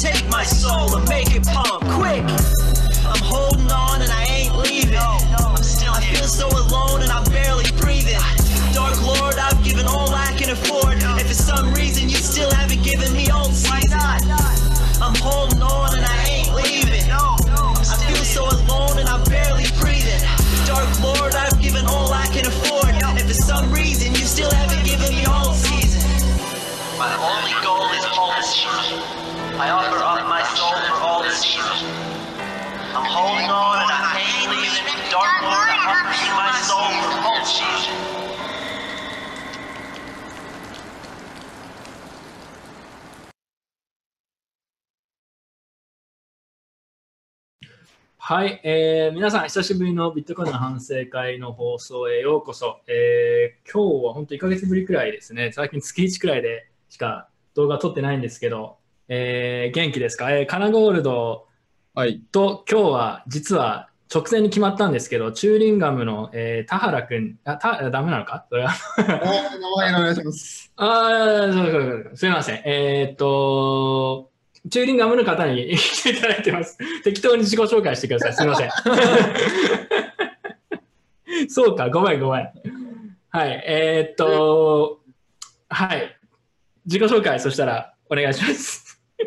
take my soul and make it pump はい、えー皆さん、久しぶりのビットコインの反省会の放送へようこそ。えー今日は本当1ヶ月ぶりくらいですね。最近月1くらいでしか動画撮ってないんですけど、えー元気ですか、えーカナゴールドはい。と今日は実は直前に決まったんですけど、チューリンガムの、えー田原くん、あ、た、ダメなのか？それはお名前お願いします。ああ、そうそうそうすみません。えーっと、チューリンガムの方に来ていただいてます。適当に自己紹介してください。すみません。そうか、ごめんごめん。はい、えーっと、はい。自己紹介、そしたらお願いします。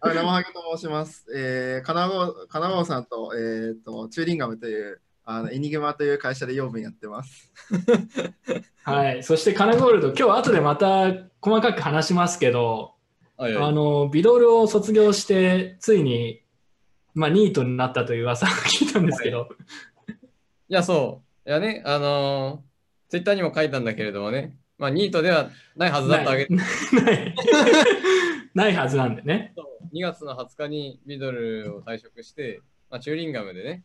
あ生ハゲと申します。えー、金郷金郷さんと,、えー、とチューリンガムというあのエニグマという会社で養分やってます。はい。そして、カナゴールド、今日後でまた細かく話しますけど、はいあの、ビドルを卒業して、ついに、まあ、ニートになったという噂を 聞いたんですけど、い。や、そう。いやね、あのー、ツイッターにも書いたんだけれどもね、まあ、ニートではないはずだったわけ。ないないはずなんでね。2月の20日にミドルを退職して、まあ、チューリンガムでね、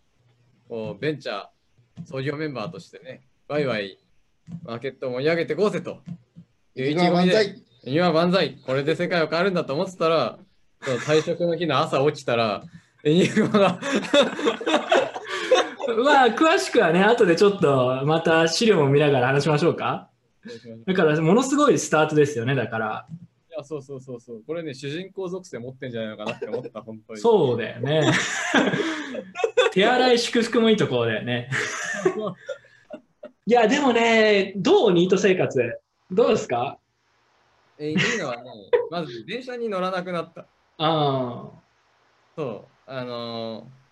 こうベンチャー創業メンバーとしてね、ワイワイマーケットを盛り上げていこうぜと。いう意気込みで今万歳これで世界を変えるんだと思ってたら、退職の日の朝起きたら、エニグマが まあ、詳しくはね、後でちょっとまた資料も見ながら話しましょうか。だから、ものすごいスタートですよね、だから。いや、そうそうそうそう。これね、主人公属性持ってんじゃないのかなって思った、本当に。そうだよね。手洗い祝福もいいところだよね。いや、でもね、どうニート生活？どうですか？えいいのはね、まず電車に乗らなくなった。あそう、あのー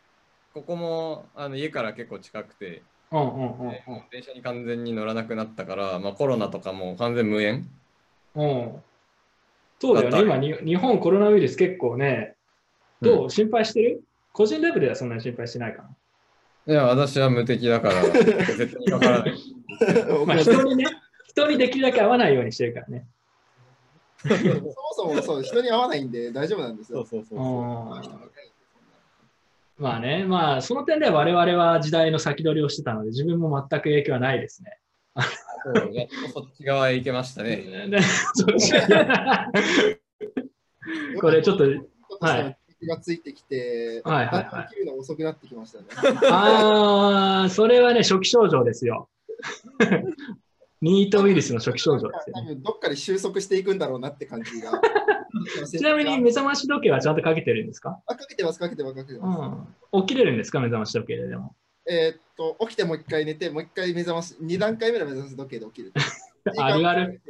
ここもあの家から結構近くて、あ。うんうんうんね電車に完全に乗らなくなったから、まあ、コロナとかも完全無縁。うん。うん。そうだよね、今に、日本コロナウイルス結構ね、どう、心配してる？個人レベルではそんなに心配してないかな。いや、私は無敵だから、絶対にかからない。まあ、人にね、人にできるだけ会わないようにしてるからね。そもそもそう人に会わないんで大丈夫なんですよ。そうそうそううそう。んまあね、まあ、その点では我々は時代の先取りをしてたので、自分も全く影響はないですね。そうやっとそっち側へ行けましたね。ねそっち これちょっと、ちょっとその気がついてきて、はいはいはいの遅くなってきましたね。ああ、それはね、初期症状ですよ。ニートウイルスの初期症状ですよ多ね。分どっかで収束していくんだろうなって感じが。ちなみに目覚まし時計はちゃんとかけてるんですか？あ、かけてます、かけてます、かけてます。うん。起きれるんですか？目覚まし時計ででも。えーっと、起きてもう一回寝て、もう一回目覚まし、二段階目の目覚まし時計で起きる。あるある。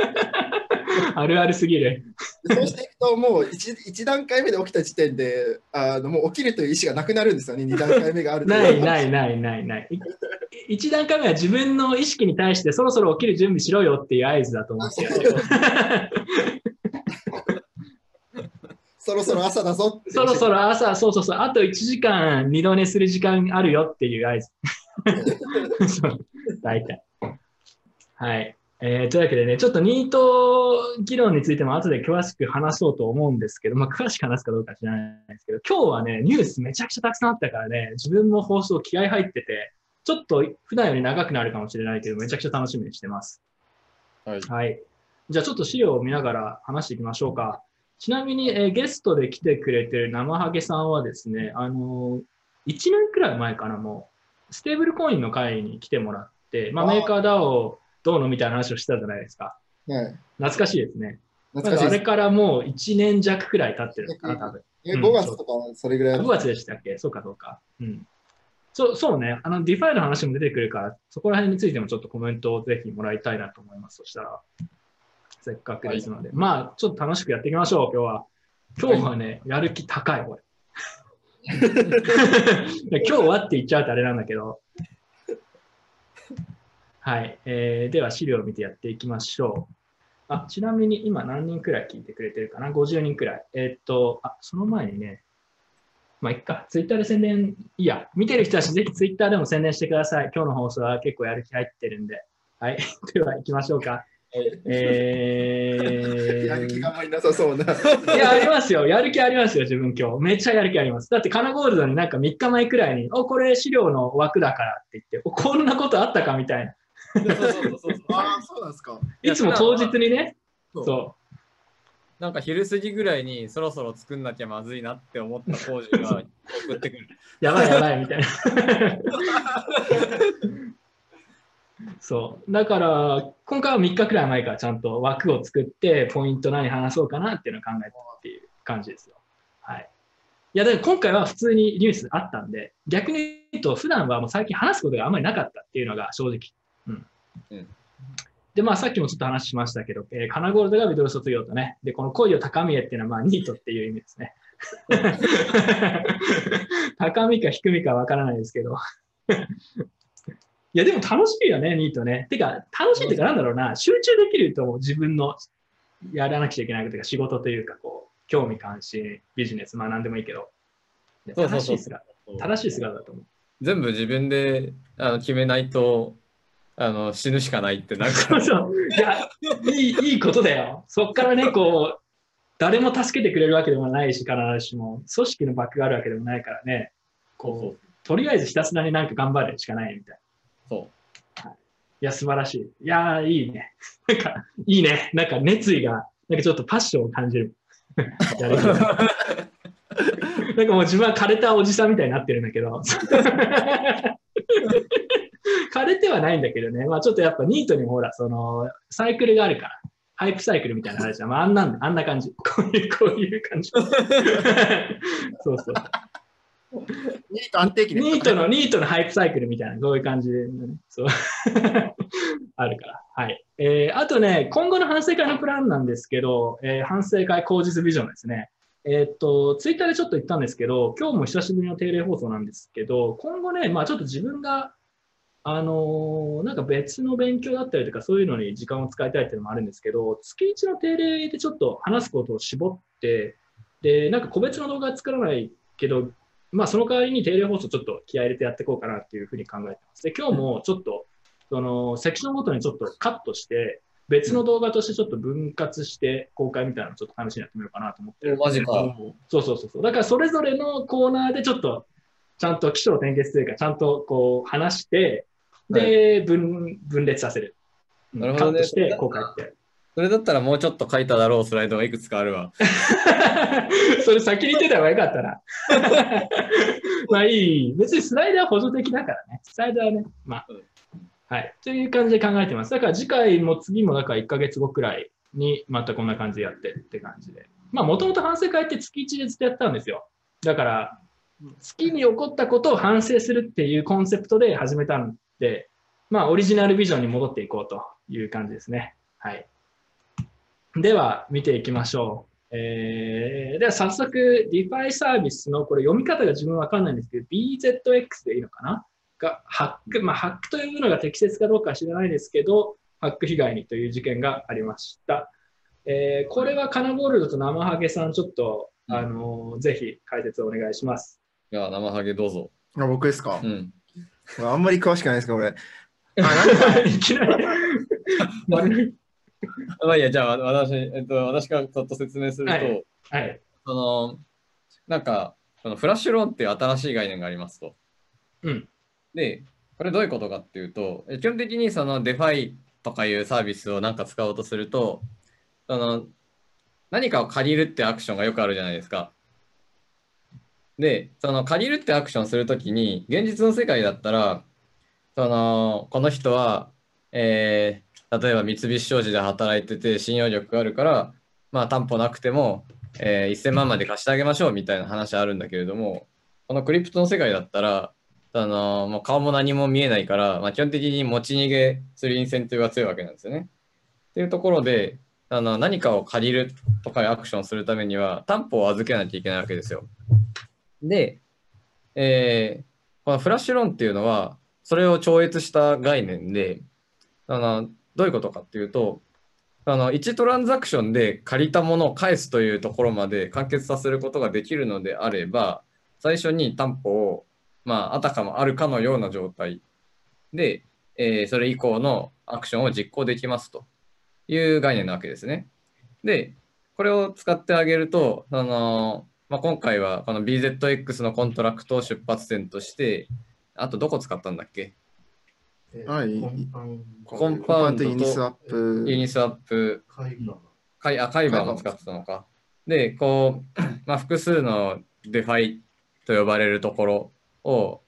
あるあるすぎる。そうしていくと、もう 1, 一段階目で起きた時点であの、もう起きるという意思がなくなるんですよね、2段階目があるとないないないないない。い一段階目は自分の意識に対してそろそろ起きる準備しろよっていう合図だと思うんですよ。そろそろ朝だぞ。そろそろ朝、そうそうそう、あと1時間二度寝する時間あるよっていう合図。そう大体。はい。えーというわけでね、ちょっとニート議論についても後で詳しく話そうと思うんですけど、まあ、詳しく話すかどうか知らないですけど、今日はね、ニュースめちゃくちゃたくさんあったからね、自分も放送気合入ってて、ちょっと普段より長くなるかもしれないけど、めちゃくちゃ楽しみにしてます。はい。はい。じゃあちょっと資料を見ながら話していきましょうか。ちなみに、えーゲストで来てくれてる生ハゲさんはですね、あのー、1年くらい前かな、もう、ステーブルコインの会に来てもらって、まあ、 MakerDAO どうのみたいな話をしてたじゃないですか。はい、懐かしいですね。懐かしい。あれからもう1年弱くらい経ってるのかな、多分。え5月とかそれぐらい5月でしたっけ？そうかそうか。うん。そうそうね、あの、 DeFi の話も出てくるから、そこら辺についてもちょっとコメントをぜひもらいたいなと思います。そしたら、せっかくですので。まあ、ちょっと楽しくやっていきましょう、今日は。今日はね、やる気高い、俺。今日はって言っちゃうとあれなんだけど。はい、えーでは資料を見てやっていきましょう。あちなみに今何人くらい聞いてくれてるかな ?50 人くらい。えーっと、あ、その前にね、まあ、いっか。ツイッターで宣伝、いいや。見てる人たちぜひツイッターでも宣伝してください。今日の放送は結構やる気入ってるんで。はい。では行きましょうか。え やる気ー、があんまりなさそうな。いや、ありますよ。やる気ありますよ、自分今日。めっちゃやる気あります。だって、カナゴールドになんか3日前くらいに、お、これ資料の枠だからって言って、お、こんなことあったかみたいな。そうそうそうそうああ、そうなんですか。いつも当日にね、そうそなんか昼過ぎぐらいにそろそろ作んなきゃまずいなって思った工事が送ってくる。う、やばいやばいみたいな。そう。だから、今回は3日くらい前からちゃんと枠を作って、ポイント何話そうかなっていうのを考えたっていう感じですよ。はい。いや、でも今回は普通にニュースあったんで、逆に言うと、普段はもう最近話すことがあんまりなかったっていうのが正直。で、まあ、さっきもちょっと話しましたけど、えーカナゴールドがビドル卒業とね、で、この恋を高みへっていうのは、まあ、ニートっていう意味ですね。高みか低みかわからないですけど。いや、でも楽しいよね、ニートね。てか、楽しいってか、なんだろうな、集中できると自分のやらなくちゃいけないことが仕事というか、こう、興味関心、ビジネス、まあ何でもいいけど、正しい姿、正しい姿だと思う。全部自分であの決めないとあの死ぬしかないってなんか そうそう。いや、いい、いいことだよ。そっからね、こう、誰も助けてくれるわけでもないし、必ずしも、組織のバックがあるわけでもないからね、こう、とりあえずひたすらになんか頑張るしかないみたいな。そいや、素晴らしい。いやー、いいね。なんか、いいね。なんか熱意が、なんかちょっとパッションを感じる。なんかもう自分は枯れたおじさんみたいになってるんだけど。枯れてはないんだけどね。まあちょっとやっぱニートにもほら、その、サイクルがあるから。ハイプサイクルみたいなのあるじゃん。まああんなんあんな感じ。こういう、こういう感じ。そうそう。ニート安定期ニートの、ニートのハイプサイクルみたいな、そういう感じで、ね、そう。あるから。はい。えー、あとね、今後の反省会のプランなんですけど、えー反省会口実ビジョンですね。えーっと、ツイッターでちょっと言ったんですけど、今日も久しぶりの定例放送なんですけど、今後ね、まあちょっと自分が、あのーなんか別の勉強だったりとか、そういうのに時間を使いたいっていうのもあるんですけど、月1の定例でちょっと話すことを絞って、で、なんか個別の動画は作らないけど、まあその代わりに定例放送ちょっと気合い入れてやっていこうかなっていうふうに考えてます。で、今日もちょっと、その、セクションごとにちょっとカットして、別の動画としてちょっと分割して公開みたいなのをちょっと試しにやってみようかなと思ってるマジか。そうそうそうそう。だからそれぞれのコーナーでちょっと、ちゃんと起承転結というか、ちゃんとこう話して、で、分分裂させる。うんなるほどねして公開って。それだったらもうちょっと書いただろうスライドがいくつかあるわ。それ先に言ってた方がよかったな。まあいい。別にスライダーは補助的だからね。スライダーはね。まあうん。はい。という感じで考えてます。だから次回も次もだから1ヶ月後くらいにまたこんな感じでやってって感じで。まあもともと反省会って月1でずっとやったんですよ。だから、月に起こったことを反省するっていうコンセプトで始めたんで、まあオリジナルビジョンに戻っていこうという感じですね。はい。では、見ていきましょう。えー、では、早速、DeFi サービスの、これ読み方が自分わかんないんですけど、BZX でいいのかな？が、ハック、まあ、ハックというのが適切かどうかは知らないですけど、ハック被害にという事件がありました。えーこれはカナゴールドと生ハゲさん、ちょっと、うんあのーぜひ解説をお願いします。いや、生ハゲどうぞ。あ僕ですか？う、ん。あんまり詳しくないですか、俺。あなんか いきなりまあいいや、じゃあ私、えっと、私からちょっと説明すると、はいはい。その、なんか、そのフラッシュローンっていう新しい概念がありますと。うん。で、これどういうことかっていうと、え基本的にその DeFiとかいうサービスをなんか使おうとすると、その何かを借りるってアクションがよくあるじゃないですか。で、その借りるってアクションするときに、現実の世界だったら、その、この人は、えー例えば三菱商事で働いてて信用力があるから、まあ担保なくても、えー1000万まで貸してあげましょうみたいな話あるんだけれども、このクリプトの世界だったら、あのもう顔も何も見えないから、まあ、基本的に持ち逃げするインセンティブが強いわけなんですよね。っていうところで、あの何かを借りるとかいうアクションするためには、担保を預けないといけないわけですよ。で、えーこのフラッシュローンっていうのは、それを超越した概念で、あのどういうことかっていうと、あの1トランザクションで借りたものを返すというところまで完結させることができるのであれば、最初に担保を、まあ、あたかもあるかのような状態で、えーそれ以降のアクションを実行できますという概念なわけですね。で、これを使ってあげると、あのまあ、今回はこの BZX のコントラクトを出発点として、あとどこ使ったんだっけ？はい。コンパウンドとユニスワップ。ユニスワップ、カイあカイバーも使ってたのか。で、こう、まあ、複数の DeFi と呼ばれるところを、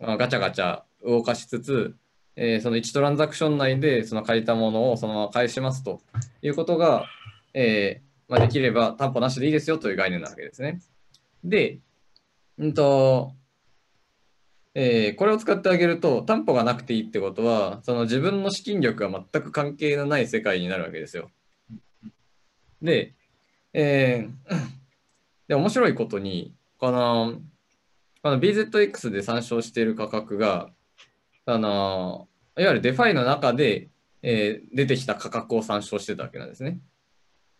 まあガチャガチャ動かしつつ、えーその1トランザクション内でその借りたものをそのまま返しますということが、えーまあ、できれば担保なしでいいですよという概念なわけですね。で、うんと、えーこれを使ってあげると担保がなくていいってことはその自分の資金力が全く関係のない世界になるわけですよ。で、えーで面白いことにこのこの BZX で参照している価格があのいわゆる DeFi の中で、えー出てきた価格を参照してたわけなんですね。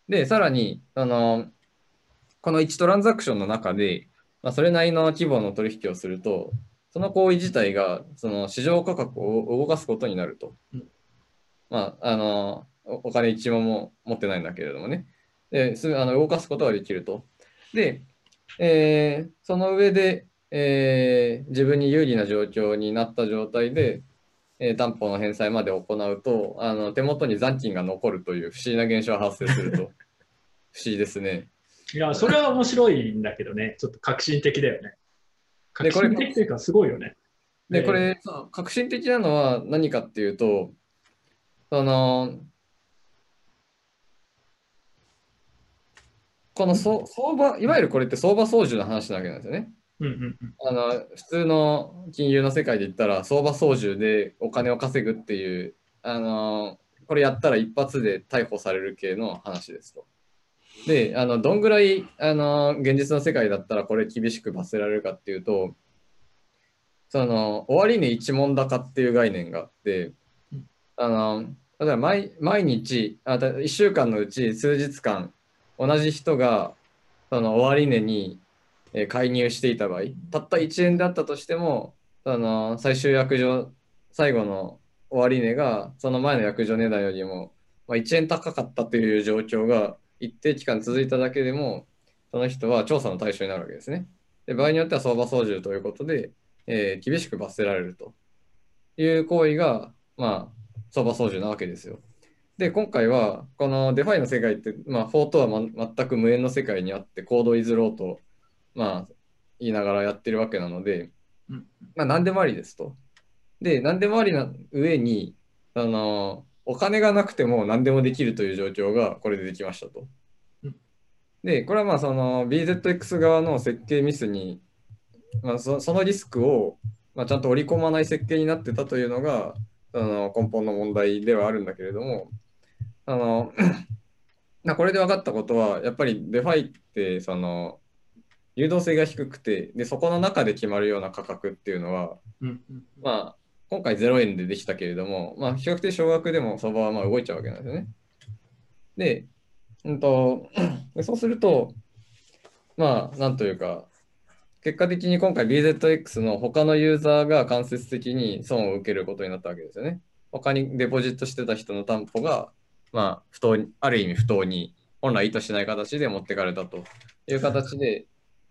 で、さらに、あのこの1トランザクションの中で、まあ、それなりの規模の取引をすると、その行為自体がその市場価格を動かすことになると。うんまあ、あのおお金一文も持ってないんだけれどもね。ですあの動かすことができると。で、えーその上で、えー自分に有利な状況になった状態で、えー担保の返済まで行うとあの手元に残金が残るという不思議な現象が発生すると 不思議ですね。いや、それは面白いんだけどね、ちょっと革新的だよね。革でこれ新的というか、すごいよね。で、えーこれ、そう革新的なのは何かっていうと、その、このそ相場、いわゆるこれって相場操縦の話なわけなんですよね。うんうんうん。あの普通の金融の世界で言ったら相場操縦でお金を稼ぐっていうあのこれやったら一発で逮捕される系の話ですと。であのどんぐらいあの現実の世界だったらこれ厳しく罰せられるかっていうとその終値一問高っていう概念があってあの例えば毎毎日あた1週間のうち数日間同じ人がその終値にえ介入していた場合、たった1円だったとしても、あの最終約定、最後の終値がその前の約定値段よりも、まあ、1円高かったという状況が一定期間続いただけでも、その人は調査の対象になるわけですね。で場合によっては相場操縦ということで、えー厳しく罰せられるという行為が、まあ、相場操縦なわけですよ。で、今回は、このデファイの世界って、まあ、フォーとは、ま、全く無縁の世界にあって、 code is law と、まあ、言いながらやってるわけなのでうん、まあ、何でもありですと。で、何でもありな上に、あの、お金がなくても何でもできるという状況がこれでできましたとうん。で、これはまあ、その BZX 側の設計ミスに、まあ、そそのリスクを、まあ、ちゃんと織り込まない設計になってたというのが、あの根本の問題ではあるんだけれども、あの なこれで分かったことは、やっぱり DeFi って、その、流動性が低くて、で、そこの中で決まるような価格っていうのは、うんうんまあ、今回0円でできたけれども、まあ、比較的少額でも相場はまあ動いちゃうわけなんですよね。で、うんと、でそうすると、まあ、なんというか、結果的に今回 BZX の他のユーザーが間接的に損を受けることになったわけですよね。他にデポジットしてた人の担保が、まあ、不当に、ある意味不当に、本来意図しない形で持ってかれたという形で、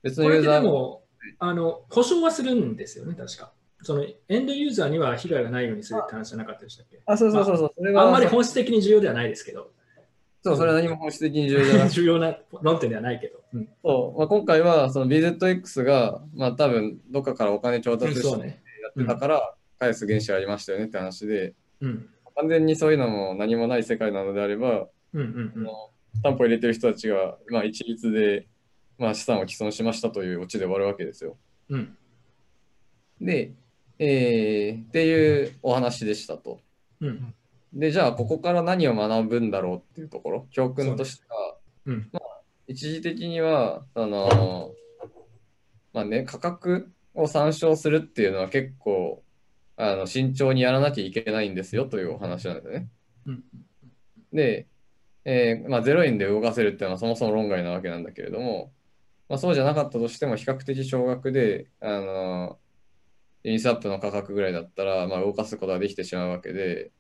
別のユーザーでも、あの、保証はするんですよね、確か。そのエンドユーザーには被害がないようにするって話じゃなかったでしたっけ？あ、そうそうそうそう、それはあんまり本質的に重要ではないですけど、そう、それは何も本質的に重要な 重要な論点ではないけど。うんそう、まあ、今回はその BZX が、まあ多分どっかからお金調達してや。ってたから返す原資ありましたよねって話で、うん。完全にそういうのも何もない世界なのであれば、うんうんうん。担保入れてる人たちが、まあ、一律で、まあ、資産を毀損しましたというオチで終わるわけですよ。うん。で、えーっていうお話でしたと。うん。で、じゃあここから何を学ぶんだろうっていうところ、教訓としては、うん。一時的には、あの、まあね、価格を参照するっていうのは結構、あの慎重にやらなきゃいけないんですよというお話なんですよね。うん。で、えーまあ、0円で動かせるっていうのはそもそも論外なわけなんだけれども、まあ、そうじゃなかったとしても比較的少額で、あのユニスワップの価格ぐらいだったら、まあ、動かすことができてしまうわけで、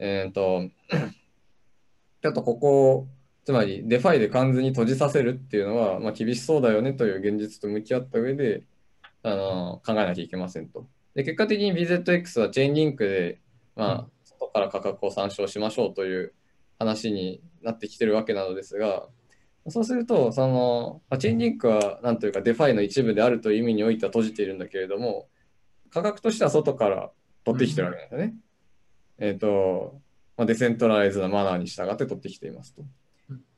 えー、と、ちょっとここを、つまり DeFi で完全に閉じさせるっていうのは、まあ、厳しそうだよねという現実と向き合った上で、あの考えなきゃいけませんと。で、結果的に BZX はチェーンリンクで、まあ、外から価格を参照しましょうという話になってきてるわけなのですが、そうすると、その、まあチェーンリンクは、なんというか、 DeFi の一部であるという意味においては閉じているんだけれども、価格としては外から取ってきてるわけなんですよね。えっ、と、まあ、デセントライズなマナーに従って取ってきていますと。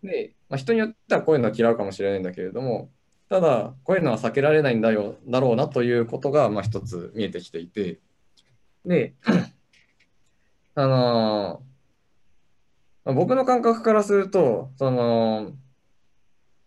で、まあ、人によってはこういうのは嫌うかもしれないんだけれども、ただ、こういうのは避けられないんだよだろうなということが、まあ、一つ見えてきていて、で、あのーまあ僕の感覚からすると、その、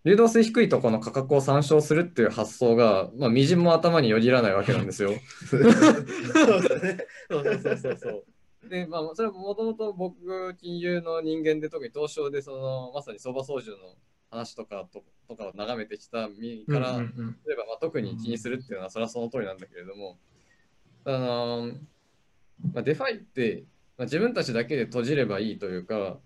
流動性低いところの価格を参照するっていう発想が、まあ、みじんも頭によぎらないわけなんですよ。そうだね。そうそうそうそう。で、まあ、それはもともと僕、金融の人間で、特に東証で、その、まさに相場操縦の話とかととかを眺めてきた身から、うんうん例えば、まあ、特に気にするっていうのは、それはその通りなんだけれども、あのーまあ、 DeFi って、まあ、自分たちだけで閉じればいいというか、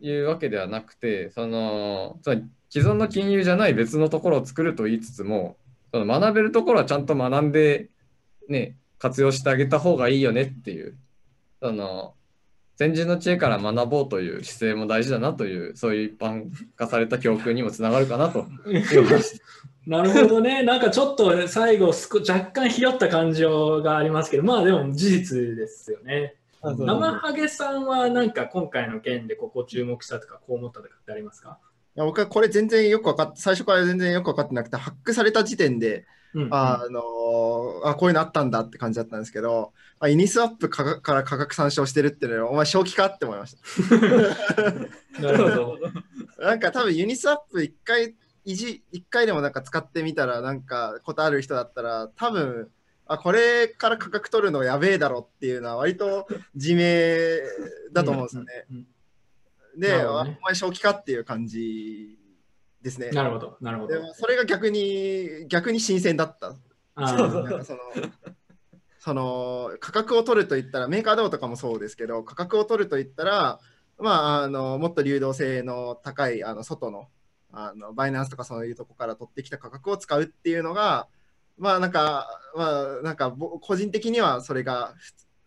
いうわけではなくて、その、つまり既存の金融じゃない別のところを作ると言いつつも、その学べるところはちゃんと学んで、ね、活用してあげた方がいいよねっていう、その、先人の知恵から学ぼうという姿勢も大事だなという、そういう一般化された教訓にもつながるかなと。なるほどね。なんかちょっと最後すこ若干ひよった感情がありますけど、まあでも事実ですよね。生ハゲさんはなんか今回の件でここ注目したとかこう思ったとかってありますか、いや僕はこれ全然よく分かって、最初から全然よく分かってなくて、ハックされた時点で、うんあのあこういうのあったんだって感じだったんですけど、あイニスワップ価格から価格参照してるっていうのは、お前正気かって思いました。なるほど。なんか多分ユニスワップ一回いじ一回でもなんか使ってみたらなんかことある人だったら多分あこれから価格取るのやべえだろっていうのは割と自明だと思うんですよね。うんうんで、なるほどねあお前正気かっていう感じですね。なるほど。なるほどで。もそれが逆に逆に新鮮だった。あなんーかその その価格を取ると言ったらメーカードとかもそうですけど価格を取ると言ったら、まあ、あのもっと流動性の高いあの外のあのバイナンスとかそういうとこから取ってきた価格を使うっていうのがまあなんかまあなんかぼ個人的にはそれが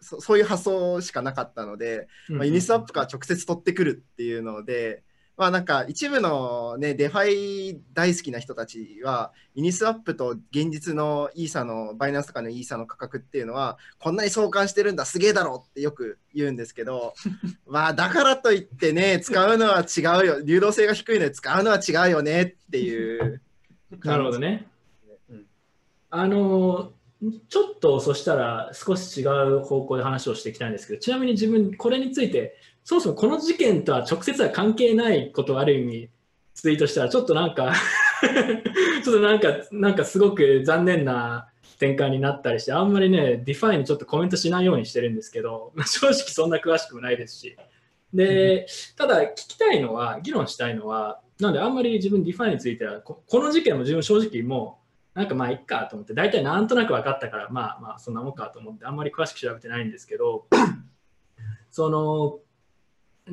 そ そういう発想しかなかったので、まあ、ユニスワップから直接取ってくるっていうので、まあなんか一部のね、 DeFi 大好きな人たちは、ユニスワップと現実のイーサの、バイナンスとかのイーサの価格っていうのは、こんなに相関してるんだ、すげえだろってよく言うんですけど、まあだからといってね、使うのは違うよ、流動性が低いので使うのは違うよねっていう。なるほどね。うんあのちょっとそしたら少し違う方向で話をしていきたいんですけど、ちなみに自分、これについてそもそもこの事件とは直接は関係ないことをある意味ツイートしたら、ちょっとなんか ちょっとなんか、なんかすごく残念な展開になったりして、あんまりね、 DeFi にちょっとコメントしないようにしてるんですけど、正直そんな詳しくもないですし。で、ただ聞きたいのは、議論したいのは、なんであんまり自分 DeFi については、この事件も自分正直もう、なんかまあいっかと思って、大体なんとなく分かったから、まあまあそんなもんかと思って、あんまり詳しく調べてないんですけど、その、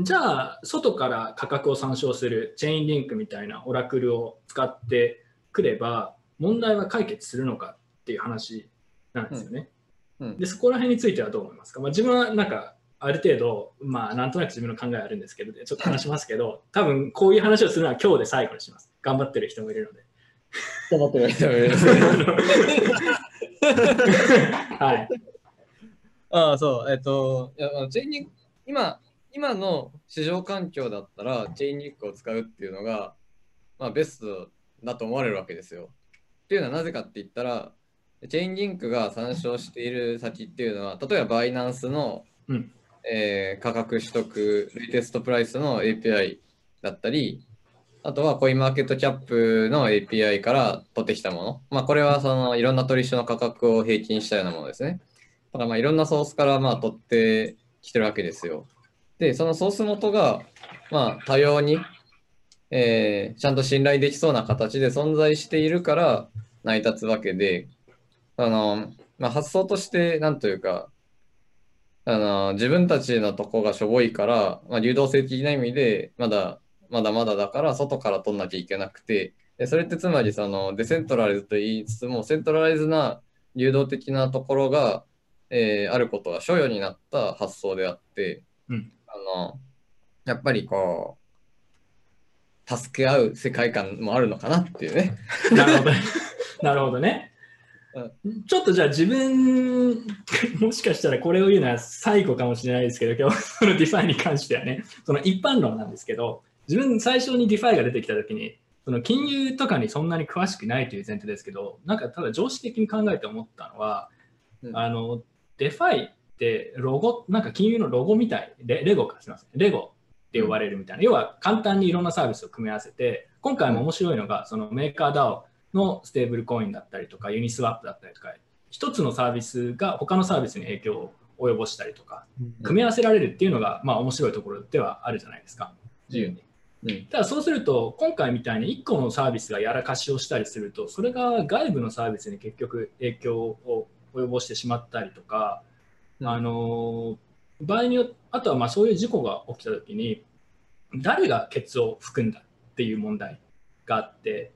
じゃあ、外から価格を参照するチェーンリンクみたいなオラクルを使ってくれば、問題は解決するのかっていう話なんですよね。うんうんで、そこら辺についてはどう思いますか、まあ、自分はなんか、ある程度、まあ、なんとなく自分の考えあるんですけど、ちょっと話しますけど、多分こういう話をするのは今日で最後にします。頑張ってる人もいるので。頑張ってる人もいるはい。ああ、そう、えっと、いやチェーンリンク、今、今の市場環境だったら、チェーンリンクを使うっていうのが、まあ、ベストだと思われるわけですよ。っていうのはなぜかって言ったら、チェーンリンクが参照している先っていうのは、例えばバイナンスの、うんえー価格取得、レイテストプライスの API だったり、あとはコインマーケットキャップの API から取ってきたもの。まあ、これはそのいろんな取引所の価格を平均したようなものですね。だからまあいろんなソースからまあ取ってきてるわけですよ。で、そのソース元がまあ多様に、えーちゃんと信頼できそうな形で存在しているから成り立つわけで、あの、まあ、発想としてなんというか、あの自分たちのとこがしょぼいから、まあ、流動性的な意味でまだまだまだだから外から取んなきゃいけなくて、でそれってつまりそのデセントライズと言いつつもセントライズな流動的なところが、えーあることが所与になった発想であって、うんあのやっぱりこう助け合う世界観もあるのかなっていうね。なるほどね。なるほどね。ちょっとじゃあ自分、もしかしたらこれを言うのは最後かもしれないですけど、今日その DeFi に関してはね、その一般論なんですけど、自分最初に DeFi が出てきたときに、その金融とかにそんなに詳しくないという前提ですけど、なんかただ常識的に考えて思ったのは、うん。あの、 DeFi ってロゴ、なんか金融のロゴみたい、レレゴか、すみません、レゴって呼ばれるみたいな、要は簡単にいろんなサービスを組み合わせて、今回も面白いのが、そのメーカー DAO のステーブルコインだったりとか、ユニスワップだったりとか、一つのサービスが他のサービスに影響を及ぼしたりとか、組み合わせられるっていうのが、まあ面白いところではあるじゃないですか、自由に。うんただそうすると、今回みたいに1個のサービスがやらかしをしたりすると、それが外部のサービスに結局影響を及ぼしてしまったりとか、うんあの場合によって、あとはまあそういう事故が起きたときに、誰がケツを含んだっていう問題があって、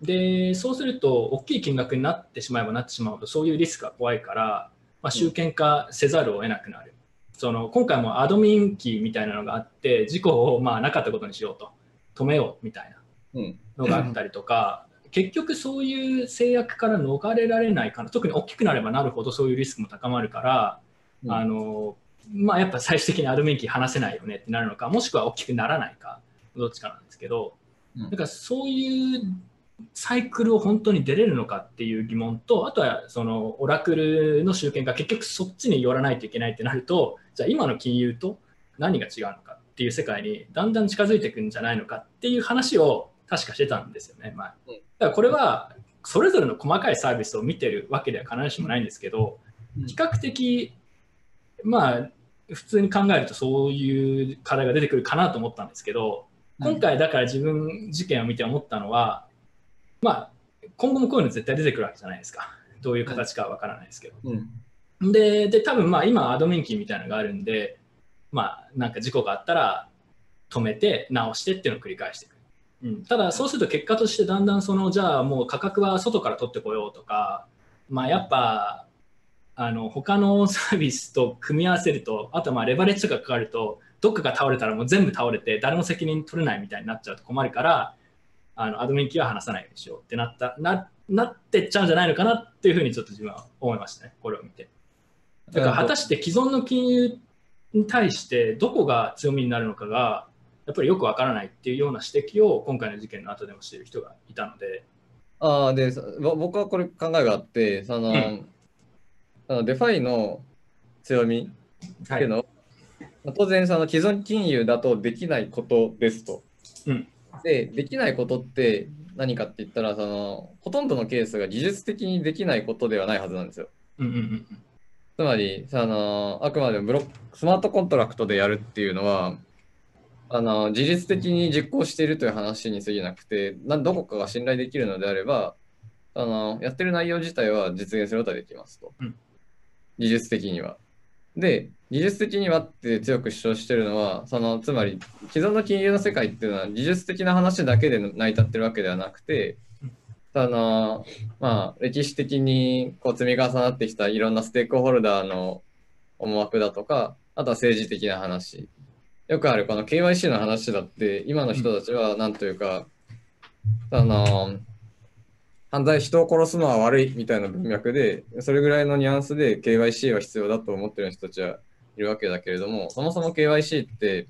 でそうすると、大きい金額になってしまえばなってしまうと、そういうリスクが怖いから、まあ、集権化せざるを得なくなる。その今回もアドミンキーみたいなのがあって、事故をまあなかったことにしようと、止めようみたいなうん。のがあったりとか、結局そういう制約から逃れられないかな、特に大きくなればなるほどそういうリスクも高まるから、うん。あのまあ、やっぱ最終的にアドミンキー離せないよねってなるのか、もしくは大きくならないか、どっちかなんですけど、うん。だからそういうサイクルを本当に出れるのかっていう疑問と、あとはそのオラクルの集権が結局そっちに寄らないといけないってなると、じゃあ今の金融と何が違うのかっていう世界にだんだん近づいていくんじゃないのかっていう話を確かしてたんですよね、前。だうん。からこれはそれぞれの細かいサービスを見てるわけでは必ずしもないんですけど、うん。比較的、まあ、普通に考えるとそういう課題が出てくるかなと思ったんですけど、今回だから自分事件を見て思ったのは、まあ、今後もこういうの絶対出てくるわけじゃないですか。どういう形かはわからないですけど。うんで、で多分まあ今アドミンキーみたいなのがあるんで、まあなんか事故があったら止めて直してっていうのを繰り返していく。うん、ただそうすると結果としてだんだんそのじゃあもう価格は外から取ってこようとか、まあやっぱあの他のサービスと組み合わせると、あとまあレバレッジとかかかると、どっかが倒れたらもう全部倒れて誰も責任取れないみたいになっちゃうと困るから、あのアドミンキーは話さないようにしようってなったななってっちゃうんじゃないのかなっていうふうにちょっと自分は思いましたね、これを見て。だから果たして既存の金融に対してどこが強みになるのかがやっぱりよくわからないっていうような指摘を今回の事件の後でもしている人がいたので、ああ、で、僕はこれ考えがあって、その、うん。あの DeFi の強みっていうのを、まあ当然、その既存金融だとできないことですと。うんで、できないことって何かって言ったら、そのほとんどのケースが技術的にできないことではないはずなんですよ。うんうんうんつまり、そのあくまでもブロックスマートコントラクトでやるっていうのは、あの自律的に実行しているという話に過ぎなくて、などこかが信頼できるのであれば、あのやってる内容自体は実現することができますと。うん技術的には。で、技術的にはって強く主張してるのは、そのつまり既存の金融の世界っていうのは技術的な話だけで成り立ってるわけではなくて、あのまあ、歴史的にこう積み重なってきたいろんなステークホルダーの思惑だとか、あとは政治的な話。よくあるこの KYC の話だって、今の人たちはなんというか、あの犯罪、人を殺すのは悪いみたいな文脈で、それぐらいのニュアンスで KYC は必要だと思ってる人たちはいるわけだけれども、そもそも KYC って、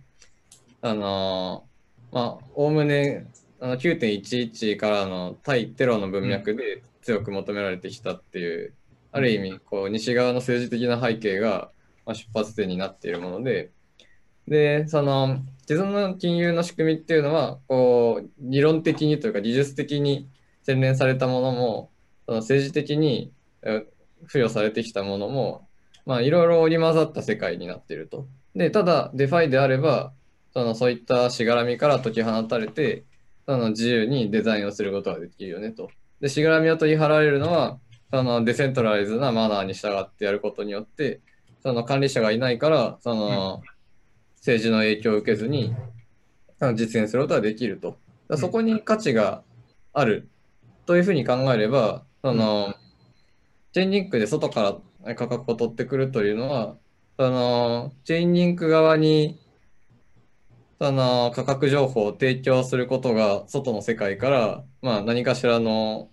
あのまあ、おおむねあの9.11からの対テロの文脈で強く求められてきたっていう、ある意味こう西側の政治的な背景が、ま、出発点になっているもので、で、その既存の金融の仕組みっていうのは、こう理論的にというか技術的に洗練されたものも、その政治的にえ付与されてきたものも、まあ、いろいろ織り交ざった世界になっていると。で、ただ、 DeFi であれば、そのそういったしがらみから解き放たれて、その自由にデザインをすることができるよねと。で、しがらみを取り払われるのは、その decentralize なマナーに従ってやることによって、その管理者がいないから、その政治の影響を受けずに実現することができると。そこに価値があるというふうに考えれば、そのチェーンリンクで外から価格を取ってくるというのは、そのチェーンリンク側にその価格情報を提供することが外の世界から、まあ、何かしらの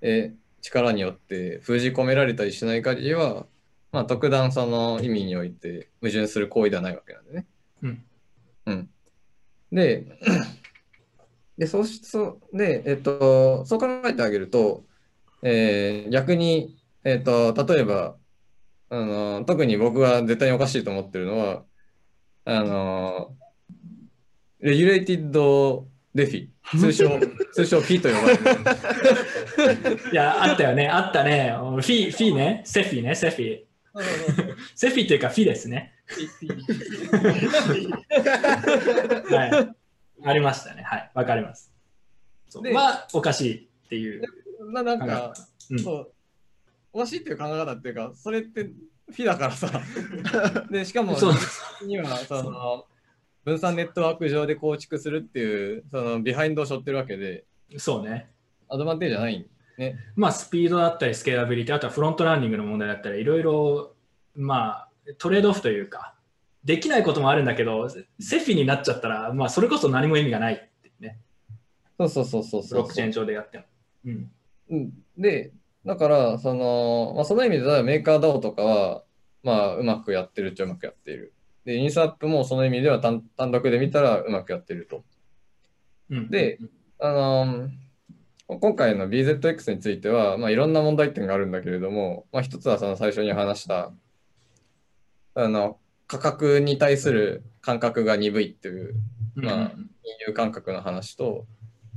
え力によって封じ込められたりしない限りは、まあ、特段その意味において矛盾する行為ではないわけなんでね。うん。うん。で、で、そうし、そう、で、えっと、そう考えてあげると、えー逆に、えっと、例えば、あの、特に僕が絶対におかしいと思ってるのは、あの、レギュレイティッドデフィ、通称、通称 P と呼ばれる。いや、あったよね、あったね。フィ、フィね、セフィね、セフィ。セフィというかフィですね。はい。ありましたね。はい。わかります。そうでは、おかしいっていう。ななんか、うんそう、おかしいっていう考え方っていうか、それってフィだからさ。で、しかも、そうには、その、分散ネットワーク上で構築するっていう、その、ビハインドを背負ってるわけで、そうね。アドバンテージじゃないね。まあ、スピードだったり、スケーラビリティ、あとは front running の問題だったり、いろいろ、まあ、トレードオフというか、できないこともあるんだけど、 CeFi になっちゃったら、まあ、それこそ何も意味がないってね。そうそうそうそうそうブロックチェーン上でやっても。うん。うんで、だから、その、まあ、その意味で、 Maker DAO とかは、まあ、うまくやってるっちゃうまくやっている。で、インスアップもその意味では単単独で見たらうまくやってると。うん、であのー今回の BZX については、まあ、いろんな問題点があるんだけれども、まあ、一つはその最初に話したあの価格に対する感覚が鈍いっていううんまあ金融感覚の話と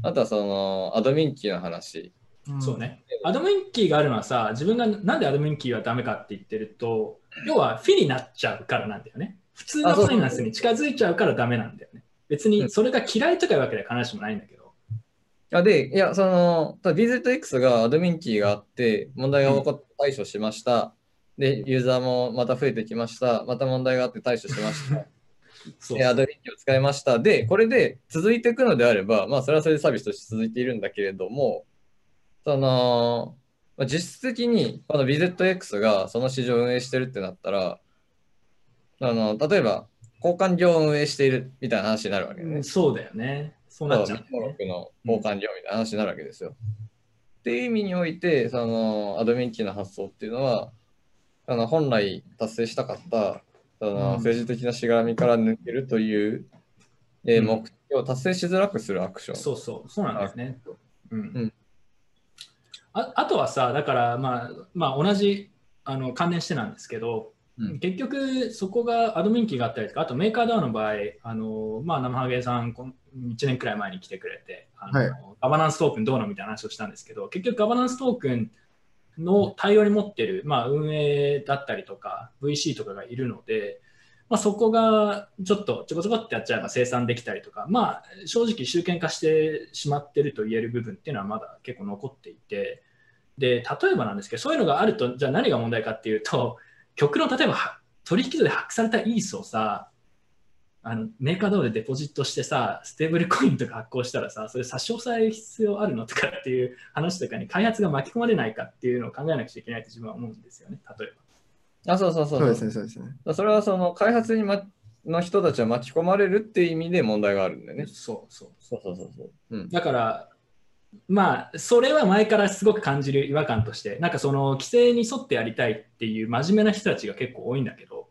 あとはそのアドミンキーの話そうね。アドミンキーがあるのはさ、自分がなんでアドミンキーはダメかって言ってると、要はフィになっちゃうからなんだよね。普通のファイナンスに近づいちゃうからダメなんだよね。別にそれが嫌いとかいうわけでは必ずしもないんだけど。あでいやそのただ BZX がアドミンキーがあって問題が起こって対処しました、でユーザーもまた増えてきましたまた問題があって対処しました そうえアドビンキを使いました。で、これで続いていくのであれば、まあ、それはそれでサービスとして続いているんだけれども、その、まあ実質的にこの BZX がその市場を運営してるってなったら、あの、例えば、交換業を運営しているみたいな話になるわけね。そうだよね。そうなっちゃうね。登録の交換業みたいな話になるわけですよ。っていう意味において、そのアドミンキーの発想っていうのは、あの本来達成したかったそのうん。政治的なしがらみから抜けるという、えーうん。目的を達成しづらくするアクション。そうそう、そうなんですね。うん。うん。ああとはさ、だから、まあ、まあ、同じあの関連してなんですけど、うん。結局そこがアドミンキーがあったりとか、あとメーカードアの場合、あのまあ、生ハゲさん1年くらい前に来てくれて、あのはい。ガバナンストークンどうのみたいな話をしたんですけど、結局ガバナンストークンの対応に持ってる、まあ、運営だったりとか、VC とかがいるので、まあ、そこがちょっとちょこちょこってやっちゃえば生産できたりとか、まあ、正直集権化してしまってると言える部分っていうのはまだ結構残っていて、で、例えばなんですけど、そういうのがあると、じゃあ何が問題かっていうと、極論、例えば取引所で発掘されたイースをさ、あのメーカードアでデポジットしてさ、ステーブルコインとか発行したらさ、それ差し押さえる必要あるのとかっていう話とかに開発が巻き込まれないかっていうのを考えなくちゃいけないと自分は思うんですよね、例えば。あ、そうそうそうそうですね、そうですね。それはその開発に、ま、の人たちは巻き込まれるっていう意味で問題があるんだよね。そうそう。そうそうそうそう。うん。だから、まあ、それは前からすごく感じる違和感として、なんかその規制に沿ってやりたいっていう真面目な人たちが結構多いんだけど、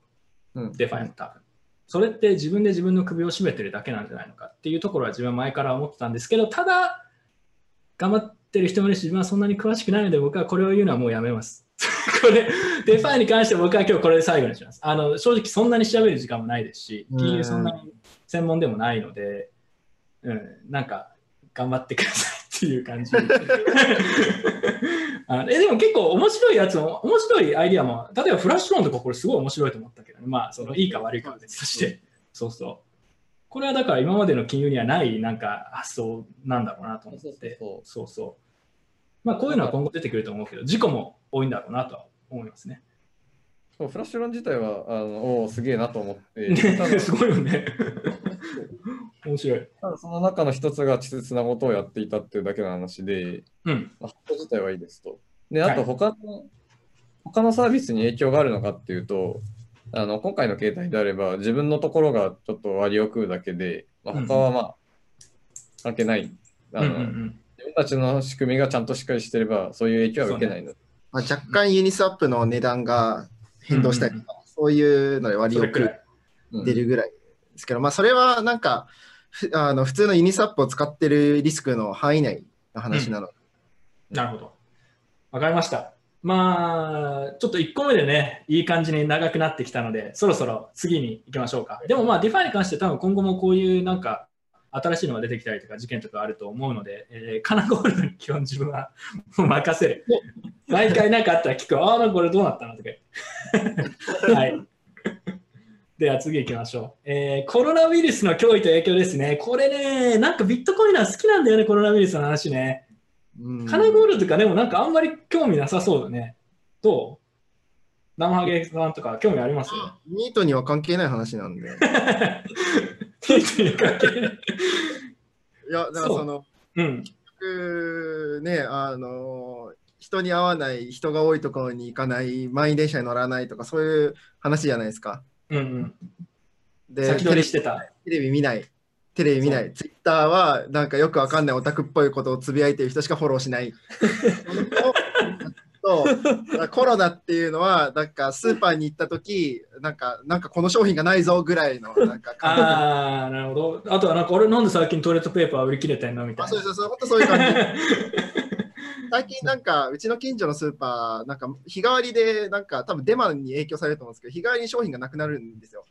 うん、 DeFi の多分。それって自分で自分の首を絞めてるだけなんじゃないのかっていうところは自分は前から思ってたんですけど、ただ、頑張ってる人もいるし、自分はそんなに詳しくないので、僕はこれを言うのはもうやめます。これ、 DeFi に関しては僕は今日これで最後にします。あの正直そんなに調べる時間もないですし、金融そんなに専門でもないので、うん、なんか頑張ってくださいっていう感じ。あのえでも結構面白いやつも、面白いアイディアも、例えばフラッシュローンとかこれすごい面白いと思ったけどね、まあそのいいか悪いかは別として、そうそう。これはだから今までの金融にはないなんか発想なんだろうなと思って、そうそう。まあこういうのは今後出てくると思うけど、事故も多いんだろうなとは思いますね。そうフラッシュロン自体は、あのおお、すげえなと思って、すごいよね。面白い。ただその中の一つが稚拙なことをやっていたっていうだけの話で、うん。まあ、発行自体はいいですと。で、はいあと他の、他のサービスに影響があるのかっていうと、あの今回の携帯であれば、自分のところがちょっと割を食うだけで、まあ、他はまあ、関係ない。あのうんうんうん自分たちの仕組みがちゃんとしっかりしてれば、そういう影響は受けないので。まあ、若干ユニスワップの値段が変動したりとか、そういうので割をくるそれくらい。うん出るぐらいですけど、まあ、それはなんか、ふあの普通のユニスワップを使ってるリスクの範囲内の話なので、なるほど。わかりました。まあ、ちょっと1個目でね、いい感じに長くなってきたので、そろそろ次に行きましょうか。でもまあ、 DeFi に関して多分今後もこういうなんか、新しいのが出てきたりとか事件とかあると思うので、えーカナゴールドに基本自分はもう任せる。毎回何かあったら聞く、ああ、これどうなったのとか。はい。では次行きましょう、えーコロナウイルスの脅威と影響ですね。これね、なんかビットコインは好きなんだよね、コロナウイルスの話ね。うんカナゴールドとかでもなんかあんまり興味なさそうだね。どう？生ハゲさんとか興味あります？ニートには関係ない話なんで。いや、だからその、うん。結局ね、あの、人に会わない、人が多いところに行かない、満員電車に乗らないとか、そういう話じゃないですか。うんうん。で、先取りしてた。テレビ見ない。テレビ見ない。ツイッターはなんかよくわかんないオタクっぽいことをつぶやいてる人しかフォローしない。とコロナっていうのはなんかスーパーに行った時なんかなんかこの商品がないぞぐらいのなんかああ、なるほど。あとはなんか俺なんで最近トイレットペーパー売り切れてんのみたいな。あそうそうそう本当そういう感じ 最近なんかうちの近所のスーパーなんか日替わりでなんか多分デマに影響されると思うんですけど日替わりに商品がなくなるんですよ。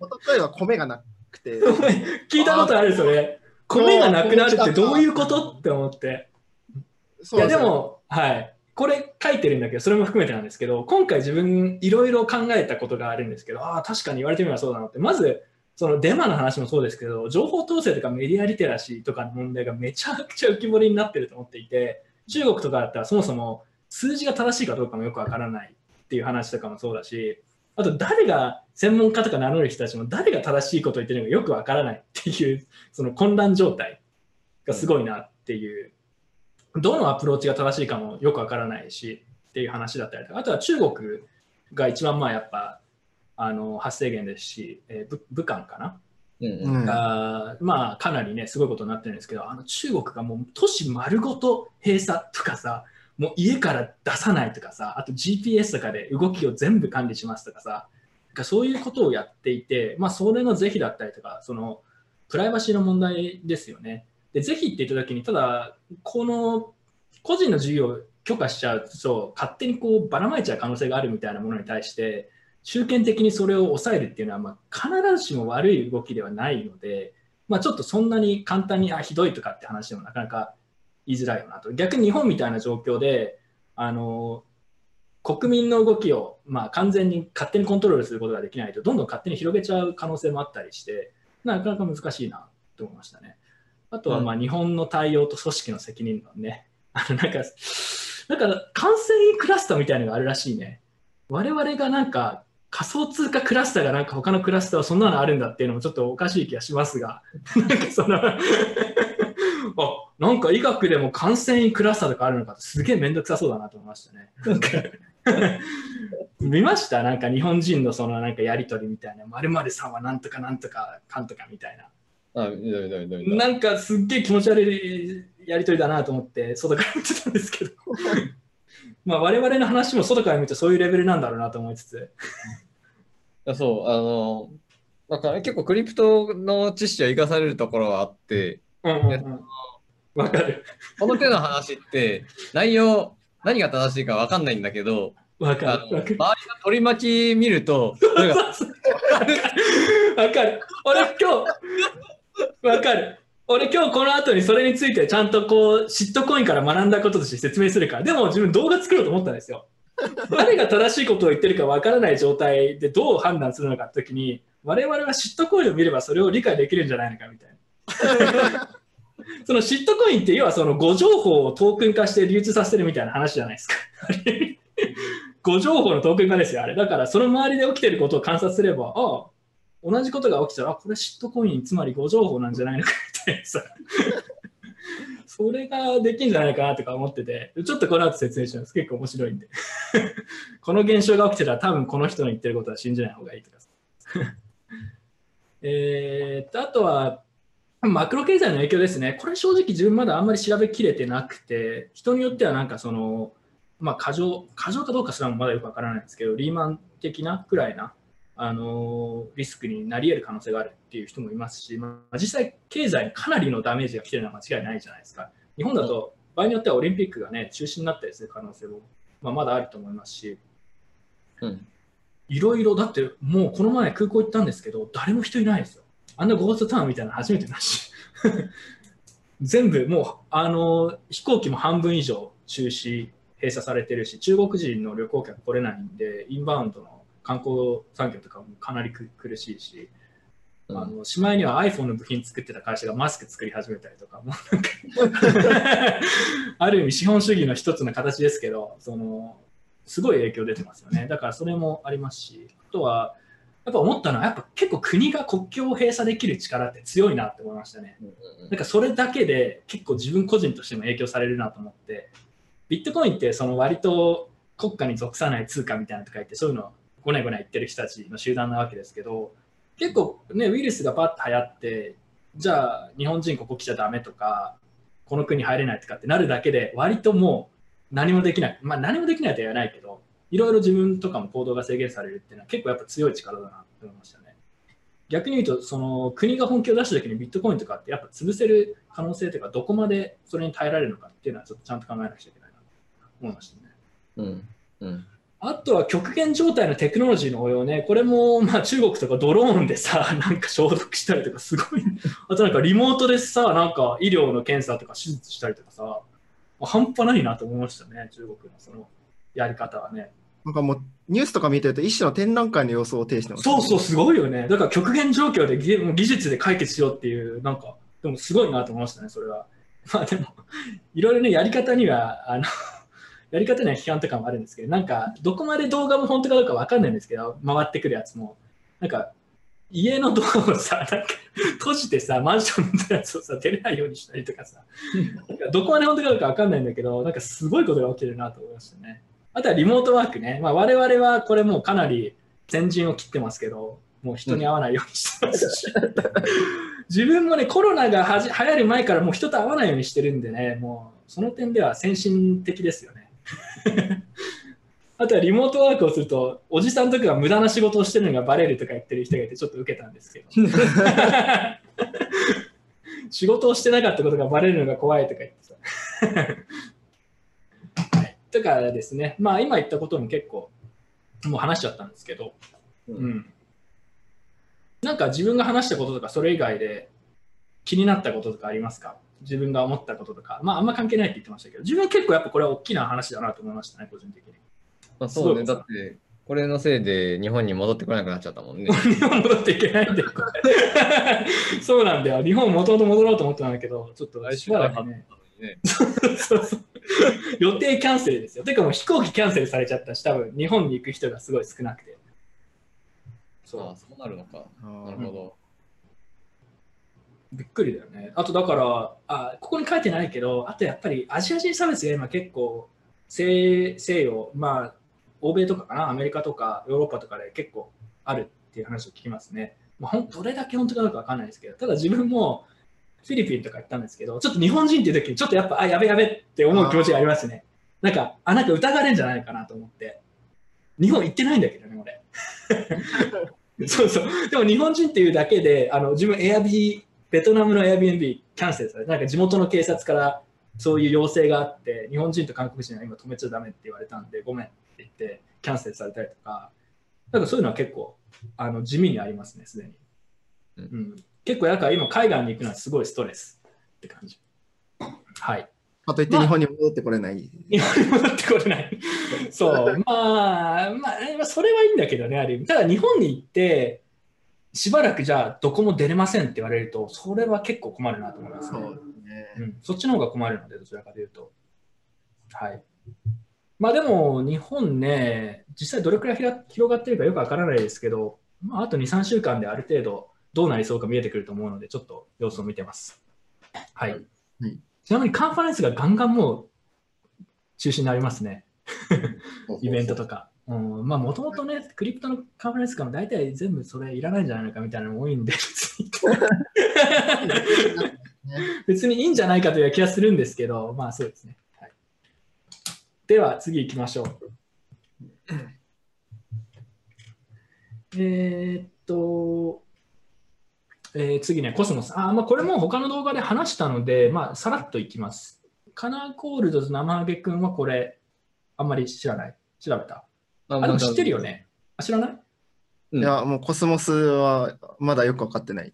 おとといは米がなくて聞いたことあるそれ。米がなくなるってどういうことって思って。いやですも、はい。これ書いてるんだけど、それも含めてなんですけど、今回自分いろいろ考えたことがあるんですけど、ああ、確かに言われてみればそうだなって。まず、そのデマの話もそうですけど、情報統制とかメディアリテラシーとかの問題がめちゃくちゃ浮き彫りになってると思っていて、中国とかだったらそもそも数字が正しいかどうかもよくわからないっていう話とかもそうだし、あと誰が専門家とか名乗る人たちも誰が正しいことを言ってるのかよくわからないっていう、その混乱状態がすごいなっていう。どのアプローチが正しいかもよくわからないしっていう話だったりとか、あとは中国が一番まあやっぱあの発生源ですし、えー武武漢かな、うんううんんがまあかなりねすごいことになってるんですけど、あの中国がもう都市丸ごと閉鎖とかさ、もう家から出さないとかさ、あと GPS とかで動きを全部管理しますとかさ、なんかそういうことをやっていて、まあそれの是非だったりとか、そのプライバシーの問題ですよね。で、是非って言ったときに、ただ、この個人の事業を許可しちゃうと、勝手にこうばらまいちゃう可能性があるみたいなものに対して、集権的にそれを抑えるっていうのは、まあ、必ずしも悪い動きではないので、まあ、ちょっとそんなに簡単にあひどいとかって話でもなかなか言いづらいよなと逆に日本みたいな状況であの国民の動きを、まあ、完全に勝手にコントロールすることができないとどんどん勝手に広げちゃう可能性もあったりしてなかなか難しいなと思いましたね。あとはまあ日本の対応と組織の責任論ね。あのなんかなんか感染クラスターみたいなのがあるらしいね。我々がなんか仮想通貨クラスターがなんか他のクラスターはそんなのあるんだっていうのもちょっとおかしい気がしますが、なんかそのあなんか医学でも感染クラスターとかあるのかってすげえめんどくさそうだなと思いましたね。なんか 見ました？なんか日本人のそのなんかやりとりみたいな、まるさんはなんとかなんとかかんとかみたいな。あ、見た見た見た見た。なんかすっげえ気持ち悪いやりとりだなと思って外から見てたんですけど まあ我々の話も外から見るとそういうレベルなんだろうなと思いつつそう、あの、なんか結構クリプトの知識は生かされるところはあって、うんうんうん。わかる。この手の話って内容、何が正しいか分かんないんだけど、わかあの周りの取り巻き見ると、わかる。俺今日わかる。俺今日この後にそれについてちゃんとこうシットコインから学んだこととして説明するからでも自分動画作ろうと思ったんですよ 誰が正しいことを言ってるかわからない状態でどう判断するのかって時に我々はシットコインを見ればそれを理解できるんじゃないのかみたいな。そのシットコインって要はその誤情報をトークン化して流通させてるみたいな話じゃないですか。誤情報のトークン化ですよあれ。だからその周りで起きてることを観察すればああ同じことが起きたらあこれシットコインつまり誤情報なんじゃないのかみたいなさそれができんじゃないかなとか思っててちょっとこの後説明します。結構面白いんで。この現象が起きてたら多分この人の言ってることは信じない方がいいとか。さ えっとあとはマクロ経済の影響ですね。これ正直自分まだあんまり調べきれてなくて人によってはなんかそのまあ過剰過剰かどうかすらもまだよくわからないんですけどリーマン的なくらいなあのリスクになり得る可能性があるっていう人もいますし、まあ、実際、経済にかなりのダメージが来てるのは間違いないじゃないですか。日本だと場合によってはオリンピックが、ね、中止になったりする可能性も、まあ、まだあると思いますし、うんいろいろ、だってもうこの前空港行ったんですけど、誰も人いないですよ。あんなゴーストタウンみたいなの初めてだし。全部もうあの飛行機も半分以上中止、閉鎖されてるし、中国人の旅行客来れないんで、インバウンドの観光産業とかもかなりく苦しいし、うんあのしまいには iPhone の部品作ってた会社がマスク作り始めたりとか、も ある意味資本主義の一つの形ですけど、そのすごい影響出てますよね。だからそれもありますし、あとは、やっぱ思ったのは、やっぱ結構国が国境を閉鎖できる力って強いなって思いましたね。なんかそれだけで結構自分個人としても影響されるなと思って、ビットコインってその割と国家に属さない通貨みたいなのとか言って、そういうのをごねごね言ってる人たちの集団なわけですけど、結構ね、ウイルスがバッと流行って、じゃあ日本人ここ来ちゃダメとか、この国入れないとかってなるだけで、割ともう何もできない、まあ何もできないとは言わないけど、いろいろ自分とかも行動が制限されるっていうのは結構やっぱ強い力だなって思いましたね。逆に言うと、その国が本気を出した時にビットコインとかってやっぱ潰せる可能性というか、どこまでそれに耐えられるのかっていうのはちょっとちゃんと考えなくちゃいけないなと思いましたね。うんうんあとは極限状態のテクノロジーの応用ね、これもまあ中国とかドローンでさ、なんか消毒したりとかすごい、あとなんかリモートでさ、なんか医療の検査とか手術したりとかさ、半端ないなと思いましたね、中国のそのやり方はね。なんかもうニュースとか見てると一種の展覧会の様子を呈してます、そうそう、すごいよね。だから極限状況で技術で解決しようっていう、なんか、でもすごいなと思いましたね、それは。まあでも、いろいろね、やり方には、あの、やり方には批判とかもあるんですけど、なんか、どこまで動画も本当かどうかわかんないんですけど、回ってくるやつも、なんか、家のドアをさ、なんか、閉じてさ、マンションのやつをさ、出れないようにしたりとかさ、なんかどこまで本当かどうかわかんないんだけど、なんかすごいことが起きてるなと思いましたね。あとはリモートワークね。まあ、我々はこれもうかなり先陣を切ってますけど、もう人に会わないようにしてますし、自分もね、コロナがはじ流行る前からもう人と会わないようにしてるんでね、もうその点では先進的ですよね。あとはリモートワークをすると、おじさんとかが無駄な仕事をしてるのがバレるとか言ってる人がいて、ちょっと受けたんですけど。仕事をしてなかったことがバレるのが怖いとか言ってさ。はいとかですね、まあ今言ったことも結構もう話しちゃったんですけど、うん。なんか自分が話したこととか、それ以外で気になったこととかありますか？自分が思ったこととか。まあ、あんま関係ないって言ってましたけど、自分は結構やっぱこれは大きな話だなと思いましたね、個人的に。まあ、そうね。だって、これのせいで日本に戻ってこなくなっちゃったもんね。日本戻っていけないんだよ、これ そうなんだよ。日本もともと戻ろうと思ってたんだけど、ちょっとしばらくね。ね。そうそう予定キャンセルですよ。てかもう飛行機キャンセルされちゃったし、多分日本に行く人がすごい少なくて。ああ、そうなるのか。あなるほど。びっくりだよね。あとだからあ、ここに書いてないけど、あとやっぱりアジア人差別が今結構西西洋、まあ、欧米とかかな、アメリカとかヨーロッパとかで結構あるっていう話を聞きますね。まあ、どれだけ本当かどうかわかんないですけど、ただ自分もフィリピンとか行ったんですけど、ちょっと日本人っていう時にちょっとやっぱ、あ、やべやべって思う気持ちがありますね。なんか、あ、なんか疑われるんじゃないかなと思って。日本行ってないんだけどね、俺。そうそう。でも日本人っていうだけで、あの自分、エアビー、ベトナムの Airbnb キャンセルされて、なんか地元の警察からそういう要請があって、日本人と韓国人は今止めちゃダメって言われたんで、ごめんって言って、キャンセルされたりとか、なんかそういうのは結構あの地味にありますね、すでに。ううんん、結構、だから今、海外に行くのはすごいストレスって感じ。はい。あといって日本に戻ってこれない。日本に戻ってこれない。そう、まあ、まあ、それはいいんだけどね、ある意味。ただ、日本に行って、しばらくじゃあ、どこも出れませんって言われると、それは結構困るなと思いますね。そうですね。うん、そっちの方が困るので、どちらかというと。はい。まあでも、日本ね、実際どれくらい広がってるかよくわからないですけど、まあ、あと2、3週間である程度どうなりそうか見えてくると思うので、ちょっと様子を見てます。はい。はいちなみにカンファレンスがガンガンもう中止になりますね。イベントとか。うん、まあ、もともとね、クリプトのカンファレンスかも大体全部それいらないんじゃないのかみたいなのも多いんで、別に 別にいいんじゃないかという気がするんですけど、まあそうですね。はい、では次行きましょう。えーっと、えー次ね、コスモス。あ、まあ、これも他の動画で話したので、まあ、さらっといきます。カナーコールドと生ハゲ君はこれ、あんまり知らない。調べた。ああ、でも知ってるよ。ね。あ、知らない？いや、もうコスモスはまだよく分かってない。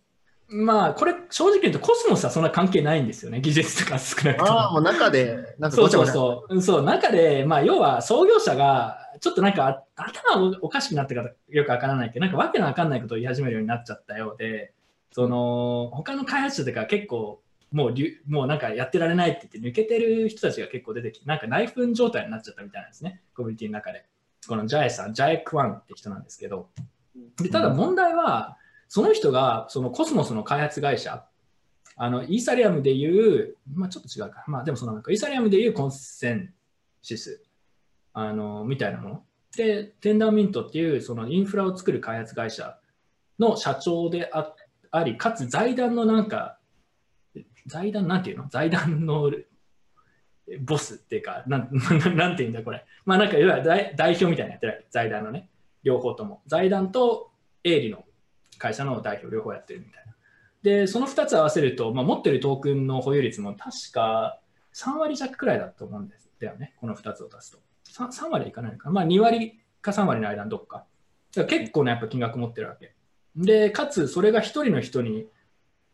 まあ、これ、正直言うとコスモスはそんな関係ないんですよね。技術とか少なくとも。ああ、もう中で、なんかそうそうごちゃごちゃ。そううん。そう、中で、まあ、要は創業者が、ちょっとなんかあ頭おかしくなってからよくわからないけど、なんかわけのわかんないことを言い始めるようになっちゃったようで、その、他の開発者とか結構、もうりゅ、もうなんかやってられないって言って抜けてる人たちが結構出てきて、なんか内紛状態になっちゃったみたいなんですね、コミュニティの中で。このジャエさん、ジャエクワンって人なんですけど、でただ問題は、その人がそのコスモスの開発会社、あのイーサリアムでいう、まあ、ちょっと違うか、まあ、でもそのなんか。イーサリアムでいうコンセンシス。あのみたいなもの。で、テンダーミントっていうそのインフラを作る開発会社の社長でああり、かつ財団のなんか、財団なんていうの？財団のボスっていうか、なん なんていうんだこれ。まあなんかいわゆる代表みたいなやってるわけ財団のね、両方とも。財団と営利の会社の代表両方やってるみたいな。で、その2つ合わせると、まあ、持ってるトークンの保有率も確か3割弱くらいだと思うんですだよね、この2つを足すと。3, 3割いかないのかな、まあ、2割か3割の間どっか。だから結構ね、やっぱ金額持ってるわけ。で、かつそれが1人の人に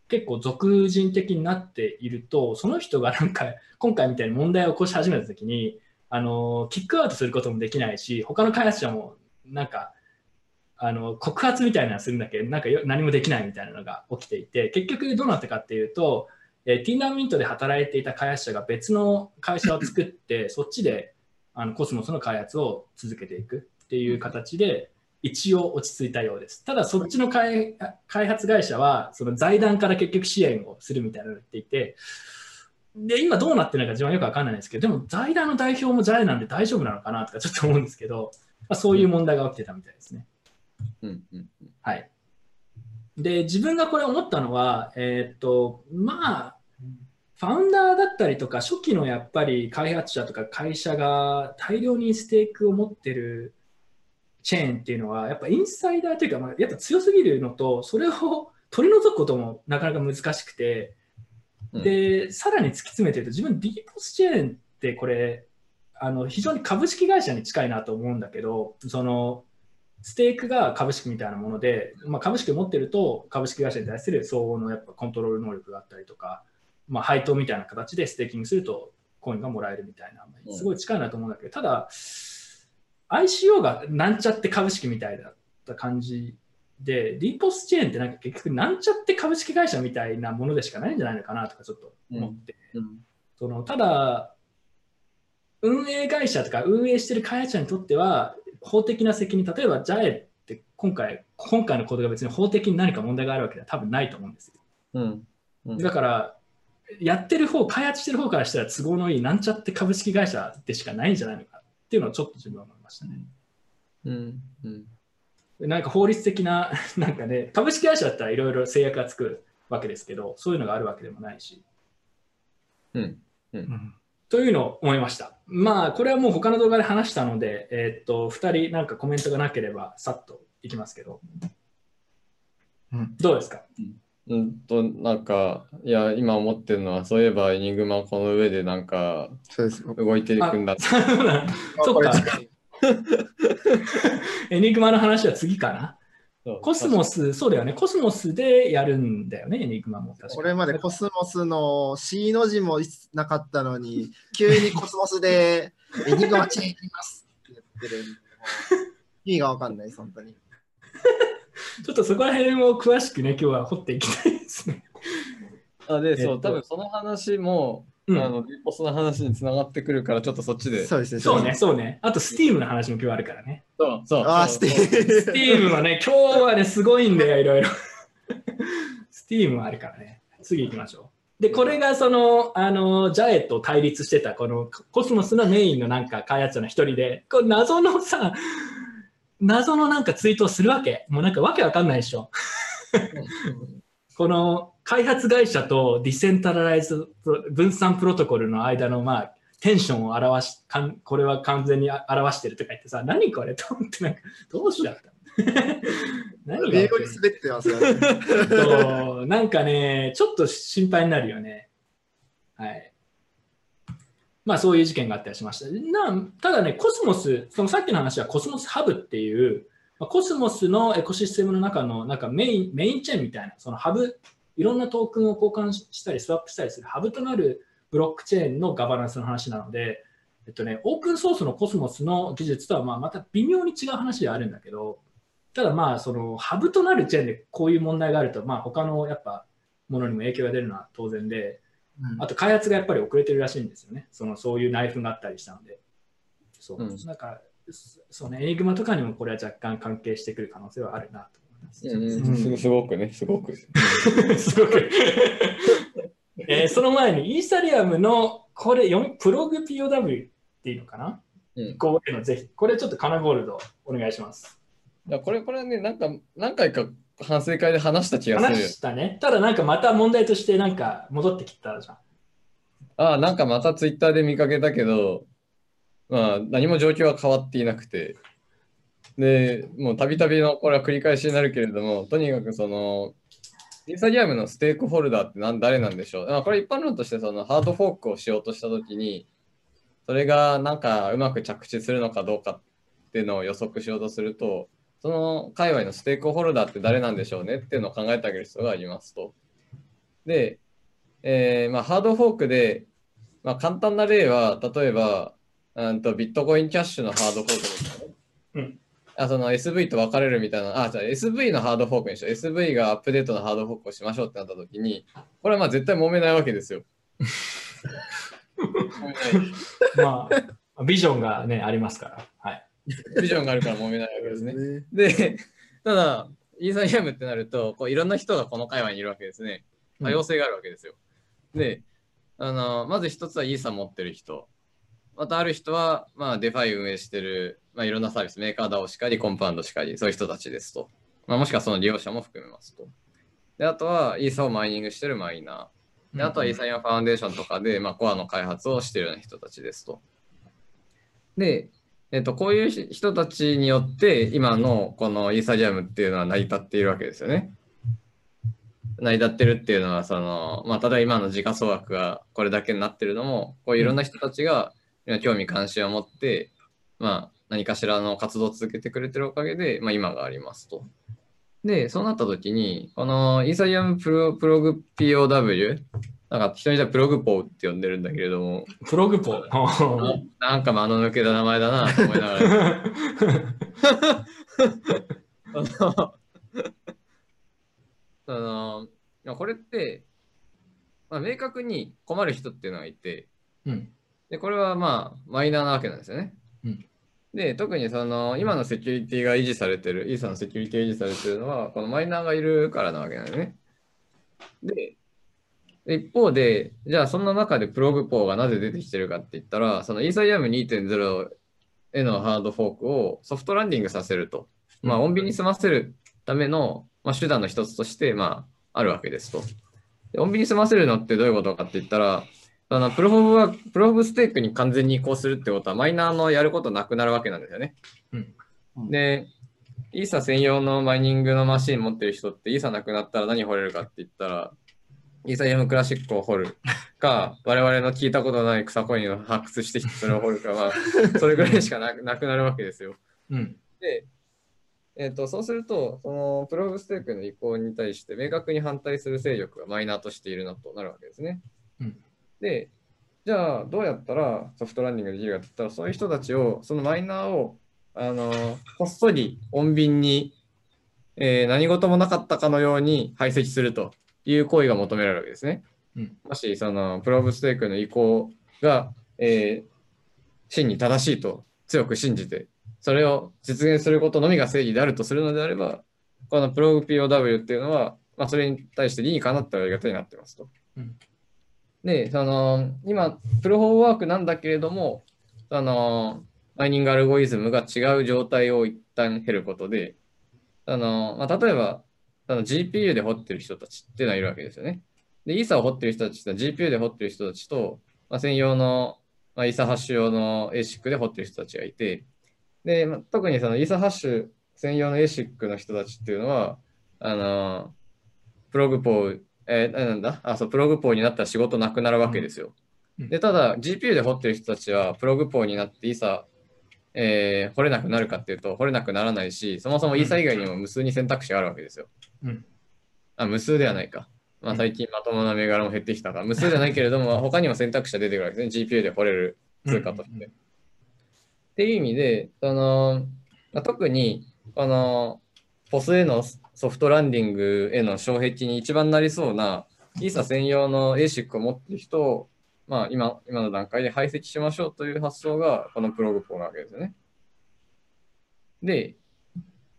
結構俗人的になっていると、その人がなんか今回みたいに問題を起こし始めたときに、あのキックアウトすることもできないし、他の開発者もなんかあの告発みたいなのするんだけど、なんか何もできないみたいなのが起きていて、結局どうなったかっていうと、えーティンダーミントで働いていた開発者が別の会社を作って、そっちであのコスモスの開発を続けていくっていう形で、一応落ち着いたようです。ただ、そっちの開開発会社は、その財団から結局支援をするみたいなのを言っていて、で、今どうなってるのか自分はよくわかんないんですけど、でも財団の代表もジャイなんで大丈夫なのかなとかちょっと思うんですけど、まあ、そういう問題が起きてたみたいですね。うんうんはい。で、自分がこれ思ったのは、えーっと、まあ、ファウンダーだったりとか、初期のやっぱり開発者とか会社が大量にステークを持ってるチェーンっていうのは、やっぱインサイダーというか、まあ、やっぱ強すぎるのと、それを取り除くこともなかなか難しくて、うん。で、さらに突き詰めてると、自分、ディーポスチェーンってこれ、あの非常に株式会社に近いなと思うんだけど、そのステークが株式みたいなもので、まあ、株式を持ってると株式会社に対する相応のやっぱコントロール能力があったりとか、まあ、配当みたいな形でステーキングするとコインがもらえるみたいな、すごい近いなと思うんだけど、ただ、ICO がなんちゃって株式みたいだった感じで、リーポスチェーンってなんか結局なんちゃって株式会社みたいなものでしかないんじゃないのかなとかちょっと思って、うんそのただ、運営会社とか運営してる開発者にとっては、法的な責任、例えば JAE って今回、今回のことが別に法的に何か問題があるわけでは多分ないと思うんですよ。うん。うんだから、やってる方、開発してる方からしたら都合のいい、なんちゃって株式会社でしかないんじゃないのかっていうのをちょっと自分はましたね。うん。うん。なんか法律的な、なんかね、株式会社だったらいろいろ制約がつくわけですけど、そういうのがあるわけでもないし。うん。というのを思いました。まあ、これはもう他の動画で話したので、えーっと、2人なんかコメントがなければ、さっといきますけど、うんどうですか？うんと、なんか、いや、今思ってるのは、そういえばエニグマこの上でなんかそうです。動いていくんだ。そうそっか？エニグマの話は次かな？コスモス、そうだよね。コスモスでやるんだよね、エニグマも確かこれまでコスモスの C の字もなかったのに、急にコスモスでエニグマチェーンいますって言ってる意味がわかんないです、本当に。ちょっとそこら辺を詳しくね、今日は掘っていきたいですね。あで、そう、えっと多分その話も、うんあの、リポスの話につながってくるから、ちょっとそっちで。そうですね。そうね、そうね。あと、スティームの話も今日あるからね。そう、そう。ああ、そうスティスティームのね、今日はね、すごいんだよ、いろいろ。スティームもあるからね。次行きましょう。で、これがその、あの、ジャエと対立してた、このコスモスのメインのなんか開発者の一人で、これ謎のさ、謎のなんかツイートをするわけ。もうなんかわけわかんないでしょ。この開発会社と decentralize 分散プロトコルの間のまあテンションを表しかんこれは完全にあ表してるとか言ってさ何これと思ってなんかどうしちゃった 何が英語に滑ってますよね。そうなんかねちょっと心配になるよね。はい。まあそういう事件があったりしました。なただねコスモスそのさっきの話はコスモスハブっていうまあコスモスのエコシステムの中のなんかメインメインチェーンみたいな、そのハブ、いろんなトークンを交換したり、スワップしたりするハブとなるブロックチェーンのガバナンスの話なので、えっとね、オープンソースのコスモスの技術とはまあまた微妙に違う話ではあるんだけど、ただまあ、そのハブとなるチェーンでこういう問題があると、まあ他のやっぱものにも影響が出るのは当然で、あと開発がやっぱり遅れてるらしいんですよね。そのそういう内紛があったりしたので。そう。うんなんか、そそうね、エニグマとかにもこれは若干関係してくる可能性はあるなと思います。すすごくね、すごく。すごく。えーその前にイーサリアムのこれプログ POW っていうのかな、うんこういうのぜひ。これちょっとカナゴールドお願いします。いやこれ、これはね、なんか、何回か反省会で話した気がする話。したね。ただなんかまた問題としてなんか戻ってきたじゃん。ああ、なんかまたツイッターで見かけたけど、まあ、何も状況は変わっていなくて、で、もうたびたびのこれは繰り返しになるけれども、とにかくその、インスタグラムのステークホルダーって何誰なんでしょうまあこれ一般論としてそのハードフォークをしようとしたときに、それがなんかうまく着地するのかどうかっていうのを予測しようとすると、その界隈のステークホルダーって誰なんでしょうねっていうのを考えてあげる必要がありますと。で、えーまあ、ハードフォークで、まあ、簡単な例は、例えば、うんとビットコインキャッシュのハードフォークですよね。うんあその SV と分かれるみたいな、あ、じゃあ SV のハードフォークにしよう。SV がアップデートのハードフォークをしましょうってなったときに、これはまあ絶対揉めないわけですよ。揉めないまあ、ビジョンがね、ありますから。はい。ビジョンがあるから揉めないわけですね。ね。で、ただ、イーサリアムってなると、こういろんな人がこの界隈にいるわけですね。多様性があるわけですよ。で、あのまず一つはイーサ持ってる人。またある人は、まあ、デファイ運営してる、まあ、いろんなサービス、メーカー DAO しかり、コンパウンドしかり、そういう人たちですと。まあ、もしくはその利用者も含めますと。で、あとはイーサをマイニングしてるマイナー。で、あとはイーサリアムファウンデーションとかで、まあ、コアの開発をしているような人たちですと。で、えっと、こういう人たちによって、今のこのイーサリアムっていうのは成り立っているわけですよね。成り立ってるっていうのは、その、まあ、例えば今の時価総額がこれだけになってるのも、こういろんな人たちが今興味関心を持って、まあ、何かしらの活動を続けてくれてるおかげで、まあ、今がありますと。で、そうなった時に、このイーサリアムプロプログ POW、なんか人にじゃプログポーって呼んでるんだけれども、プログポ。なんか間の抜けた名前だなと思いながら。あのこれって、まあ、明確に困る人っていうのがいて、うん。で、これはまあ、マイナーなわけなんですよね。うんで、特にその、今のセキュリティが維持されてる、イーサのセキュリティが維持されてるのは、このマイナーがいるからなわけなんですね。で、一方で、じゃあそんな中でプログポーがなぜ出てきてるかって言ったら、そのイーサリアム2.0へのハードフォークをソフトランディングさせると。まあ、うん穏便に済ませるための、まあ、手段の一つとして、まあ、あるわけですと。で穏便に済ませるのってどういうことかって言ったら、あのプロフォブは、プロフォブステークに完全に移行するってことは、マイナーのやることなくなるわけなんですよね。うんで、イーサ専用のマイニングのマシン持ってる人って、イーサなくなったら何掘れるかって言ったら、イーサリアムクラシックを掘る か、我々の聞いたことない草コインを発掘してきてそれを掘るかは、それぐらいしかなくなくなるわけですよ。うん。で、えー、とそうすると、そのプロブステークの移行に対して明確に反対する勢力がマイナーとしているなとなるわけですね。うんで、じゃあどうやったらソフトランディングできるかって言ったら、そういう人たちを、そのマイナーを、あのこっそり穏便に、えー何事もなかったかのように排斥するという行為が求められるわけですね。うんもし、そのプロブステークの移行が、えー真に正しいと強く信じて、それを実現することのみが正義であるとするのであれば、このプログ POW っていうのは、まあ、それに対して理にかなったやり方になってますと。うんで、その、今、プロフォーワークなんだけれども、その、マイニングアルゴリズムが違う状態を一旦経ることで、あの、まあ、例えば、その GPU で掘ってる人たちっていうのはいるわけですよね。で、イーサを掘ってる人たちって GPU で掘ってる人たちと、まあ、専用の、まあ、イーサハッシュ用の ASIC で掘ってる人たちがいて、で、まあ、特にそのイーサハッシュ専用の ASIC の人たちっていうのは、あの、プログポー、えーなんだ？あ、そう、プログポーになったら仕事なくなるわけですよ。うんで、ただ、GPU で掘ってる人たちは、プログポーになってイーサ、えー掘れなくなるかっていうと、掘れなくならないし、そもそもイーサ以外にも無数に選択肢があるわけですよ。うんあ、無数ではないか。まあ、うん最近まともな銘柄も減ってきたから、無数じゃないけれども、他にも選択肢が出てくるわけですね。GPU で掘れる通貨として。うんうんうんっていう意味で、そのまあ、特にこの POS へのソフトランディングへの障壁に一番なりそうな、イーサ専用の ASIC を持っている人を、まあ、今今の段階で排斥しましょうという発想が、このプログポーなわけですよね。で、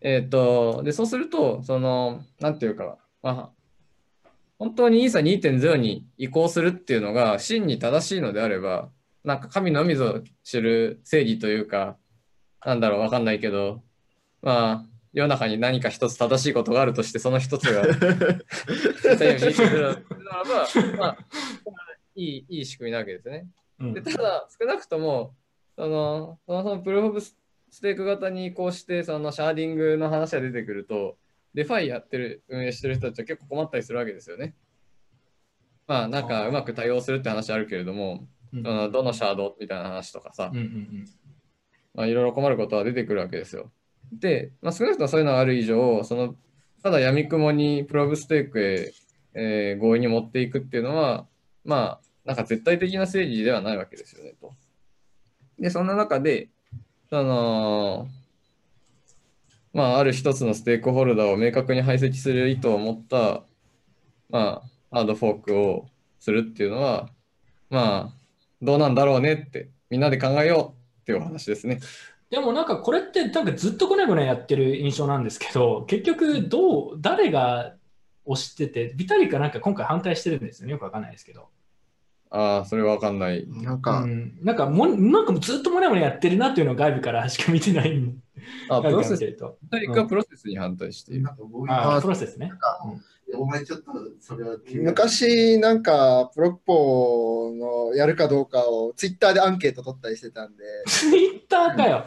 えっ、と、で、そうすると、その、なんていうか、まあ、本当にイーサ2.0に移行するっていうのが真に正しいのであれば、なんか神のみぞ知る正義というか、なんだろう、わかんないけど、まあ、世の中に何か一つ正しいことがあるとして、その一つが、最後にするならば、まあ、いいいい仕組みなわけですね。うんでただ、少なくとも、その、そのそのプルーフオブステーク型に移行して、そのシャーディングの話が出てくると、デファイやってる、運営してる人たちは結構困ったりするわけですよね。まあ、なんかうまく対応するって話あるけれども、うんそのどのシャードみたいな話とかさ、いろいろ困ることは出てくるわけですよ。で、まあ、少なくともそういうのがある以上、そのただ闇雲にプルーフオブステークへ、えー合意に持っていくっていうのは、まあ、なんか絶対的な正義ではないわけですよねと。で、そんな中で、その、まあ、ある一つのステークホルダーを明確に排斥する意図を持った、まあ、ハードフォークをするっていうのは、まあ、どうなんだろうねって、みんなで考えようっていうお話ですね。でもなんかこれってなんかずっとこねこねやってる印象なんですけど、結局どう、誰が推してて、ビタリカなんか今回反対してるんですよね。よくわかんないですけど。ああ、それはわかんない。なんか、うん、なんかもなんかもうずっともねもねやってるなっていうのを外部からしか見てないんあ、プロセス。ビタリプロセスに反対している。ういうああプロセスね。お前ちょっとそれは昔なんかプロッポーのやるかどうかをツイッターでアンケート取ったりしてたんで、ツイッターかよ。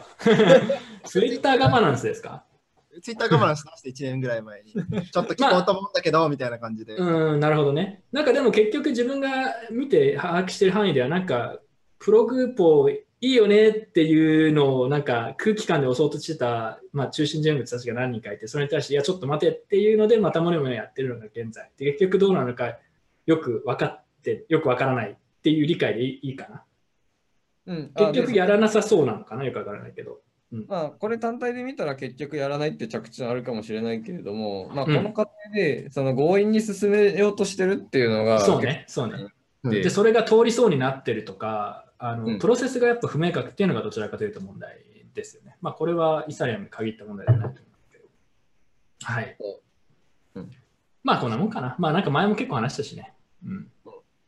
ツイッターガバナンスですか？ツイッター我慢してました、1年ぐらい前に。ちょっと聞こうと思うんだけど、みたいな感じで。うん、なるほどね。なんかでも結局自分が見て把握してる範囲では、なんかプログポいいよねっていうのをなんか空気感で押そうとしてた、まあ、中心人物たちが何人かいて、それに対して、いや、ちょっと待てっていうので、またもねもねやってるのが現在。で結局どうなのかよく分かって、よく分からないっていう理解でいいかな。うん、結局やららなさそうなのかなよく分からないけど。まあ、これ単体で見たら結局やらないって着地はあるかもしれないけれども、まあ、こうんの過程でその強引に進めようとしてるっていうのが、そうね、そうね。うんで、それが通りそうになってるとか、あのうんプロセスがやっぱ不明確っていうのがどちらかというと問題ですよね。まあ、これはイサリアムに限った問題じゃないと思うんですけど。はい。うんまあ、こんなもんかな。まあ、なんか前も結構話したしね。うん。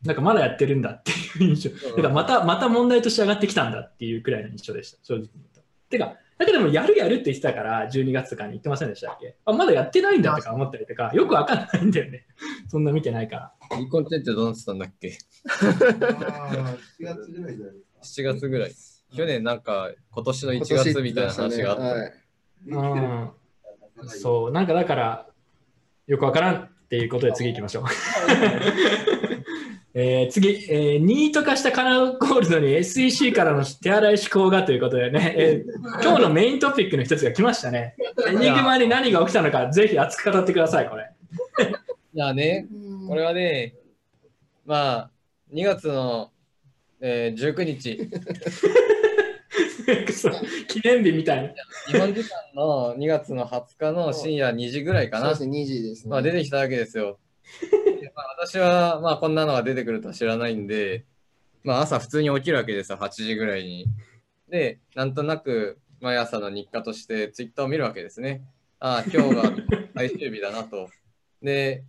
なんかまだやってるんだっていう印象。うんだからまた、また問題として上がってきたんだっていうくらいの印象でした、正直に言うと。てか、だけどもやるやるって言ってたから、12月とかに言ってませんでしたっけ？あ、まだやってないんだとか思ったりとか、よくわかんないんだよね。そんな見てないから。リコンテンツどうなってたんだっけ？あ7月ぐらいじゃないですか。7月ぐらい。去年なんか今年の1今年月みたいな話があった。はいうんそう、なんかだから、よくわからんっていうことで次行きましょう。えー次、えーニート化したカナゴールドに SEC からの手洗い思考がということでね、えー今日のメイントピックの一つが来ましたね。エニグマに何が起きたのか、ぜひ熱く語ってください、これ。いやね、これはね、まあ、2月の、えー19日、記念日みたいな。日本時間の2月の20日の深夜2時ぐらいかなそうで、すね、2時ですね。まあ、出てきたわけですよ。まあ、私は、まあ、こんなのが出てくるとは知らないんで、まあ、朝普通に起きるわけですよ、8時ぐらいに。で、なんとなく毎朝の日課としてツイッターを見るわけですね。ああ、今日が最終日だなと。で、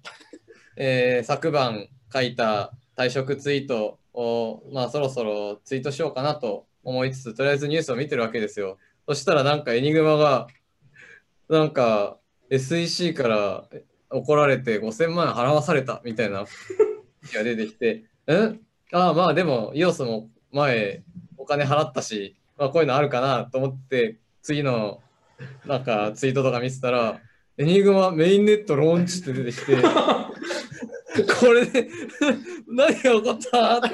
えー昨晩書いた退職ツイートを、まあ、そろそろツイートしようかなと思いつつ、とりあえずニュースを見てるわけですよ。そしたらなんかエニグマが、なんか SEC から怒られて5000万円払わされたみたいなが出てきて、え？ああまあでも、イオスも前お金払ったし、まあこういうのあるかなと思って、次のなんかツイートとか見てたら、エニグマメインネットローンチって出てきて、これで 何が起こった？って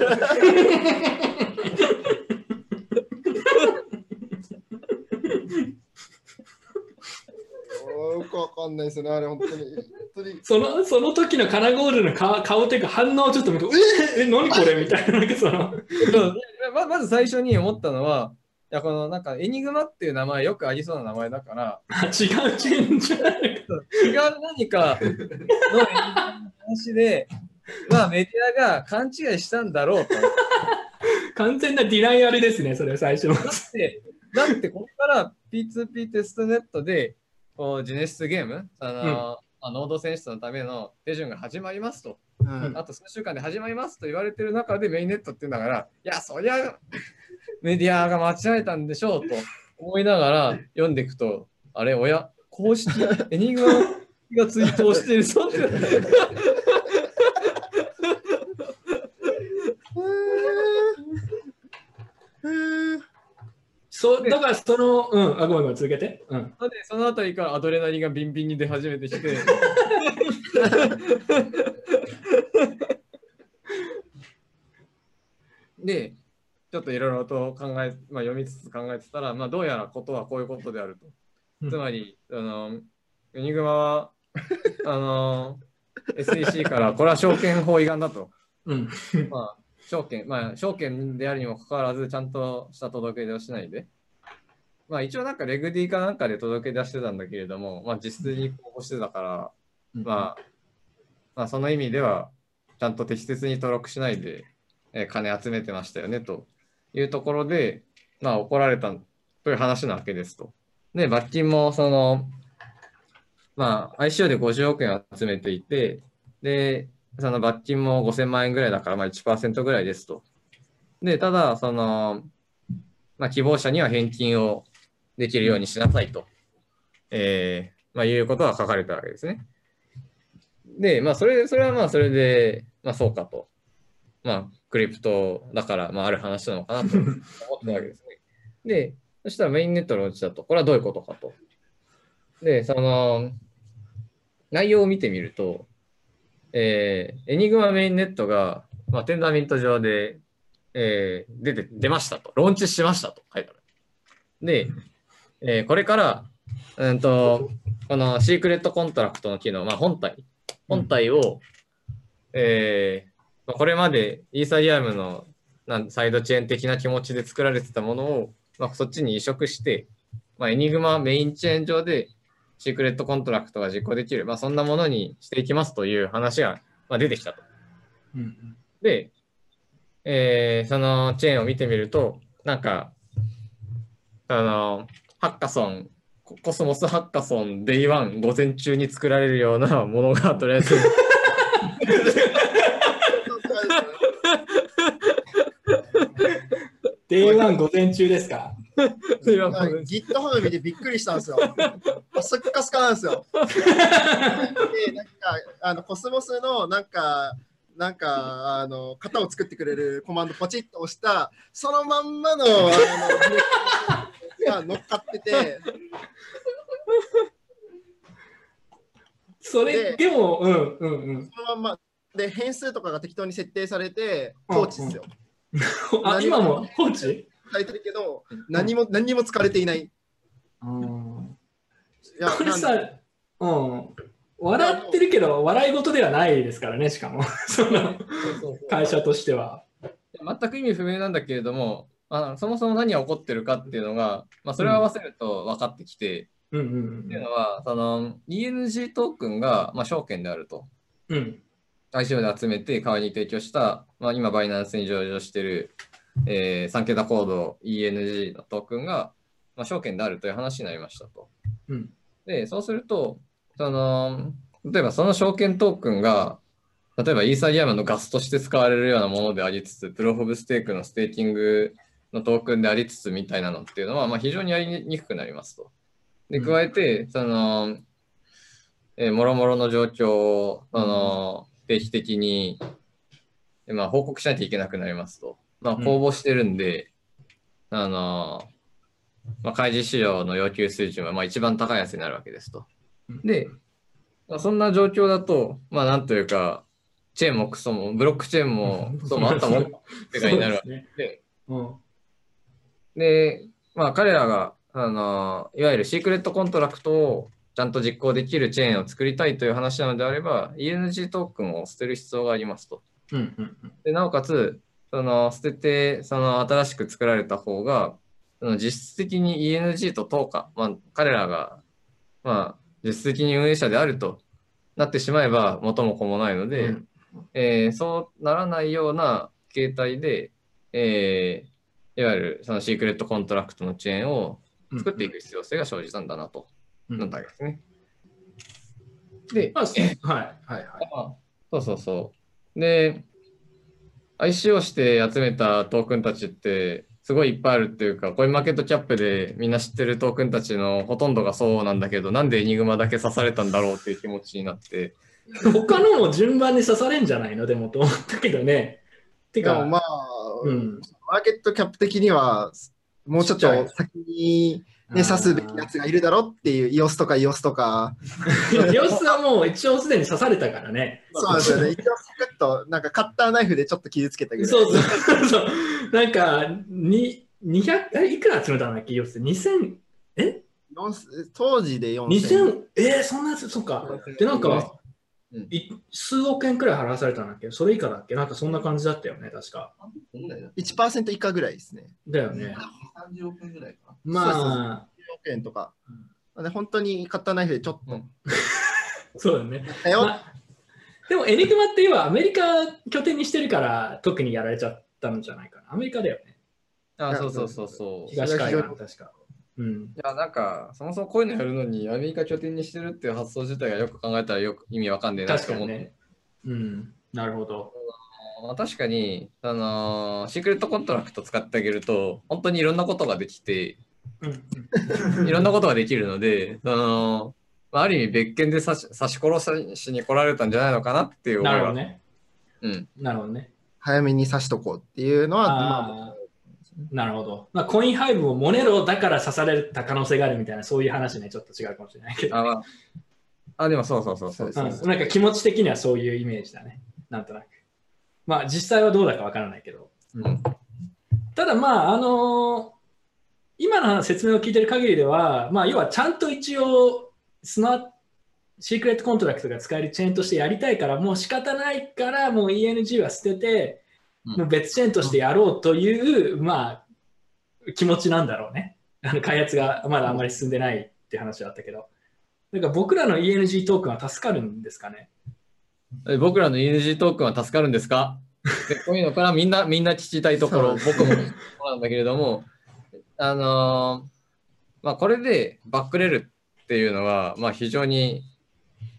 よくわかんないですね、あれ、本当に。本当にそのその時のカナゴールドの顔顔というか反応をちょっと見ると、ええ、何これみたいな、なんかその、ままず最初に思ったのは、いやこのなんかエニグマっていう名前よくありそうな名前だから、あ違うチェンじゃない違う何かのエニグマの話で、まあメディアが勘違いしたんだろうと。完全なディナイアルですね、それ最初の。だって、だってここから P2P テストネットで、こうジェネシスゲーム、あのまあノード選出のための手順が始まりますと。うんあと数週間で始まりますと言われてる中でメインネットって言うんだから、いや、そりゃ メディアが間違えたんでしょうと思いながら読んでいくと、あれ、親、公式 エニグマがツイートをしているぞって。そうだからその、うん、あ、ごめんごめん、続けて。うん。でそのあたりからアドレナリンがビンビンに出始めてきて、で、ちょっといろいろと考え、まあ、読みつつ考えてたら、まあ、どうやらことはこういうことであると。うんつまり、あの、ユニグマは、あの、SEC から、これは証券法違反だと。うん。まあ、証券、まあ、証券であるにもかかわらず、ちゃんとした届け出をしないで。まあ、一応なんかレグディかなんかで届け出してたんだけれども、まあ、実質に公募してたから、まあ、まあ、その意味では、ちゃんと適切に登録しないで、えー金集めてましたよね、というところで、まあ、怒られたという話なわけですと。で、罰金も、その、まあ、ICO で50億円集めていて、で、その罰金も5000万円ぐらいだから、まあ1%ぐらいですと。で、ただ、その、まあ、希望者には返金をできるようにしなさいと、えーまあ、いうことが書かれたわけですね。で、まあ、それ、それはまあ、それで、まあ、そうかと。まあ、クリプトだから、まあ、ある話なのかなと思ったわけですね。で、そしたらメインネットのうちだと、これはどういうことかと。で、その、内容を見てみると、えーエニグマメインネットが、まあ、テンダーミント上で、えー出て、出ましたと。ローンチしましたと書いてある。で、えーこれから、うんと、このシークレットコントラクトの機能、まあ本体、本体を、えーまあこれまでイーサリアムのなんサイドチェーン的な気持ちで作られてたものを、まあ、そっちに移植して、まあ、エニグマメインチェーン上でシークレットコントラクトが実行できる、まあ、そんなものにしていきますという話が、まあ、出てきたと。うんで、えーそのチェーンを見てみると、なんか、あの、ハッカソン、ココスモスハッカソン、 day one 午前中に作られるような ものが、とりあえず、Day1 午前中ですか？ Day one はい GitHub 見てびっくりしたんですよ。あスッカスカなんですよ。で、なんか、あのコスモスのなんか、なんか、あの、型を作ってくれるコマンドポチッと押した、そのまんまの、あの、が乗っかってて、それ、でも、うんうんうん。そのまんま、で、変数とかが適当に設定されて、放置ですよ。あ、今も放置？されてるけど、何も、何にも使われていない。いや、これさ、うん。笑ってるけど、笑い事ではないですからね、しかも。その会社としては。全く意味不明なんだけれども、あそもそも何が起こってるかっていうのが、まあ、それを合わせると分かってきて、うんうんっていうのは、その ENG トークンが、まあ、証券であると。うん。うん。ICO で集めて代わりに提供した、まあ、今バイナンスに上場している、えー、3桁コード ENG のトークンが、まあ、証券であるという話になりましたと。うん。で、そうすると、その、例えばその証券トークンが、例えばイーサリアムのガスとして使われるようなものでありつつ、プロフオブステークのステーキングのトークンでありつつみたいなのっていうのは、まあ、非常にやりにくくなりますと。で、うん加えて、その、えー、もろもろの状況を、その、定期的に、えまあ、報告しないといけなくなりますと。まあ、うん公募してるんで、あの、まあ、開示資料の要求水準はまあ一番高いやつになるわけですと。で、まあ、そんな状況だと、まあなんというか、チェーンもクソも、ブロックチェーンもクソもあったもんってかになるわけね。で、うん。で、まあ彼らが、あの、いわゆるシークレットコントラクトをちゃんと実行できるチェーンを作りたいという話なのであれば、ENG トークンを捨てる必要がありますと。うんうんうん。でなおかつ、その捨てて、その新しく作られた方が、その実質的に ENG と等価、まあ、彼らが、まあ、実質的に運営者であるとなってしまえば元も子もないので、うんえーそうならないような形態で、えーいわゆるそのシークレットコントラクトのチェーンを作っていく必要性が生じたんだなと、うんなったわけですね。で、まあ、はいはいはい。あそうそうそう。で、ICO して集めたトークンたちって、すごいいっぱいあるっていうか、コインマーケットキャップでみんな知ってるトークンたちのほとんどがそうなんだけど、なんでエニグマだけ刺されたんだろうっていう気持ちになって、他のも順番に刺されんじゃないの？でもと思ったけどね。てか、まあ、うん。マーケットキャップ的には、もうちょっと先に、ね、刺すべきやつがいるだろっていう、EOS とか EOS とか、様子はもう一応すでに刺されたからね。そうですよね。一応サクッと、なんかカッターナイフでちょっと傷つけたぐらい。そうそうそう。なんか、に、200、え、いくら集めたんだっけ、様子？2000、え？四当時で4000。2000、えー、そんなやつ、そっか。で、なんか、うんい数億円くらい払わされたんだっけ？それ以下だっけ？なんかそんな感じだったよね、確か。1%以下ぐらいですね。だよね。30億円ぐらいかまあ、10億円とか。なんで本当にカッターナイフでちょっと、うんそうだよね。だよまあでも、エニグマって今、アメリカ拠点にしてるから、特にやられちゃったんじゃないかな。アメリカだよね。あ、そうそうそうそう。い東海岸確か。うん。や、なんか、そもそもこういうのやるのに、アメリカ拠点にしてるっていう発想自体がよく考えたらよく意味わかんねえなと思って。確かにね。うん。なるほど。まあ、確かに、あのーシークレットコントラクト使ってあげると、本当にいろんなことができて、うん。いろんなことができるので、そのまあ、ある意味別件で刺し刺し殺しに来られたんじゃないのかなっていう。なるほどね。うん。なるほどね。早めに刺しとこうっていうのは、まあ、ああ、なるほど。まあ、コインハイブをモネロだから刺された可能性があるみたいな、そういう話ね、ちょっと違うかもしれないけど。あ、まあ、あでもそうそうそうそう。そううん、なんか気持ち的にはそういうイメージだね。なんとなく。まあ、実際はどうだかわからないけど。うんただまあ、あの今の説明を聞いてる限りでは、まあ、要はちゃんと一応スマートシークレットコントラクトが使えるチェーンとしてやりたいから、もう仕方ないから、もう ENG は捨てて、うんもう別チェーンとしてやろうという、まあ、気持ちなんだろうね。あの開発がまだあんまり進んでないって話だったけど。だから僕らの ENG トークンは助かるんですかね？え僕らの ENG トークンは助かるんですか？でこういうのから みんな、みんな聞きたいところ、僕もそうなんだけれども、あのーまあ、これでバックレるっていうのは、まあ、非常に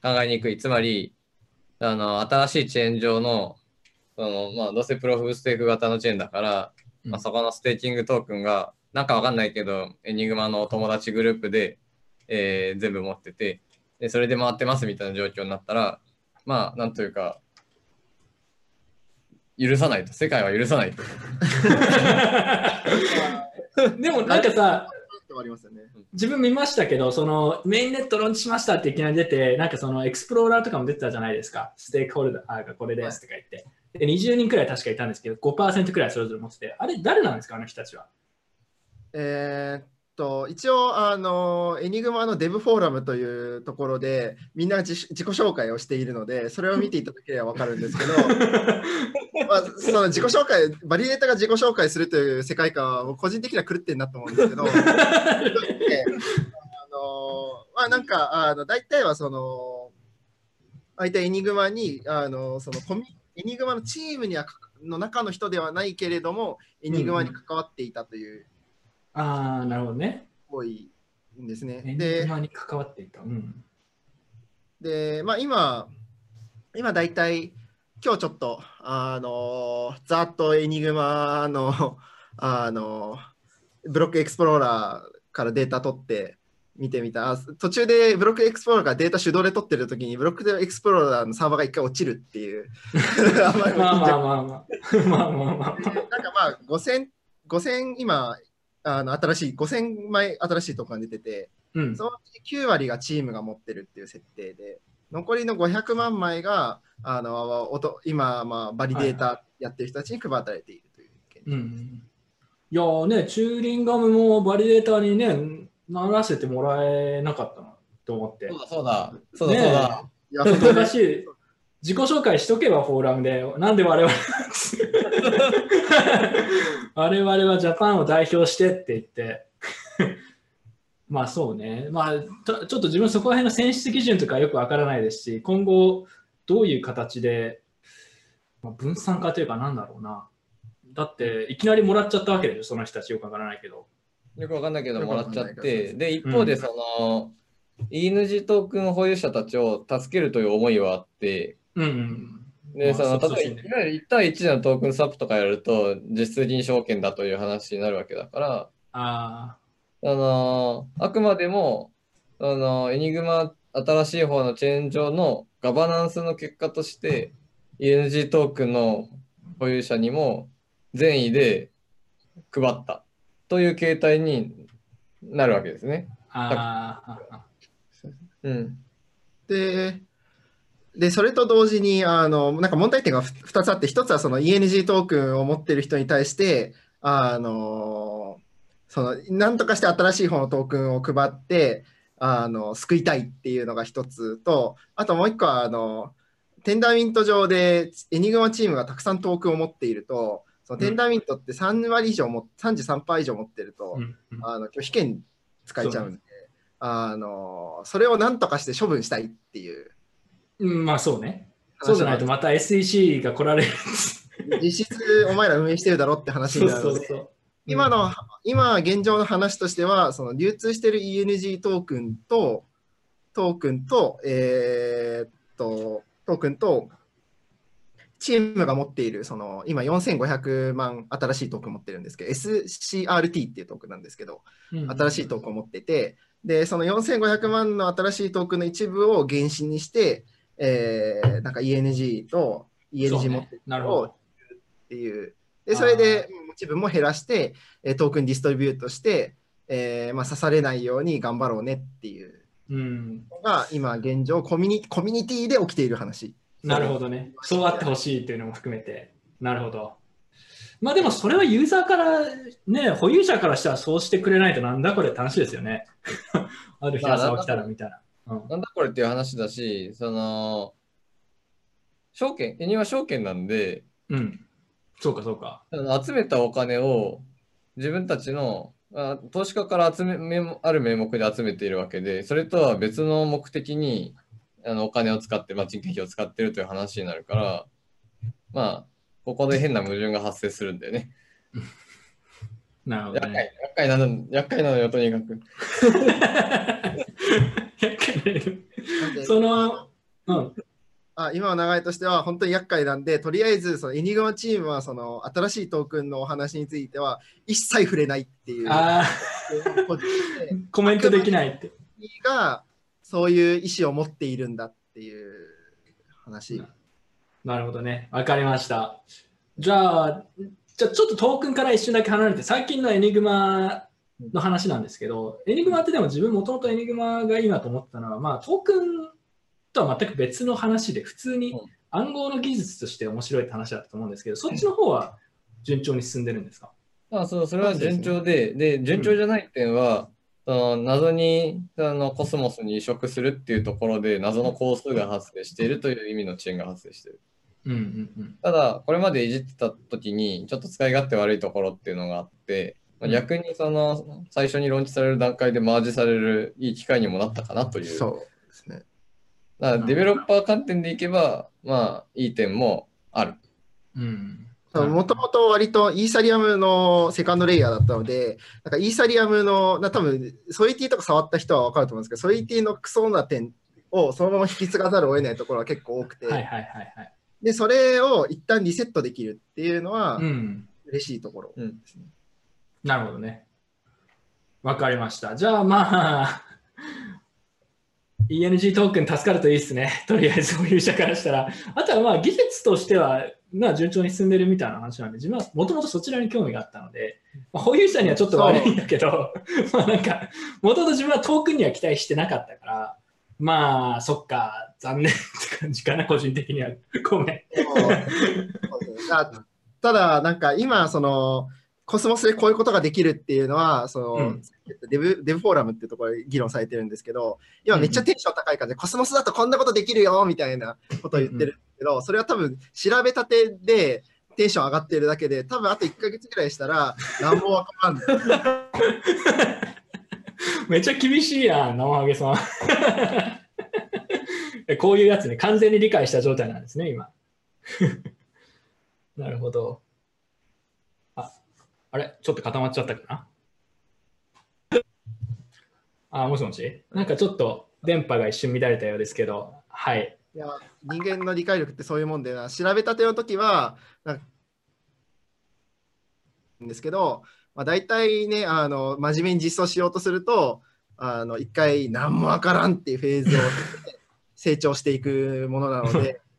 考えにくい。つまり、あの、新しいチェーン上の、その、まあ、どうせプロフステーク型のチェーンだから、まあ、そこのステーキングトークンが、なんかわかんないけど、エニグマの友達グループで、えー全部持っててで、それで回ってますみたいな状況になったら、まあ、なんというか、許さないと、世界は許さないと。でもなんかさ、終わりますよね。自分見ましたけど、そのメインネットローンチしましたっていきなり出て、なんかそのエクスプローラーとかも出てたじゃないですか。ステークホルダーがこれですとか言って。で、20人くらい確かいたんですけど、5%くらいそれぞれ持ってて、あれ誰なんですか、あの人たちは？えーっと、一応、あの、エニグマのデブフォーラムというところで、みんな自自己紹介をしているので、それを見ていただければわかるんですけど、まあ、その自己紹介、バリデータが自己紹介するという世界観は、個人的には狂ってんなと思うんですけど、で あの、まあ、なんか、あの、大体はその、相手エニグマに、あの、そのコミ、エニグマのチームにはかの中の人ではないけれども、エニグマに関わっていたというああ、なるほどね。多いんですね。エニでグ、マに関わっていた。うん。で、まあ、今、今大体、今日ちょっと、あの、ざっとエニグマの、あの、ブロックエクスプローラーからデータ取って見てみた。あ途中でブロックエクスプローラーがデータ手動で取ってるときに、ブロックエクスプローラーのサーバーが一回落ちるっていう。あんまりまあまあまあまあ。まあまあまあまあ。なんかまあ、5000、5000今、あの新しい、5000枚新しいとこが出てて、うんそのうち9割がチームが持ってるっていう設定で、残りの500万枚があのおと今、まあ、バリデータやってる人たちに配られているという現状うん。いやーね、チューリンガムもバリデーターにね、ならせてもらえなかったなと思ってそう。だ、そうだ、そうだ、そうだ。い自己紹介しとけばフォーラムで、なんで我々 我々はジャパンを代表してって言って、まあそうね、まあちょちょっと自分そこら辺の選出基準とかよくわからないですし、今後どういう形で、まあ、分散化というかなんだろうな。だっていきなりもらっちゃったわけでしょ、その人たちよくわからないけど。よくわかんないけど、もらっちゃって、どで、一方で、その、ENG トークン保有者たちを助けるという思いはあって、うんうん。で、まあその、例えば、いわゆる1対1でのトークンスワップとかやると、実質的に証券だという話になるわけだから、ああ、あのあくまでも、あのエニグマ新しい方のチェーン上のガバナンスの結果として、ENG トークンの保有者にも善意で配ったという形態になるわけですね。あうん。で、で、それと同時に、あの、なんか問題点が2つあって、1つはその ENG トークンを持ってる人に対して、あの、その、なんとかして新しい方のトークンを配って、あの、救いたいっていうのが1つと、あともう1個は、あの、テンダーミント上でエニグマチームがたくさんトークンを持っていると、そのテンダーミントって3割以上も、33%以上持ってると、うんうんあの拒否権使えちゃうんで、あのそれをなんとかして処分したいっていううん、まあそうね。そうじゃないとまた SEC が来られる。実質お前ら運営してるだろって話になるので、う。今の、今現状の話としては、その流通してる ENG トークンと、トークンと、えーっと、トークンと、チームが持っている、その、今4500万新しいトークン持ってるんですけど、SCRT っていうトークンなんですけど、うん新しいトークンを持ってて、で、その4500万の新しいトークンの一部を原資にして、えー、なんか ENG と ENG ね持ってるなるほど。っていう。で、それで持ち分も減らして、えートークンディストリビュートして、えーまあ、刺されないように頑張ろうねっていううん。のが、今現状コミュニ、コミュニティで起きている話。なるほどね。そうあってほしいっていうのも含めて。なるほど。まあでもそれはユーザーから、ね、保有者からしたらそうしてくれないとなんだこれって話ですよね。ある日朝起きたらみたいな。うんなんだこれっていう話だし、その、証券、エニは証券なんで、うん。そうかそうか。集めたお金を自分たちのあ投資家から集め名ある名目で集めているわけで、それとは別の目的にあのお金を使って、まあ、人件費を使っているという話になるから、まあ、ここで変な矛盾が発生するんだよね。なるほどね。厄介なの、厄介なのよ、とにかく。その、うん。あ今の流れとしては本当に厄介なんで、とりあえずそのエニグマチームはその新しいトークンのお話については一切触れないっていう コメントできないって。がそういう意思を持っているんだっていう話。なるほどね。わかりました。じゃあ、じゃあちょっとトークンから一瞬だけ離れて、最近のエニグマの話なんですけど、エニグマってでも自分もともとエニグマがいいなと思ったのは、まあトークンとは全く別の話で、普通にうん暗号の技術として面白いって話だったと思うんですけど、そっちの方は順調に進んでるんですか？まあ、そうそれは順調で、で、順調じゃない点は、その謎にあのコスモスに移植するっていうところで謎の工数が発生しているという意味の遅延が発生している。うんうんうん。ただ、これまでいじってた時に、ちょっと使い勝手悪いところっていうのがあって、まあうん逆にその最初にローンチされる段階でマージされるいい機会にもなったかなという。そうですね。だからデベロッパー観点でいけば、まあ、いい点もある。うんもともと割とイーサリアムのセカンドレイヤーだったので、なんかイーサリアムの、な多分ソリティとか触った人は分かると思うんですけど、ソリティのクソな点をそのまま引き継がざるを得ないところが結構多くて、はいはいはいはい。で、それを一旦リセットできるっていうのはうん。嬉しいところですね。なるほどね。わかりました。じゃあまあ、ENG トークン助かるといいですね。とりあえず保有者からしたら。あとはまあ技術としては、まあ、順調に進んでるみたいな話なんで、自分はもともとそちらに興味があったので、まあ、保有者にはちょっと悪いんだけど、まあなんか、もともと自分はトークンには期待してなかったから、まあ、そっか、残念って感じかな、個人的には。ごめん。ただ、なんか今、その、コスモスでこういうことができるっていうのは、その、うん dev dev フォーラムっていうところで議論されてるんですけど、今めっちゃテンション高い感じで、コスモスだとこんなことできるよみたいなことを言ってるんですけど、それは多分調べたてでテンション上がってるだけで、多分あと1ヶ月ぐらいしたら、何もわからん。めっちゃ厳しいやん、生ハゲさん。えこういうやつね、完全に理解した状態なんですね、今。なるほど。あ、あれ？ちょっと固まっちゃったかな？あ、もしもし？なんかちょっと電波が一瞬乱れたようですけど、はい。いや人間の理解力ってそういうもんでな、調べたての時は、なんですけど、まあ、大体ね、あの真面目に実装しようとすると、あの一回何もわからんっていうフェーズを成長していくものなので、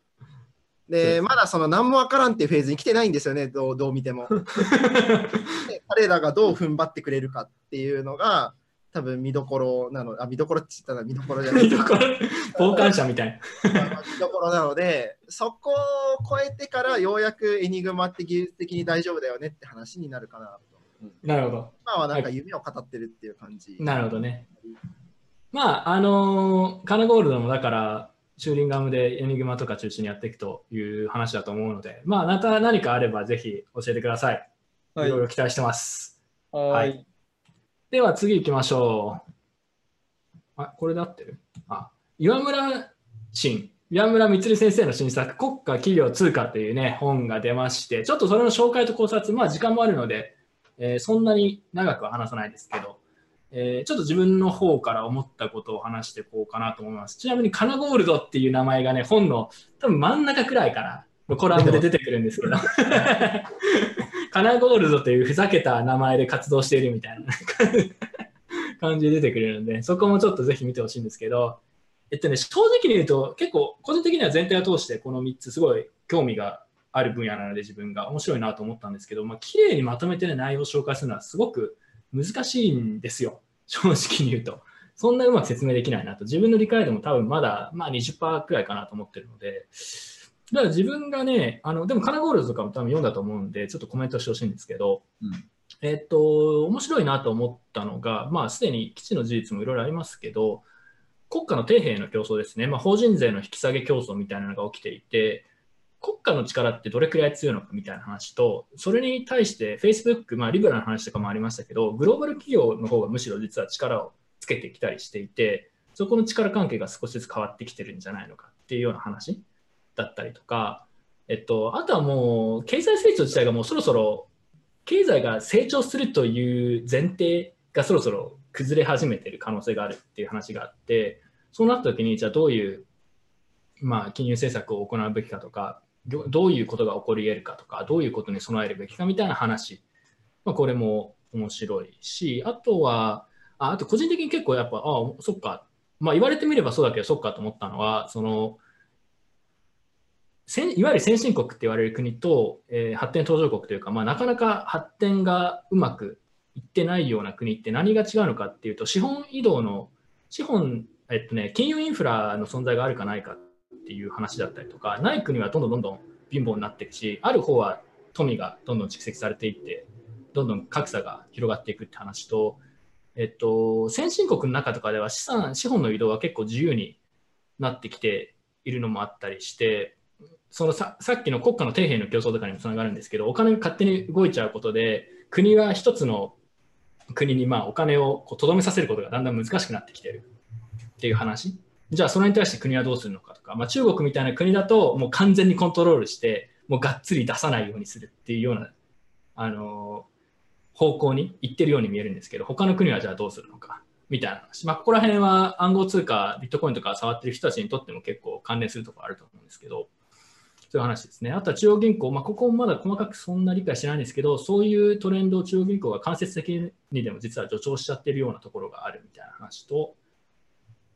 でまだその何もわからんっていうフェーズに来てないんですよね、どうどう見ても。で彼らがどう踏ん張ってくれるかっていうのが、多分見どころなの、あ、見どころって言ったら見どころじゃない見どころ、傍観者みたいな。見どころなので、そこを超えてからようやくエニグマって技術的に大丈夫だよねって話になるかなと。なるほど。今はなんか夢を語ってるっていう感じ。なるほどね。まあ、あのーカナゴールドもだから、チューリンガムでエニグマとか中心にやっていくという話だと思うので、まあ、また何かあればぜひ教えてください。いろいろ期待してます。ははいい。では次行きましょう。あ、これで合ってる？あ、岩村新、岩村光先生の新作、国家企業通貨というね、本が出まして、ちょっとそれの紹介と考察、まあ時間もあるので、えーそんなに長くは話さないですけど、えーちょっと自分の方から思ったことを話していこうかなと思います。ちなみにカナゴールドっていう名前がね、本の多分真ん中くらいかな、コラムで出てくるんですけど、カナゴールドというふざけた名前で活動しているみたいな感じで出てくるので、そこもちょっとぜひ見てほしいんですけど、えっとね、正直に言うと、結構個人的には全体を通してこの3つすごい興味がある分野なので自分が。面白いなと思ったんですけど、まあ綺麗にまとめて、ね、内容を紹介するのはすごく難しいんですよ、正直に言うと。そんなうまく説明できないなと。自分の理解度も多分まだ、まあ、20%くらいかなと思ってるので、だから自分がね、あのでもカナゴールズとかも多分読んだと思うんで、ちょっとコメントしてほしいんですけど、うん。えっと、面白いなと思ったのが、まあ、すでに基地の事実もいろいろありますけど、国家の底辺の競争ですね、まあ、法人税の引き下げ競争みたいなのが起きていて、国家の力ってどれくらい強いのかみたいな話と、それに対して Facebook、まあ、リベラルな話とかもありましたけど、グローバル企業の方がむしろ実は力をつけてきたりしていて、そこの力関係が少しずつ変わってきてるんじゃないのかっていうような話だったりとか、えっと、あとはもう経済成長自体がもうそろそろ経済が成長するという前提がそろそろ崩れ始めてる可能性があるっていう話があって、そうなった時に、じゃあどういう、まあ、金融政策を行うべきかとか、どういうことが起こり得るかとか、どういうことに備えるべきかみたいな話、まあ、これも面白いし、あとは、ああと個人的に結構やっぱ、ああ、そっか、まあ言われてみればそうだけど、そっかと思ったのは、その、いわゆる先進国って言われる国と、えー発展途上国というか、まあ、なかなか発展がうまくいってないような国って何が違うのかっていうと、資本移動の、資本、えっとね、金融インフラの存在があるかないかっていう話だったりとか、ない国はどんどんどんどん貧乏になっていくし、ある方は富がどんどん蓄積されていって、どんどん格差が広がっていくって話と、えっと、先進国の中とかでは資産、資本の移動は結構自由になってきているのもあったりして、そのささっきの国家の底辺の競争とかにもつながるんですけど、お金が勝手に動いちゃうことで、国は一つの国にまあお金をとどめさせることがだんだん難しくなってきてるっていう話。じゃあそれに対して国はどうするのかとか、まあ、中国みたいな国だともう完全にコントロールして、もうがっつり出さないようにするっていうような、あの方向に行ってるように見えるんですけど、他の国はじゃあどうするのかみたいな話。まあ、ここら辺は暗号通貨、ビットコインとか触ってる人たちにとっても結構関連するところあると思うんですけど、そういう話ですね。あとは中央銀行、まあ、ここもまだ細かくそんな理解してないんですけど、そういうトレンドを中央銀行が間接的にでも実は助長しちゃってるようなところがあるみたいな話と、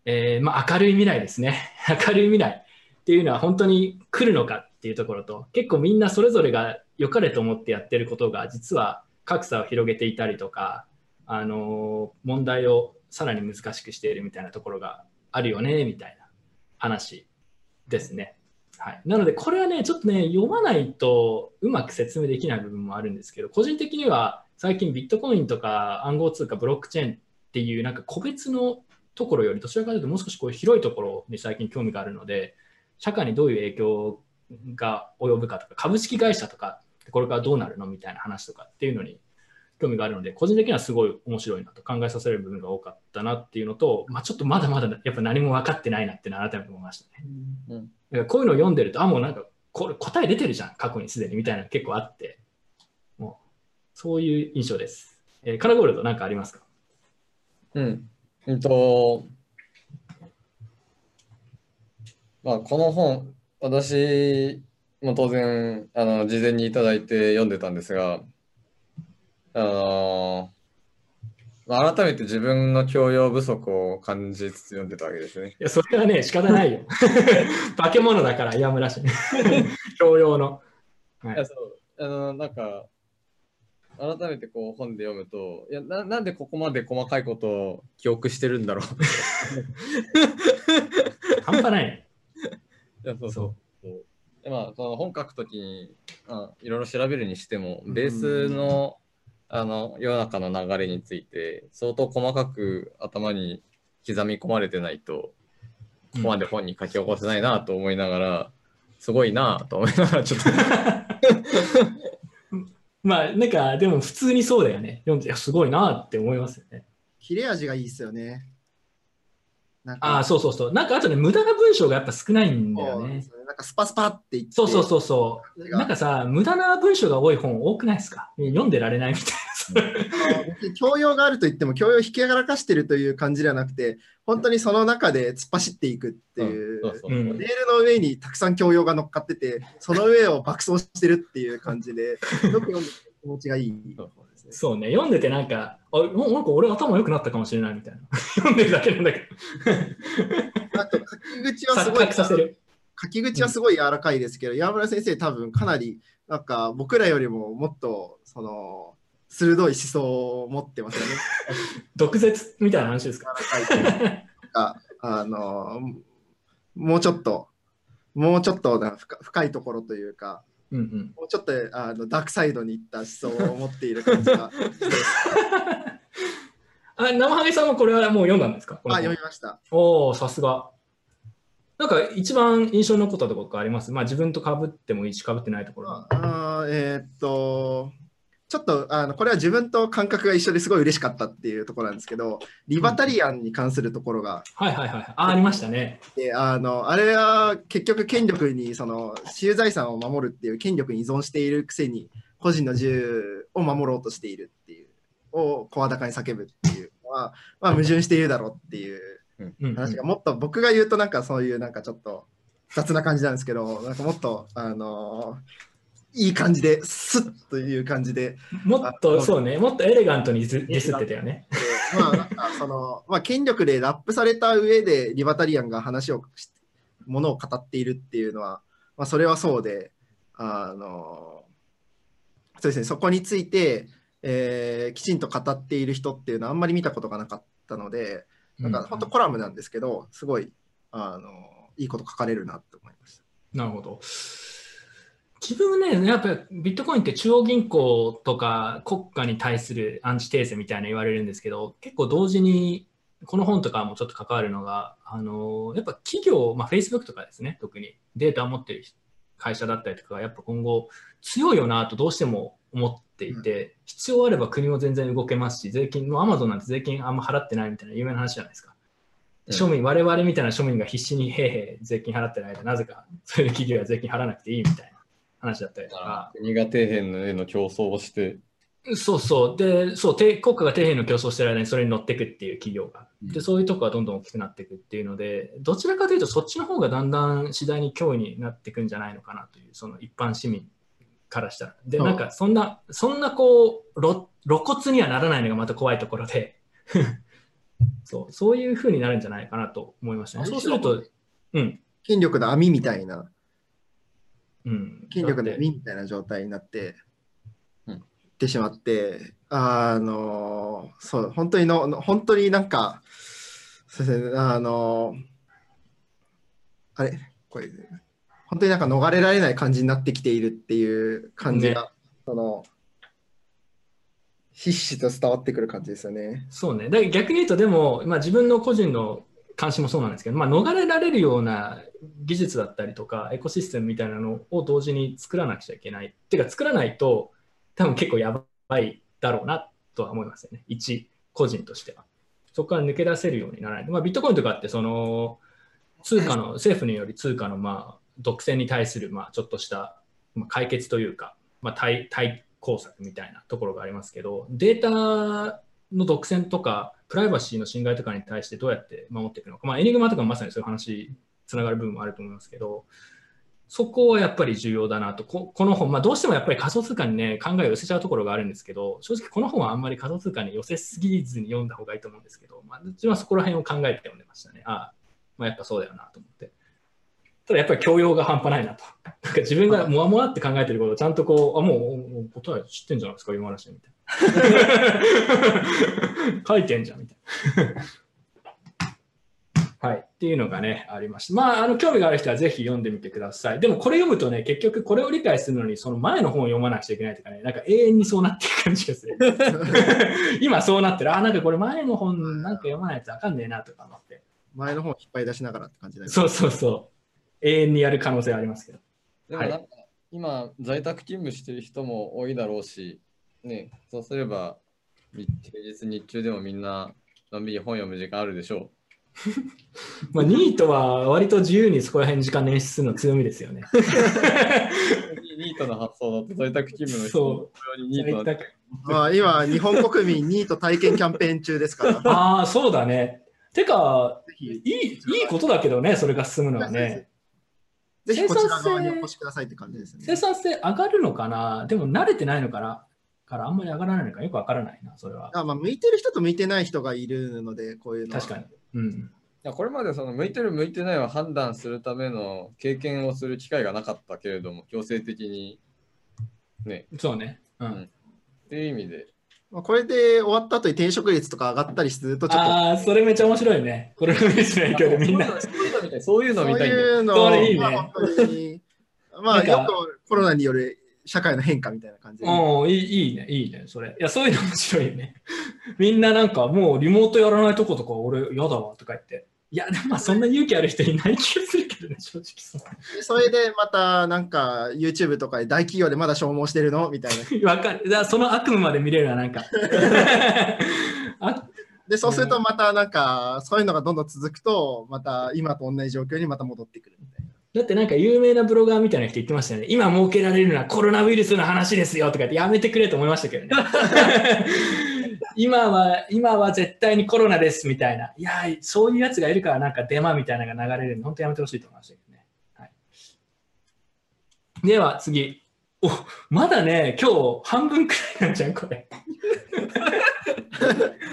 えーまあ、明るい未来ですね。明るい未来っていうのは本当に来るのかっていうところと、結構みんなそれぞれが良かれと思ってやってることが、実は格差を広げていたりとか、あのー問題をさらに難しくしているみたいなところがあるよね、みたいな話ですね。はい、なので、これはね、ちょっとね、読まないとうまく説明できない部分もあるんですけど、個人的には最近ビットコインとか暗号通貨、ブロックチェーンっていうなんか個別のところより、どちらかというともう少しこう広いところに最近興味があるので、社会にどういう影響が及ぶかとか、株式会社とか、これからどうなるのみたいな話とかっていうのに興味があるので、個人的にはすごい面白いなと考えさせる部分が多かったなっていうのと、まあ、ちょっとまだまだやっぱ何も分かってないなって改めて思いましたね。うんだからこういうのを読んでると、あ、もうなんかこれ答え出てるじゃん、過去にすでにみたいなの結構あって、もうそういう印象です。えーカラゴールドなんかありますか？うん。うんと、まあ、この本、私も当然、あの、事前にいただいて読んでたんですが、あの、まあ改めて自分の教養不足を感じつつ読んでたわけですね。いや、それはね、仕方ないよ。化け物だから、岩村氏。教養の。はいいや、そう、あの、なんか、改めてこう本で読むと、いやな、なんでここまで細かいことを記憶してるんだろう。半端ないね。いやそうそうそうでまあ、その本書くときに、あ、いろいろ調べるにしても、ベースの,、あの世の中の流れについて、相当細かく頭に刻み込まれてないと、ここまで本に書き起こせないなと思いながら、すごいなと思いながら、ちょっと。まあ、なんか、でも普通にそうだよね。読んで、いやすごいなって思いますよね。切れ味がいいですよね。ああ、そうそうそう。なんか、あとね、無駄な文章がやっぱ少ないんだよね。なんかスパスパって言って。そうそうそうそう。なんかさ、無駄な文章が多い本多くないですか？読んでられないみたいあの別に教養があると言っても教養を引き上がらかしてるという感じではなくて本当にその中で突っ走っていくっていう、レールの上にたくさん教養が乗っかっててその上を爆走してるっていう感じでよく読んでて気持ちがいいですねな。そうね、読んでてなんか、あもうなんか俺頭良くなったかもしれないみたいな。読んでるだけなんだけど。あと書き口はす錯ごい覚させる。書き口はすごい柔らかいですけど、山村先生多分かなりなんか僕らよりももっとその鋭い思想を持ってますよね。毒舌みたいな話ですか？かあのもうちょっともうちょっとな深深いところというか、うんうん。もうちょっとあのダークサイドに行った思想を持っている感じが あ、生ハゲさんもこれはもう読んだんですか？あ本読みました。おお、さすが。なんか一番印象に残ったところがあります？まあ自分と被ってもいいし、被ってないところも。あーえーっと、ちょっとあのこれは自分と感覚が一緒ですごい嬉しかったっていうところなんですけど、リバタリアンに関するところがはいはいはい。あ、ありましたね。であのあれは結局権力にその私有財産を守るっていう権力に依存しているくせに個人の自由を守ろうとしているっていうを声高に叫ぶっていうのは、まあ、矛盾しているだろうっていう話がもっと僕が言うとなんかそういうなんかちょっと雑な感じなんですけどなんかもっとあのいい感じでスッという感じでもっとそうね、もっとエレガントにディスってたよね。でまあなんかその、まあ、権力でラップされた上でリバタリアンが話をしものを語っているっていうのは、まあ、それはそうであのそうですねそこについて、えーきちんと語っている人っていうのはあんまり見たことがなかったのでなんか本当コラムなんですけどすごいあのいいこと書かれるなって思いました。なるほど。自分ね、やっぱりビットコインって中央銀行とか国家に対するアンチテーゼみたいな言われるんですけど、結構同時にこの本とかもちょっと関わるのが、あのやっぱ企業、まあ、Facebook とかですね、特にデータを持ってる会社だったりとか、やっぱ今後強いよなとどうしても思っていて、必要あれば国も全然動けますし、税金、もう Amazon なんて税金あんま払ってないみたいな有名な話じゃないですか。庶民、我々みたいな庶民が必死にへいへい税金払ってない間、なぜかそういう企業は税金払わなくていいみたいな話だったりとか。国が底辺への競争をして、そうそう。で、そう、て国家が底辺の競争してる間にそれに乗っていくっていう企業が。で、そういうとこがどんどん大きくなっていくっていうので、どちらかというとそっちの方がだんだん次第に脅威になっていくんじゃないのかなという、その一般市民からしたら。で、うんなんかそんな、そんなこう、露露骨にはならないのがまた怖いところで、そう、そういう風になるんじゃないかなと思いましたね。あそうすると、うん。権力の網みたいなうん、権力のだって網みたいな状態になって、うんいってしまって、あのそう本当にのの本当になんかそうですねあのあれ？これ本当になんか逃れられない感じになってきているっていう感じが、ねそのひしひしと伝わってくる感じですよね。そうね。だから逆に言うと、でも、まあ、自分の個人の関心もそうなんですけど、まあ、逃れられるような技術だったりとか、エコシステムみたいなのを同時に作らなくちゃいけない。っていうか、作らないと、多分結構やばいだろうなとは思いますよね。一個人としては。そこから抜け出せるようにならない。まあ、ビットコインとかって、その、通貨の、政府により通貨の、まあ、独占に対する、まあ、ちょっとした、まあ、解決というか、まあ、対対工作みたいなところがありますけど、データの独占とか、プライバシーの侵害とかに対してどうやって守っていくのか、まあ、エニグマとかもまさにそういう話、つながる部分もあると思いますけど、そこはやっぱり重要だなと、ここの本、まあ、どうしてもやっぱり仮想通貨にね、考えを寄せちゃうところがあるんですけど、正直この本はあんまり仮想通貨に寄せすぎずに読んだ方がいいと思うんですけど、まあ、うちはそこら辺を考えて読んでましたね。ああ、まあ、やっぱそうだよなと思って。ただやっぱり教養が半端ないなと。なんか自分がもわもわって考えてることをちゃんとこう、あ、もうもう答え知ってんじゃないですか、今話みたいな。書いてんじゃんみたいな。はい。っていうのがね、ありました。まあ、あの、興味がある人はぜひ読んでみてください。でも、これ読むとね、結局これを理解するのに、その前の本を読まなくちゃいけないとかね、なんか永遠にそうなっていく感じがする。今そうなってる。あ、なんかこれ前の本なんか読まないとあかんねえなとか思って。前の方を引っ張り出しながらって感じです。そうそうそう。永遠にやる可能性はありますけど。はいでもなんか、今、在宅勤務してる人も多いだろうし、ね、そうすれば、み平日日中でもみんな、のんびり本読む時間あるでしょ まあ、ニートは割と自由にそこら辺に時間捻出するの強みですよね。う。ニートの発想だと在宅勤務の人ニートまあ、今、日本国民ニート体験キャンペーン中ですから。ああ、そうだね。てか、いいいいことだけどね、それが進むのはね。ぜひこちら側にお越しくださいって感じですね。生産性上がるのかな？でも慣れてないのかなからあんまり上がらないのかよくわからないな、それは。あまあ、向いてる人と向いてない人がいるので、こういうのは。確かに。うん。いやこれまでその向いてる向いてないを判断するための経験をする機会がなかったけれども強制的にねそうね。うん。うんっていう意味でまあ、これで終わった後に転職率とか上がったりすると、ちょっと、ああ、それめっちゃ面白いね。コロナウイルスの影響でみんな。そういうのみたい。そういうのそうみたいんだよ。いうのそれいいねまあ本当に、まあ、なんかよくコロナによる社会の変化みたいな感じで。うん、いいいいね、いいね、それ。いや、そういうの面白いよね。みんななんか、もうリモートやらないとことか、俺、嫌だわとか言って。いや、でもまあ、そんな勇気ある人いない気がするけどね、正直そそれでまた、なんか YouTube とかで大企業でまだ消耗してるのみたいな。わかる。だその悪夢まで見れるのはなんか。あで、そうするとまたなんか、そういうのがどんどん続くと、また今と同じ状況にまた戻ってくるみたいな。だってなんか有名なブロガーみたいな人言ってましたよね。今設けられるのはコロナウイルスの話ですよとか言ってやめてくれと思いましたけどね。今は、今は絶対にコロナですみたいな。いや、そういうやつがいるからなんかデマみたいなのが流れるの、本当やめてほしいと思いましたけどね。はい、では次。おまだね、今日半分くらいなんじゃん、これ。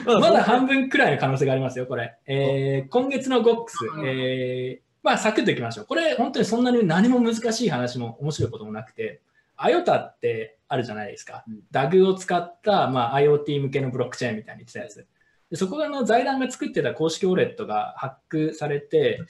まだ半分くらいの可能性がありますよ、これ。えー今月のゴックス、えーまあ、サクッといきましょう。これ、本当にそんなに何も難しい話も面白いこともなくて、IOTA ってあるじゃないですか。DAG を使った、まあ、IoT 向けのブロックチェーンみたいに言ってたやつ。でそこがあの財団が作ってた公式ウォレットがハックされて、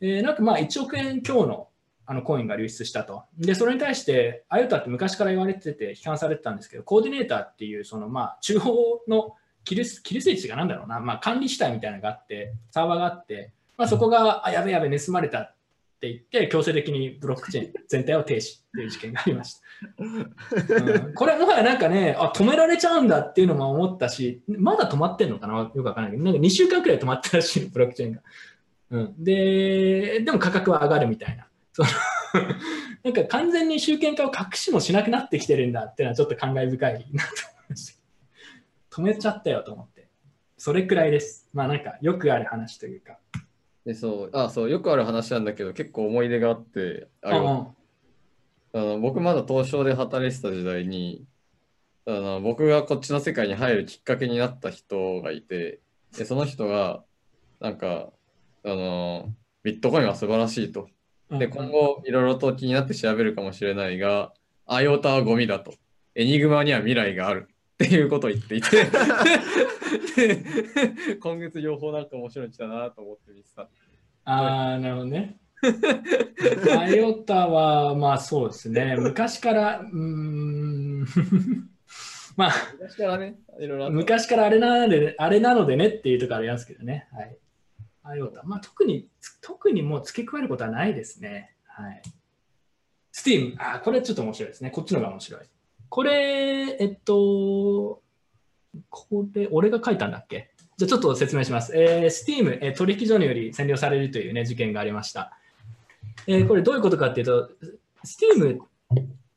えーなんかまあ1億円強のあのコインが流出したと。で、それに対して IOTA って昔から言われてて批判されてたんですけど、コーディネーターっていうそのまあ中央のキルスキルスイッチがなんだろうな、まあ、管理主体みたいなのがあって、サーバーがあって、まあ、そこがあやべやべ盗まれたって言って、強制的にブロックチェーン 全体を停止っていう事件がありました。うんこれもはやなんかねあ、止められちゃうんだっていうのも思ったし、まだ止まってんのかな？よくわからないけど、なんか2週間くらい止まったらしい、ブロックチェーンが。うん、で、でも価格は上がるみたいな。その なんか完全に集権化を隠しもしなくなってきてるんだっていうのはちょっと感慨深いなと思いました。止めちゃったよと思って。それくらいです。まあなんかよくある話というか。でそうあそうよくある話なんだけど結構思い出があってあれあの僕まだ東証で働いてた時代にあの僕がこっちの世界に入るきっかけになった人がいてでその人がなんかあのビットコインは素晴らしいと。で今後いろいろと気になって調べるかもしれないが IOTA はゴミだと。エニグマには未来があるっていうことを言っていてで 今月両方なんか面白いの来たなと思って見てたああ、なるほどね。アイオタは、まあそうですね。昔から、うーん、まあ昔からねいろいろ昔からあれなので、あれなのでねっていうところありますけどね。はい。アイオタ、まあ特に、特にもう付け加えることはないですね。はい。Steam、あーこれちょっと面白いですね。こっちの方が面白い。これ、えっと、これ、俺が書いたんだっけ？じゃあちょっと説明します。えー、Steam、えー取引所により占領されるという、ね、事件がありました。えーこれどういうことかっていうと、Steam っ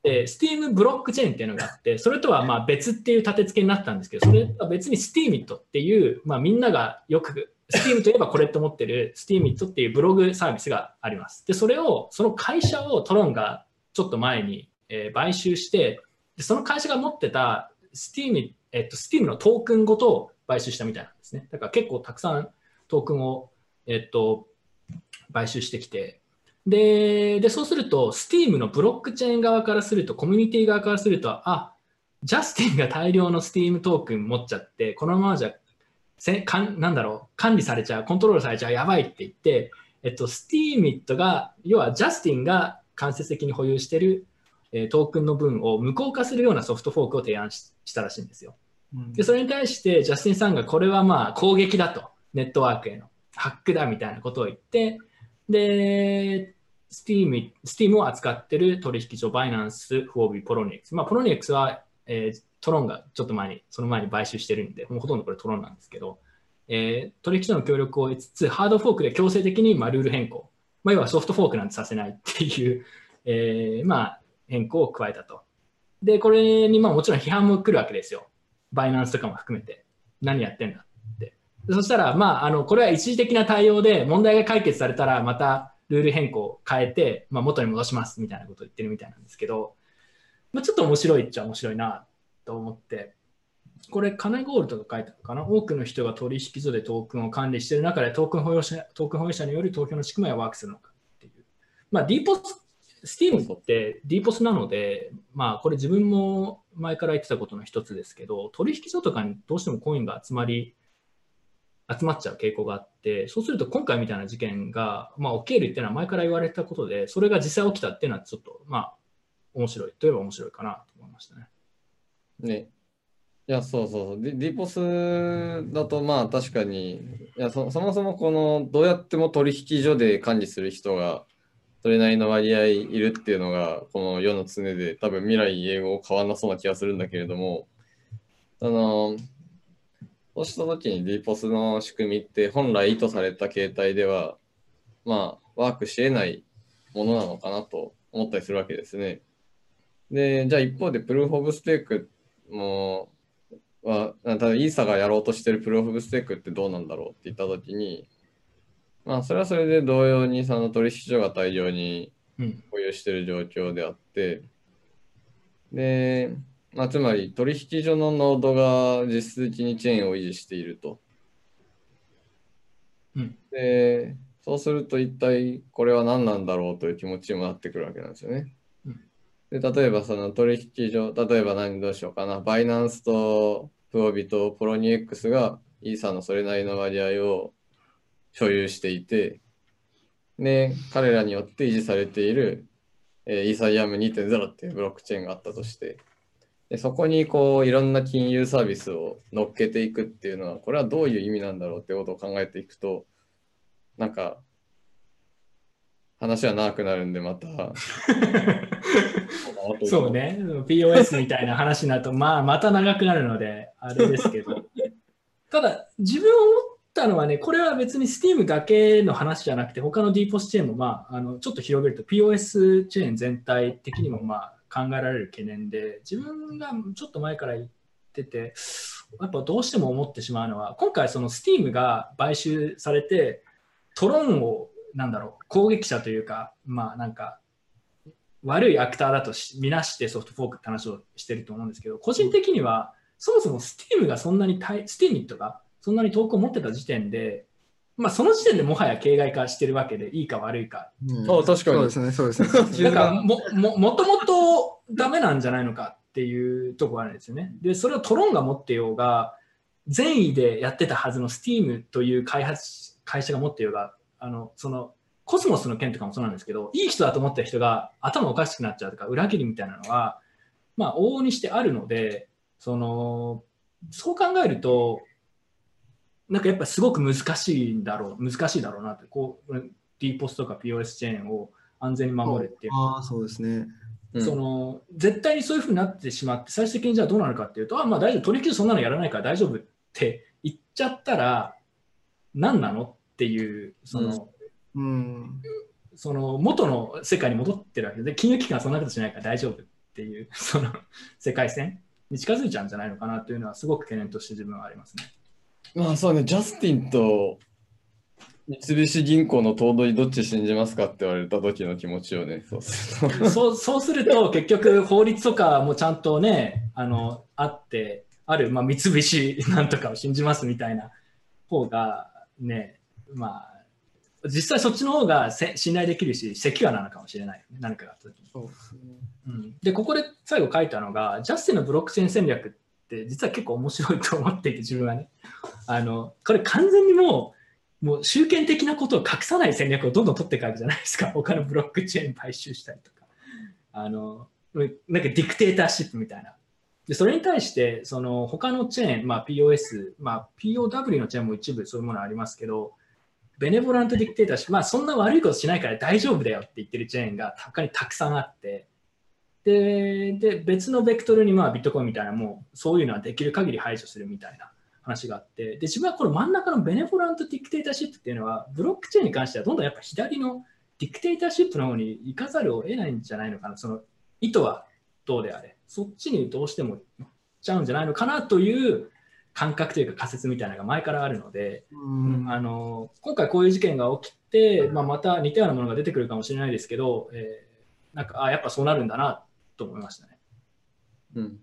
て、Steam ブロックチェーンっていうのがあって、それとはまあ別っていう立て付けになったんですけど、それは別に Steamit っていう、まあ、みんながよく、Steam といえばこれって思ってる Steamit っていうブログサービスがあります。で、それを、その会社をトロンがちょっと前に、えー買収して、でその会社が持ってた Steam, えっと、Steam のトークンごと買収したみたいなんですね。だから結構たくさんトークンを、えっと、買収してきて、で、でそうすると、Steam のブロックチェーン側からすると、コミュニティ側からすると、あ、ジャスティンが大量の Steam トークン持っちゃって、このままじゃ、せかんなんだろう、管理されちゃう、コントロールされちゃう、やばいって言って、えっと、Steamit が、要はジャスティンが間接的に保有してる、えートークンの分を無効化するようなソフトフォークを提案ししたらしいんですよ。で、それに対してジャスティンさんがこれはまあ攻撃だと、ネットワークへのハックだみたいなことを言って、で、Steam, Steam を扱ってる取引所、バイナンス、フォービー、ポロニエクス。まあ、ポロニエクスは、えートロンがちょっと前に、その前に買収してるんで、もうほとんどこれトロンなんですけど、えー取引所の協力を得つつ、ハードフォークで強制的にまあルール変更、まあ、要はソフトフォークなんてさせないっていう、えーまあ、変更を加えたと。で、これにまあもちろん批判も来るわけですよ。バイナンスとかも含めて。何やってんだって。そしたら、まあ、あの、これは一時的な対応で、問題が解決されたら、またルール変更を変えて、まあ、元に戻しますみたいなことを言ってるみたいなんですけど、まあ、ちょっと面白いっちゃ面白いなと思って、これ、金ゴールドが書いたのかな？多くの人が取引所でトークンを管理している中でトークン保有者、トークン保有者による投票の仕組みはワークするのかっていう。まあ、ディーポス Steam って DPoS なので、まあ、これ自分も前から言ってたことの一つですけど、取引所とかにどうしてもコインが集まり、集まっちゃう傾向があって、そうすると今回みたいな事件が、まあ、起きるっていうのは前から言われてたことで、それが実際起きたっていうのはちょっと、まあ、面白いといえば面白いかなと思いましたね。ね。いや、そうそうそう。DPoS だと、まあ確かに、いやそ、そもそもこの、どうやっても取引所で管理する人が、それなりの割合いるっていうのが、この世の常で、多分未来英語変わんなそうな気がするんだけれども、あの、そうした時に DPoS の仕組みって、本来意図された形態では、まあ、ワークし得ないものなのかなと思ったりするわけですね。で、じゃあ一方で、プルーフ・オブ・ステークも、は、ただイーサがやろうとしてるプルーフ・オブ・ステークってどうなんだろうって言ったときに、まあ、それはそれで同様にその取引所が大量にうん。保有している状況であって、で、まあ、つまり取引所のノードが実質的にチェーンを維持していると。うんで、そうすると一体これは何なんだろうという気持ちにもなってくるわけなんですよね。うんで、例えばその取引所、例えば何どうしようかな、バイナンスとプオビとポロニエックスがイーサのそれなりの割合を所有していて、で、彼らによって維持されている、えーイーサリアム2.0っていうブロックチェーンがあったとして、でそこにこういろんな金融サービスを乗っけていくっていうのは、これはどういう意味なんだろうってことを考えていくと、なんか、話は長くなるんで、また。そう。ね、POS みたいな話になると、まあ、また長くなるので、あれですけど。ただ、自分思ったのはね、これは別に Steam だけの話じゃなくて、他の DPoS チェーンも、まあ、あのちょっと広げると、POS チェーン全体的にも、まあ、考えられる懸念で、自分がちょっと前から言ってて、やっぱどうしても思ってしまうのは、今回、その Steam が買収されて、トロンを、なんだろう、攻撃者というか、まあ、なんか、悪いアクターだとし見なしてソフトフォークって話をしてると思うんですけど、個人的には、そもそも Steam がそんなに、Steam とか、そんなに遠くを持ってた時点で、まあ、その時点でもはや形骸化してるわけで、いいか悪いか。うんあ確かにそうですね、そうですね。なんか も、も、もともとダメなんじゃないのかっていうとこあるんですよね。で、それをトロンが持ってようが、善意でやってたはずの Steam という開発会社が持ってようが、あの、その、コスモスの件とかもそうなんですけど、いい人だと思った人が頭おかしくなっちゃうとか、裏切りみたいなのは、まあ、往々にしてあるので、その、そう考えると、なんかやっぱりすごく難しいんだろう、難しいだろうなって、こう、DPOS とか POS チェーンを安全に守るっていう。ああ、そうですね。うんその絶対にそういうふうになってしまって、最終的にじゃあどうなるかっていうと、あまあ大丈夫、取引所そんなのやらないから大丈夫って言っちゃったら、何なのっていう、その、うん。その元の世界に戻ってるわけで、金融機関はそんなことしないから大丈夫っていう、その世界線に近づいちゃうんじゃないのかなというのは、すごく懸念として自分はありますね。まあそうね、ジャスティンと三菱銀行の頭取どっち信じますかって言われた時の気持ちをね、そうすると。そうそうすると、結局、法律とかもちゃんとね、あのあって、ある、まあ、三菱 なんとかを信じますみたいな方が、ね、まあ、実際そっちの方がせ信頼できるし、セキュアなのかもしれない何かがあった時に。そうですね。うん、で、ここで最後書いたのが、ジャスティンのブロックチェーン戦略って、実は結構面白いと思っていて、自分はね。あの、これ完全にもう、もう集権的なことを隠さない戦略をどんどん取っていくわけじゃないですか。他のブロックチェーン買収したりとか。あの、なんかディクテーターシップみたいな。で、それに対して、その他のチェーン、まあ POS、まあ POW のチェーンも一部そういうものありますけど、ベネボラントディクテーターシップ、まあそんな悪いことしないから大丈夫だよって言ってるチェーンが他にたくさんあって、で、で別のベクトルにまあビットコインみたいなもうそういうのはできる限り排除するみたいな話があって、で自分はこの真ん中のベネボラントディクテーターシップっていうのはブロックチェーンに関してはどんどんやっぱ左のディクテーターシップの方に行かざるを得ないんじゃないのかな、その意図はどうであれ、そっちにどうしても行っちゃうんじゃないのかなという感覚というか仮説みたいなのが前からあるので、うん。あの今回こういう事件が起きて、まあ、また似たようなものが出てくるかもしれないですけど、えーなんかあやっぱそうなるんだなと思いましたね。うん。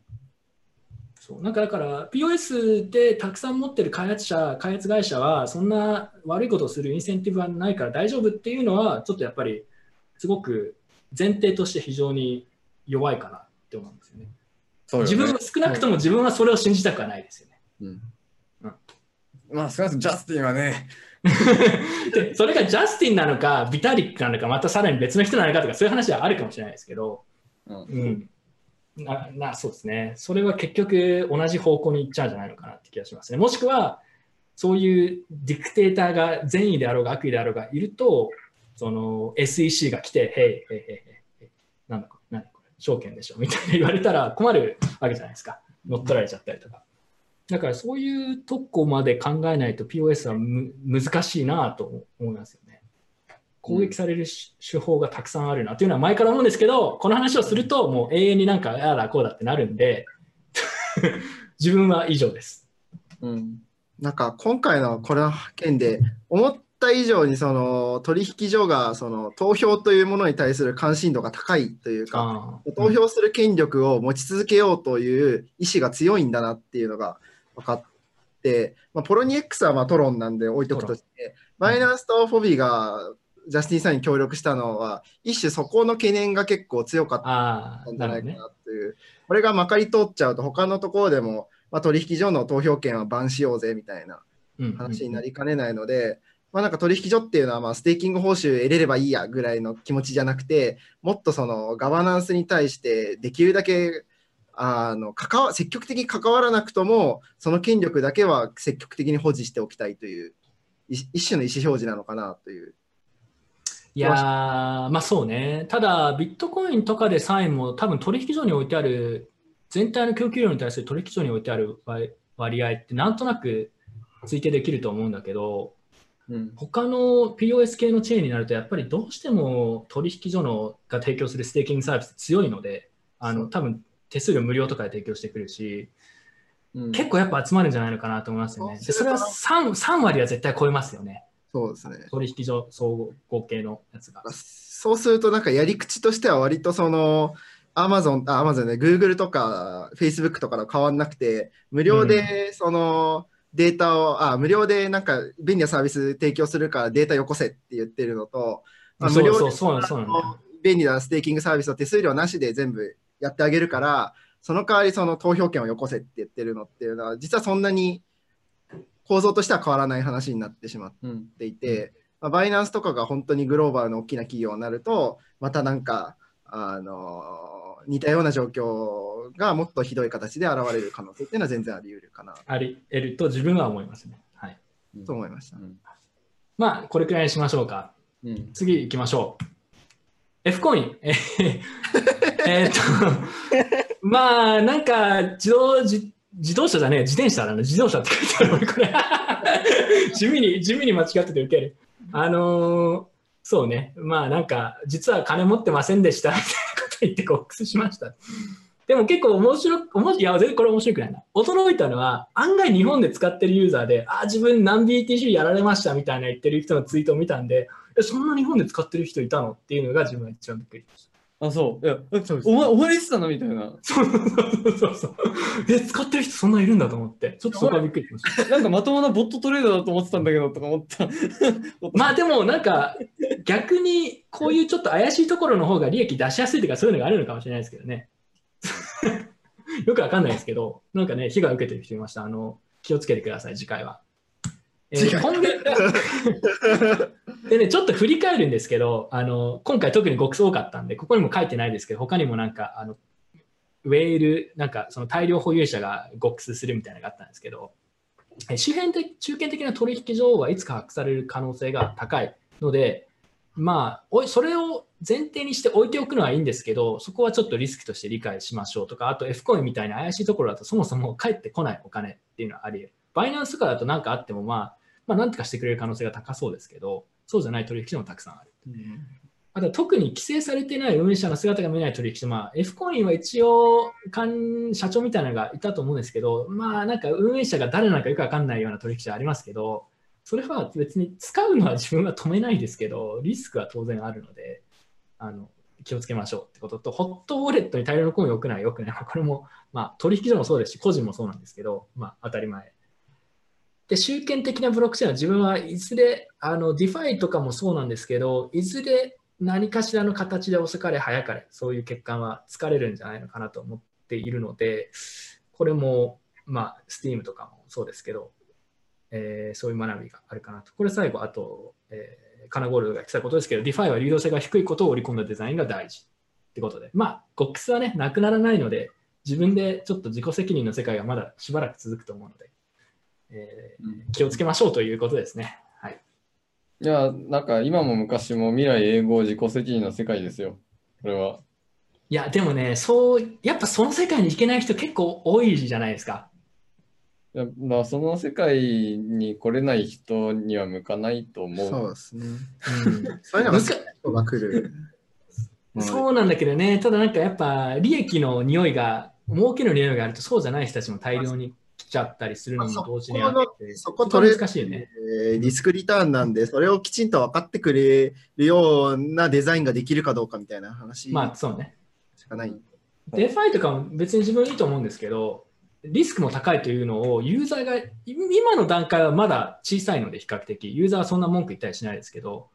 そうなんかだから POS でたくさん持ってる開発者、開発会社はそんな悪いことをするインセンティブはないから大丈夫っていうのはちょっとやっぱりすごく前提として非常に弱いかなって思うんですよね。そうよね自分は少なくとも自分はそれを信じたくはないですよね。うんうんまあ少なくともジャスティンはね、でそれがジャスティンなのか、ビタリックなのか、またさらに別の人なのかとか、そういう話はあるかもしれないですけど、うん、ななそうですね、それは結局同じ方向に行っちゃうんじゃないのかなって気がしますね。もしくは、そういうディクテーターが善意であろうが悪意であろうがいると、その SEC が来て、へい、へい、へい、へい、なんだこれ、何これ、証券でしょみたいな言われたら困るわけじゃないですか。乗っ取られちゃったりとか。だからそういうとこまで考えないと POS はむ難しいなと思います。攻撃されるし手法がたくさんあるなというのは前から思うんですけど、この話をするともう永遠になんかああだこうだってなるんで、自分は以上です。うん。なんか今回のこの件で思った以上にその取引所がその投票というものに対する関心度が高いというか、あ投票する権力を持ち続けようという意志が強いんだなっていうのが分かって、まあ、ポロニ X はまあトロンなんで置いとくとして、バイナンスとフォビーがジャスティンさんに協力したのは、一種そこの懸念が結構強かったんじゃないかなるほどね。なという、これがまかり通っちゃうと、他のところでも、まあ、取引所の投票権はバンしようぜみたいなうん話になりかねないので、まあ、なんか取引所っていうのはまあステーキング報酬得れればいいやぐらいの気持ちじゃなくて、もっとそのガバナンスに対してできるだけあの関わ積極的に関わらなくとも、その権力だけは積極的に保持しておきたいという、い一種の意思表示なのかなという。いやー、まあそうね。ただ、ビットコインとかでさえも、多分取引所に置いてある、全体の供給量に対する取引所に置いてある割割合って、なんとなく推計できると思うんだけど、うん。他の POS 系のチェーンになると、やっぱりどうしても取引所のが提供するステーキングサービス強いので、あの多分手数料無料とかで提供してくるし、うん結構やっぱ集まるんじゃないのかなと思いますよね。でそれは 3, 3割は絶対超えますよね。そうですね。取引所総合系のやつが。そうすると、なんかやり口としては割とその、アマゾン、あ、アマゾンね、グーグルとか、フェイスブックとかと変わんなくて、無料でそのデータを、あ、無料でなんか便利なサービス提供するからデータよこせって言ってるのと、まあ無料で。便利なステーキングサービスを手数料なしで全部やってあげるから、その代わりその投票権をよこせって言ってるのっていうのは、実はそんなに構造としては変わらない話になってしまって。いて、まあ、バイナンスとかが本当にグローバルの大きな企業になると、またなんか、あの似たような状況がもっとひどい形で現れる可能性っていうのは全然あり得るかなあり得ると自分は思いますね。はい。と思いました。まあ、これくらいにしましょうか。うん。次行きましょう。F コイン。えーえーっと、まあ、なんか自動自、自動車じゃねえ、自転車だな、自動車って書いてある、俺これ。地味に、地味に間違っててウケる。あのーそうね、まあなんか、実は金持ってませんでしたみたいなこと言ってボックスしました。でも結構面白く、面白いや、全然これ面白くないな。驚いたのは、案外日本で使ってるユーザーで、あ、自分何 BTC やられましたみたいな言ってる人のツイートを見たんで、そんな日本で使ってる人いたの？っていうのが自分が一番びっくりしました。あ、そう。いや、えそうですお前、お前いつたのみたいな。そうそうそうそう。え、使ってる人そんないるんだと思って、ちょっとそこはびっくりしました。なんかまともなボットトレーダーだと思ってたんだけど、とか思った。まあでもなんか逆にこういうちょっと怪しいところの方が利益出しやすいとかそういうのがあるのかもしれないですけどね。よくわかんないですけど、なんかね、被害を受けてる人いました。あの、気をつけてください、次回は。えー今月 でね、ちょっと振り返るんですけど、あの今回特に極多かったんで、ここにも書いてないですけど、他にもなんか、あのウェール、なんかその大量保有者が極数するみたいなのがあったんですけど、え周辺的、中堅的な取引所はいつか発掘される可能性が高いので、まあ、それを前提にして置いておくのはいいんですけど、そこはちょっとリスクとして理解しましょうとか、あと F コインみたいな怪しいところだとそもそも返ってこないお金っていうのはあり得る。バイナンスとかだと何かあっても、まあ、まあ、なんとかしてくれる可能性が高そうですけど、そうじゃない取引所もたくさんある。あとは特に規制されてない運営者の姿が見えない取引所、まあ、F コインは一応官、社長みたいなのがいたと思うんですけど、まあ、なんか運営者が誰なのかよくわかんないような取引所ありますけど、それは別に使うのは自分は止めないですけど、リスクは当然あるので、あの気をつけましょうってことと、ホットウォレットに大量のコインを置くのはよくない。これも、まあ、取引所もそうですし、個人もそうなんですけど、まあ、当たり前。で、集権的なブロックチェーンは自分はいずれ、あの、 DeFi とかもそうなんですけど、いずれ何かしらの形で遅かれ早かれ、そういう欠陥は突かれるんじゃないのかなと思っているので、これも、まあ、Steam とかもそうですけど、えーそういう学びがあるかなと。これ最後、あと、えーカナゴールドが言ってたことですけど、DeFi は流動性が低いことを織り込んだデザインが大事ってことで、まあ、GOX はね、なくならないので、自分でちょっと自己責任の世界がまだしばらく続くと思うので、えー気をつけましょうということですね。はい。いや、なんか今も昔も未来永劫自己責任の世界ですよ。これは。いや、でもね、そう、やっぱその世界に行けない人結構多いじゃないですか。いやまあ、その世界に来れない人には向かないと思う。そうですね。うんそういうのが来る。そうなんだけどね、ただなんかやっぱ利益の匂いが、儲けの匂いがあるとそうじゃない人たちも大量に来ちゃったりするのも同時にあって、そこ取れ難しいよね。えーリスクリターンなんで、それをきちんと分かってくれるようなデザインができるかどうかみたいな話まあそうね。しかない。 DeFi とかも別に自分いいと思うんですけど、リスクも高いというのをユーザーが、い今の段階はまだ小さいので比較的、ユーザーはそんな文句言ったりしないですけど、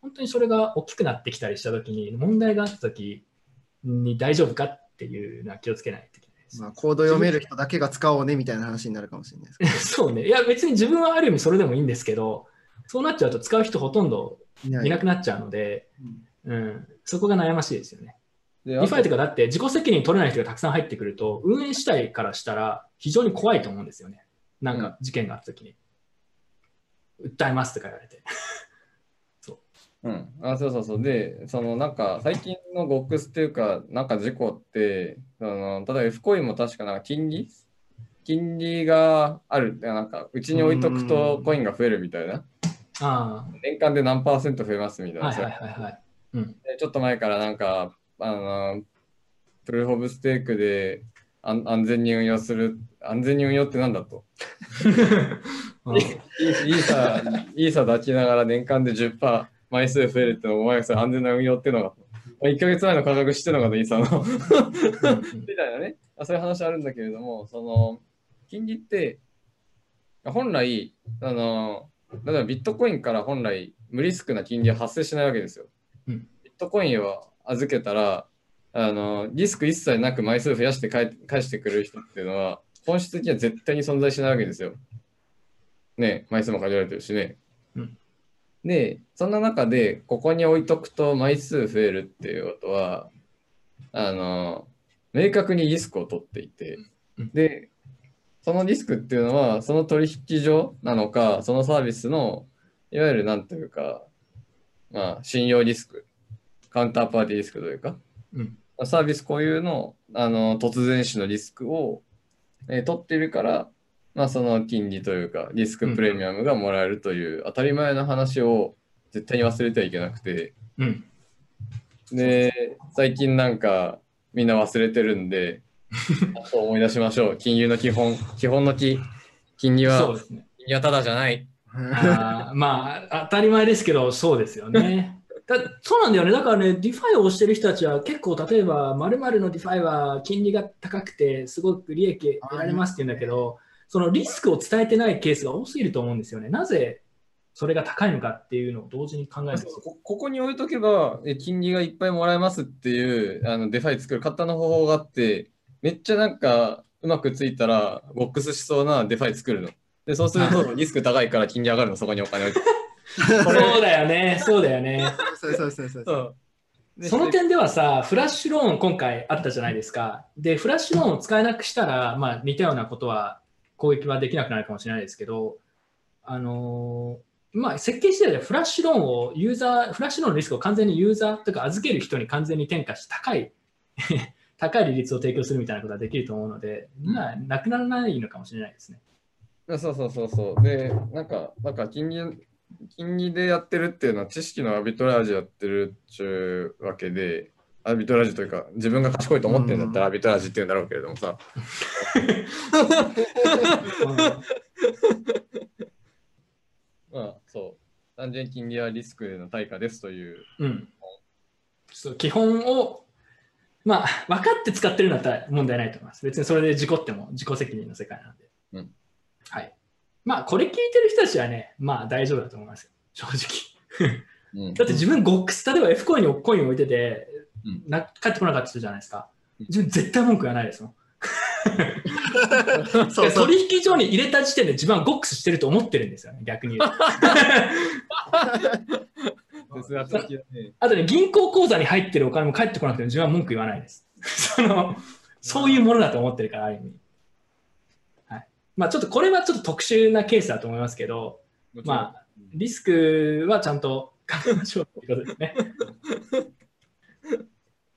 本当にそれが大きくなってきたりしたときに、問題があったときに大丈夫かっていうのは気をつけないと。まあ、コード読める人だけが使おうねみたいな話になるかもしれないですけ そうね。いや、別に自分はある意味それでもいいんですけど、そうなっちゃうと使う人ほとんどど。いなくなっちゃうので、うん、そこが悩ましいですよね。で DeFi とかだって自己責任取れない人がたくさん入ってくると、運営主体からしたら非常に怖いと思うんですよね。なんか事件があった時に。訴えますとか言われて。うん、あそうそうそう。で、そのなんか最近の GOX っていうか、なんか事故って、その例えば F コインも確かなんか金利？金利がある。なんかうちに置いとくとコインが増えるみたいな。あ年間で何パーセント増えますみたいあ、な。はいはいはいはい。うん。でちょっと前からなんか、あの、プルフォブステークで安安全に運用する、安全に運用ってなんだと。うんイーサ、イーサ抱きながら年間で10%枚数増えるってお前がそれ安全な運用っていうのが、1ヶ月前の価格知ってるのかと、イーサの。みたいなね、あそういう話あるんだけれども、その、金利って、本来、あの、例えばビットコインから本来無リスクな金利は発生しないわけですよ。うんビットコインを預けたら、あの、リスク一切なく枚数増やして返返してくれる人っていうのは、本質的には絶対に存在しないわけですよ。ね、枚数も限られてるしね。うんで、そんな中で、ここに置いとくと枚数増えるっていうことは、あの、明確にリスクを取っていてうん、で、そのリスクっていうのは、その取引所なのか、そのサービスの、いわゆるなんというか、まあ、信用リスク、カウンターパーティーリスクというか、うん。サービス固有のあの突然死のリスクを、えー取っているから、まあ、その金利というか、リスクプレミアムがもらえるという当たり前の話を絶対に忘れてはいけなくて、うん。で、最近なんかみんな忘れてるんで、思い出しましょう。金融の基本、基本のき、金利は、そうですね。金利はただじゃない。あーまあ、当たり前ですけど、そうですよね。だそうなんだよね。だからね、 DeFi をしてる人たちは結構、例えば、〇〇の DeFi は金利が高くて、すごく利益得られますって言うんだけど、そのリスクを伝えてないケースが多すぎると思うんですよね。なぜそれが高いのかっていうのを同時に考えると。こここに置いとけば、え金利がいっぱいもらえますっていうあの DeFi 作る簡単な方法があって、めっちゃなんかうまくついたら、ボックスしそうなデファイ作るの。で、そうすると リスク高いから金利上がるの、そこにお金置いて。そうだよね、そうだよね。そうそうそうそう。そうでその点ではさ、フラッシュローン今回あったじゃないですか。で、フラッシュローンを使えなくしたら、まあ似たようなことは攻撃はできなくなるかもしれないですけど、あのーまあ設計次第でフラッシュローンをユーザー、フラッシュローンのリスクを完全にユーザーとか預ける人に完全に転嫁して高い、高い利率を提供するみたいなことができると思うので、まあなくならないのかもしれないですね。そうそうそうそう。で、なんか、なんか金利、金利でやってるっていうのは知識のアビトラージやってるっちゅうわけで、アビトラージというか、自分が賢いと思ってるんだったらアビトラージって言うんだろうけれどもさ、まあそう、単純に金利はリスクの対価ですという。うん。そう基本を、まあ、分かって使ってるんだったら問題ないと思います。別にそれで事故っても自己責任の世界なんで。うんはい。まあ、これ聞いてる人たちはね、まあ大丈夫だと思いますよ。正直。うん だって自分ゴックス、例えば F コインにコイン置いてて、うんな帰ってこなかった人じゃないですかうん。自分絶対文句言わないですもん。そうそう。取引所に入れた時点で自分はゴックスしてると思ってるんですよね、逆に言うと。あとね、銀行口座に入ってるお金も返ってこなくても自分は文句言わないです。そのそういうものだと思ってるから、ある意味。はい。まあちょっとこれはちょっと特殊なケースだと思いますけど、まあ、リスクはちゃんと考えましょうということですね。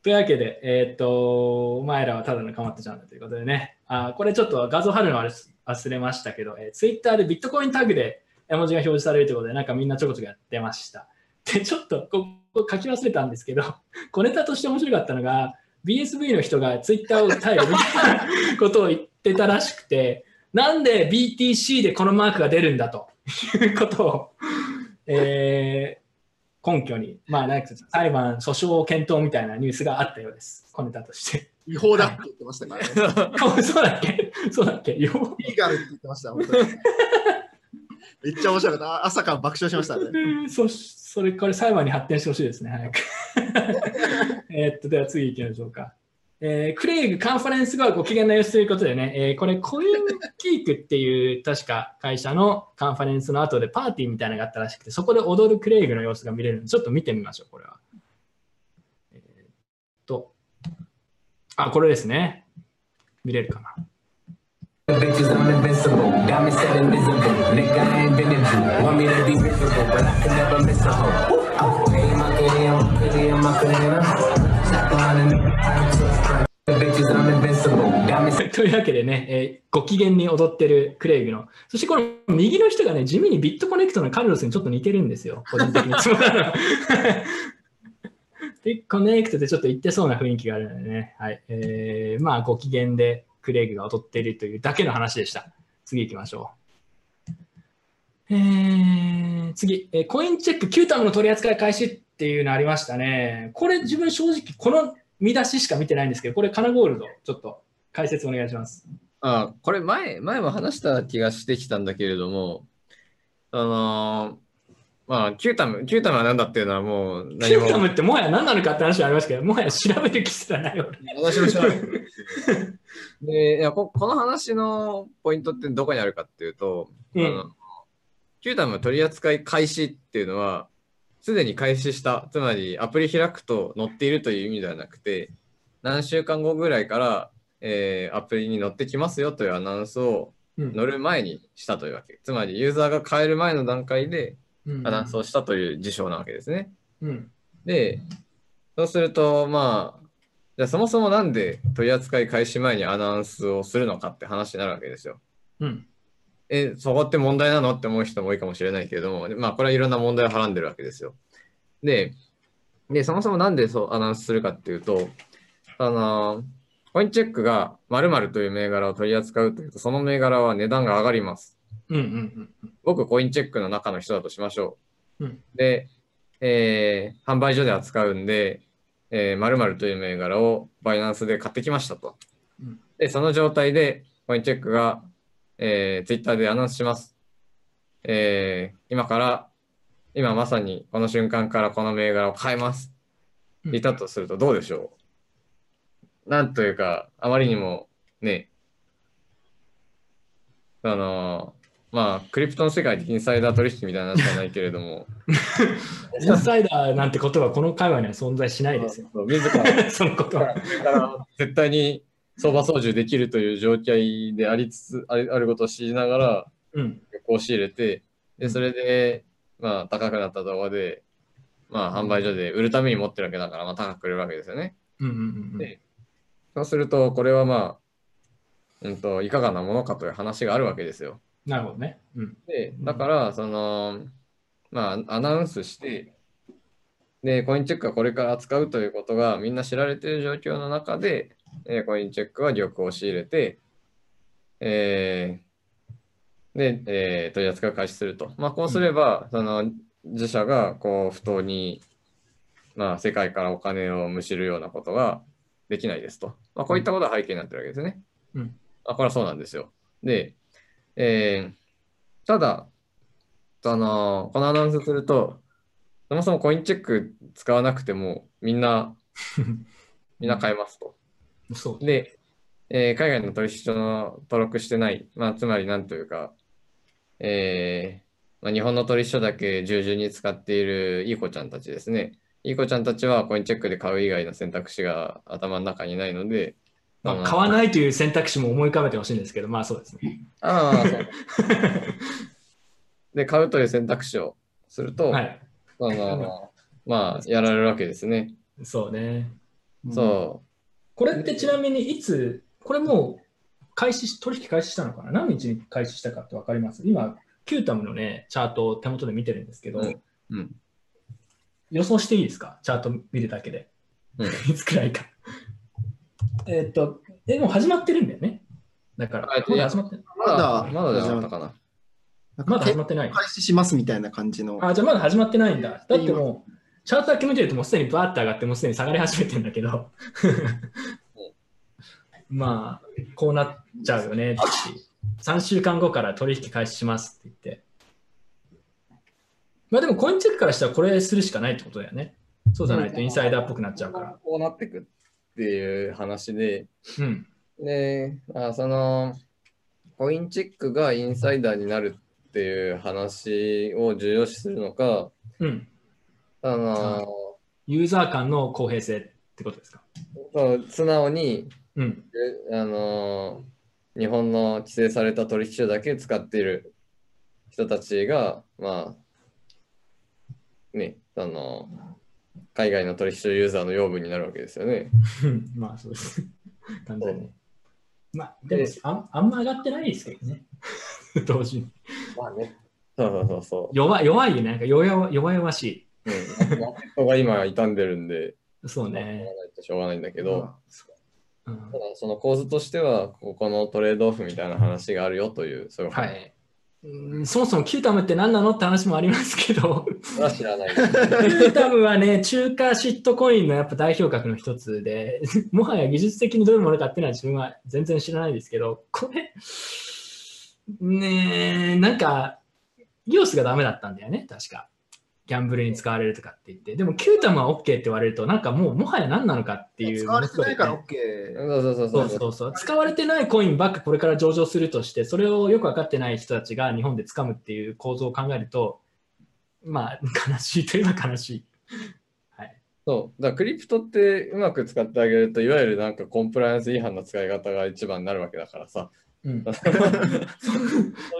というわけで、えーっと、お前らはただのかまってちゃうんだということでね、あこれちょっと画像貼るの忘れましたけど、えー、ツイッターでビットコインタグで絵文字が表示されるということで、なんかみんなちょこちょこやってました。で、ちょっとここ書き忘れたんですけど、小ネタとして面白かったのが、BSV の人がツイッターを訴えるみたいなことを言ってたらしくて、なんで BTC でこのマークが出るんだということを、えー根拠に、まあ、なんか裁判、訴訟検討みたいなニュースがあったようです、小ネタとして。違法だって言ってましたからね。そうだっけ？そうだっけ？よリーガルって言ってました、本当に。めっちゃ面白かった。朝から爆笑しましたね。うんそそれ、これ裁判に発展してほしいですね、早く。えーっと、では次行きましょうか。えー、クレイグカンファレンスがはご機嫌な様子ということでね、えー、これコインキークっていう確か会社のカンファレンスの後でパーティーみたいなのがあったらしくて、そこで踊るクレイグの様子が見れるので、ちょっと見てみましょう、これは。えー、と、あ、これですね。見れるかな。というわけでね、えーご機嫌に踊ってるクレイグの。そしてこの右の人がね、地味にビットコネクトのカルロスにちょっと似てるんですよ、個人的に。ビットコネクトでちょっと言ってそうな雰囲気があるのでね、はい。えーまあ、ご機嫌でクレイグが踊っているというだけの話でした。次行きましょう。えー次、えーコインチェック9タムの取り扱い開始っていうのありましたね。これ自分正直この見出ししか見てないんですけど、これカナゴールド、ちょっと解説お願いします。あこれ前、前も話した気がしてきたんだけれども、あのまあ、キュータム、キュータムは何だっていうのはもうキ何もュータムってもはや何なのかって話はありますけど、もはや調べる気すらない俺。私も知らない。でいやこ、この話のポイントってどこにあるかっていうと、うんあのキュータム取り扱い開始っていうのは、すでに開始した、つまりアプリ開くと載っているという意味ではなくて、何週間後ぐらいから、えーアプリに載ってきますよというアナウンスをうん載る前にしたというわけ。つまりユーザーが買える前の段階でうんアナウンスをしたという事象なわけですね。うんで、そうすると、まあ、じゃあそもそもなんで取り扱い開始前にアナウンスをするのかって話になるわけですよ。うんえ、そこって問題なの？って思う人も多いかもしれないけれども、でまあ、これはいろんな問題をはらんでるわけですよ。で、でそもそもなんでそうアナウンスするかっていうと、あの、コインチェックが〇〇という銘柄を取り扱うというと、その銘柄は値段が上がります。うんうん僕、コインチェックの中の人だとしましょう。うんで、えー販売所で扱うんで、えー、〇〇という銘柄をバイナンスで買ってきましたと。うんで、その状態で、コインチェックが、えー、ツイッターでアナウンスします。えー今から、今まさにこの瞬間からこの銘柄を買えます。うんいたとするとどうでしょう？なんというか、あまりにもね、あのまあ、クリプトの世界でインサイダー取引みたいな話じゃないけれども、インサイダーなんて言葉はこの界隈には存在しないですよ。自ら そのことは。絶対に相場操縦できるという状態でありつつあるあることを知りながらうん。こう仕入れてでそれでまあ高くなった動画でまあ販売所で売るために持ってるわけだからまあ高く売れるわけですよね。うんうんうんでそうするとこれはまあうんといかがなものかという話があるわけですよ。なるほどね。うん。でだからそのまあアナウンスしてでコインチェックがこれから扱うということがみんな知られている状況の中で、えーコインチェックは玉を仕入れて、えーで、えー取り扱いを開始すると。まあ、こうすれば、その自社がこう不当に、まあ、世界からお金をむしるようなことができないですと。まあ、こういったことが背景になってるわけですね。うんあこれはそうなんですよ。で、えーただ、そのこのアナウンスすると、そもそもコインチェック使わなくても、みんな、みんな買えますと。そう。で、えー海外の取引所の登録してない、まあ、つまりなんというか、えーまあ、日本の取引所だけ従順に使っているいい子ちゃんたちですね。いい子ちゃんたちはコインチェックで買う以外の選択肢が頭の中にないので、まあ、買わないという選択肢も思い浮かべてほしいんですけど、まあそうですね。ああ、そう。で、買うという選択肢をすると、はい。そのまあ、やられるわけですね。そうね。そこれってちなみにいつ、これもう開始し、取引開始したのかな？何日に開始したかって分かります？今、キュータムのね、チャートを手元で見てるんですけど、うんうん予想していいですか？チャート見るだけで。うん いつくらいか。えーっと、え、もう始まってるんだよね。だからあ、まだ始まってう。まだ、まだまだじゃなかったかな。なんかまだ始まってない。開始しますみたいな感じの。あ、じゃあまだ始まってないんだ。だってもう、チャートだけ見てるともうすでにバーって上がって、もうすでに下がり始めてるんだけど。まあ、こうなっちゃうよねって。3週間後から取引開始しますって言って。まあでもコインチェックからしたらこれするしかないってことだよね。そうじゃないとインサイダーっぽくなっちゃうから。こうなってくっていう話で、うん。で、あその、コインチェックがインサイダーになるっていう話を重要視するのか、うん。あの、ユーザー間の公平性ってことですか？そう素直に、うん。えあの、日本の規制された取引所だけ使っている人たちが、まあ、ね、あの、海外の取引所ユーザーの養分になるわけですよね。まあそうです。完全に。まあでもあんあんま上がってないですけどね。同時に。まあね。そうそうそうそう。弱い弱いよね。なんか弱々弱々しうん、マーケットが今傷んでるんで、い。そうまあね。しょうがないんだけど、うんただその構図としては、ここのトレードオフみたいな話があるよという、そういう話はい。うんそもそもキュータムって何なのって話もありますけど、は知らない。キュータムはね、中華シットコインのやっぱ代表格の一つで、もはや技術的にどういうものかっていうのは自分は全然知らないですけど、これ、ねえ、なんか、イオスがダメだったんだよね、確か。ギャンブルに使われるとかって言って。でも、キュータムは OK って言われると、なんかもう、もはや何なのかっていう。使われてないから OK。そうそうそう。使われてないコインばっかこれから上場するとして、それをよく分かってない人たちが日本で掴むっていう構造を考えると、まあ、悲しいといえば悲しい。はい。そう。だクリプトってうまく使ってあげると、いわゆるなんかコンプライアンス違反の使い方が一番になるわけだからさ。うん、そ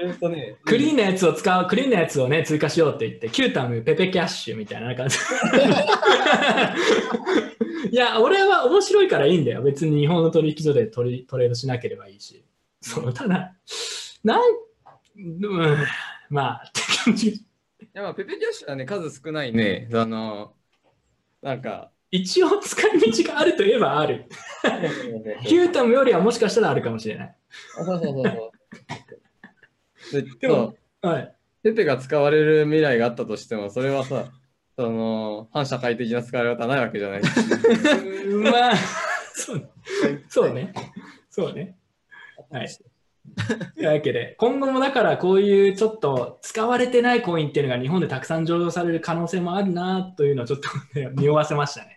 ういうとね、クリーンなやつを使う、クリーンなやつをね、追加しようって言って、キュータム、ペペキャッシュみたいな感じ。いや、俺は面白いからいいんだよ。別に日本の取引所でトレトレードしなければいいし。そう、ただ、なん、うん、まあ、って感じ。いやまあペペキャッシュはね、数少ないね。あの、なんか、一応使い道があるといえばある。キュータムよりはもしかしたらあるかもしれない。そうそうそうそう。ででもはい。ペペが使われる未来があったとしても、それはさ、その反社会的な使い方はないわけじゃない。う んまあ、そうそうね。そうね。はい。というわけで、今後もだからこういうちょっと使われてないコインっていうのが日本でたくさん上場される可能性もあるなというのをちょっとね、匂わせましたね。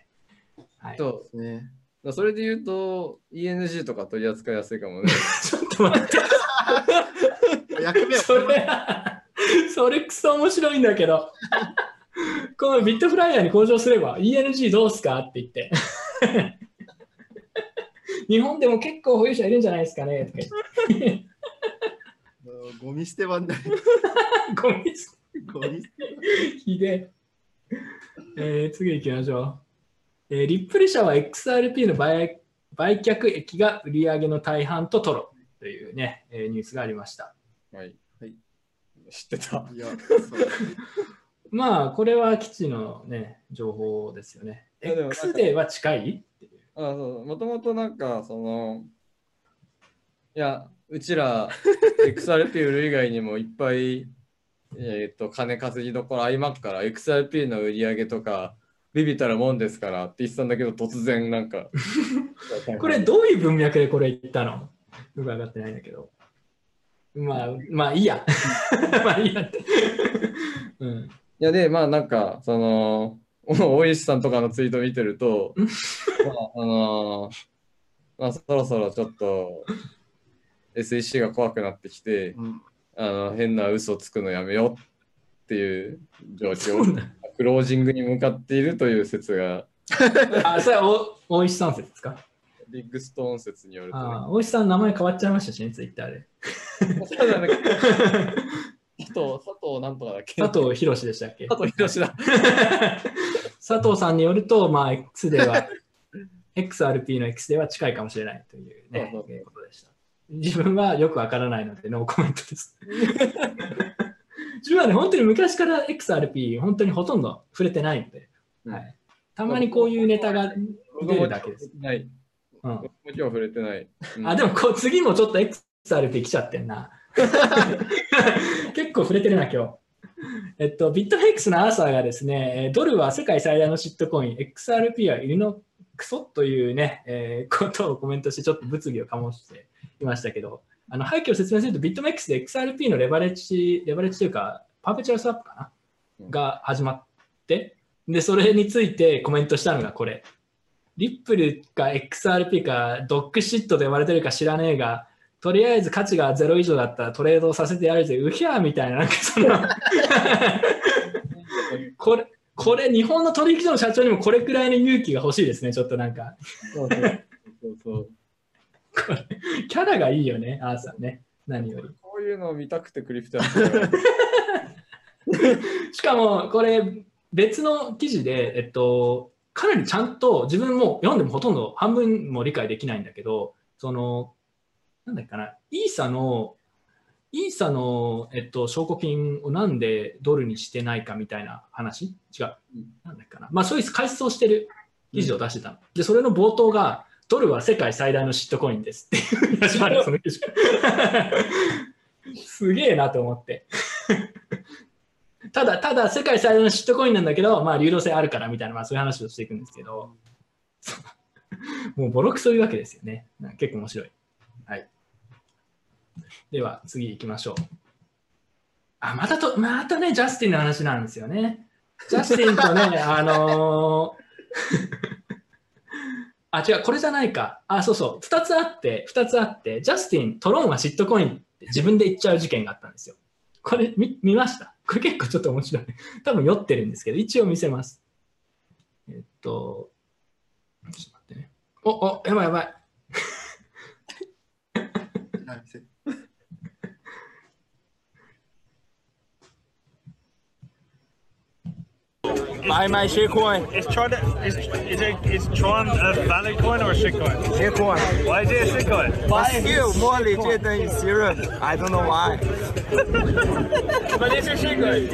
はい、そうね、だそれで言うと、ENG とか取り扱いやすいかもね。ちょっと待って、役目をそれ、それクソ面白いんだけど、このビットフライヤーに向上すれば ENG どうすかって言って。日本でも結構保有者いるんじゃないですかねとか言ってゴミ捨て場になる。ゴミ捨て ゴミ捨てひでえ。えー次行きましょう。えーリップル社は XRP の売売却益が売上の大半とトロというね、えーニュースがありました。はい。はい知ってた。いや、そうまあ、これは基地のね、情報ですよね。X デーは近い？あそうもともとなんか、その、いや、うちら XRP 売る以外にもいっぱい、えっ、と、金稼ぎどころ iMac から XRP の売り上げとか、ビビたるもんですからって言ってたんだけど、突然なんか。これどういう文脈でこれ言ったの？よく分かってないんだけど。まあ、まあいいや。まあいいやって。うん。いや、で、まあなんか、その、大石さんとかのツイート見てると、まあ、あのまあ、そろそろちょっと SEC が怖くなってきて、うんあの変な嘘つくのやめようっていう状況、クロージングに向かっているという説が、あ、それはお大石さん説ですか？ビッグストーン説によると、ね。あ大石さん名前変わっちゃいましたしね、ツイッターで。佐藤、佐藤なんとかだっけ？佐藤博でしたっけ？佐藤博だ。佐藤さんによると、まあ、X では、XRP の X では近いかもしれないというね、そうそうことでした。自分はよくわからないので、ノーコメントです。自分はね、本当に昔から XRP、本当にほとんど触れてないので、うんはい、たまにこういうネタが出るだけです。ない。うん、僕も今日触れてない。うんあ、でもこう次もちょっと XRP 来ちゃってんな。結構触れてるな、今日。えっと、ビットフェイクスのアーサーがですね、えードルは世界最大のシットコイン、XRP はいるのクソというね、えーことをコメントして、ちょっと物議を醸していましたけど、あの背景を説明すると、ビットメックスで XRP のレバレッジ、レバレッジというか、パーペチュアルスワップかな、うん。が始まって、で、それについてコメントしたのがこれ。リップルか XRP かドッグシットと呼ばれてるか知らねえが、とりあえず価値がゼロ以上だったらトレードをさせてやるぜ、うひゃーみたいな、なんかその これ、これ、日本の取引所の社長にもこれくらいの勇気が欲しいですね、ちょっとなんか。そうそう。そうそう。これキャラがいいよね、アーサーね。何より。こういうのを見たくてクリプトやってるしかも、これ、別の記事で、えっと、かなりちゃんと自分も読んでもほとんど半分も理解できないんだけど、その、なんだっけかな、イーサの、イーサの、えっと、証拠金をなんでドルにしてないかみたいな話？違ううん。なんだっけかな。まあ、そういう回想してる記事を出してたの。で、それの冒頭が、ドルは世界最大のシットコインですっていうふうに始まるその記事。すげえなと思って。ただ、ただ世界最大のシットコインなんだけど、まあ、流動性あるからみたいな、まあ、そういう話をしていくんですけど、もうボロクソいうわけですよね。結構面白い。はい。では、次行きましょう。あ、またと、またね、ジャスティンの話なんですよね。ジャスティンとね、あのーあ、違う、これじゃないか。あ、そうそう。二つあって、二つあって、ジャスティン、トロンはシットコインって自分で言っちゃう事件があったんですよ。これ見見ました？これ結構ちょっと面白い。多分酔ってるんですけど、一応見せます。えっと、ちょっと待ってね。お、お、やばいやばい。Buy my shitcoin. Is Tron is is, it, is Tron a valid coin or a shitcoin? Shitcoin. Why is it a shitcoin? But still more legit than Ethereum. I don't know why. But it's a shitcoin.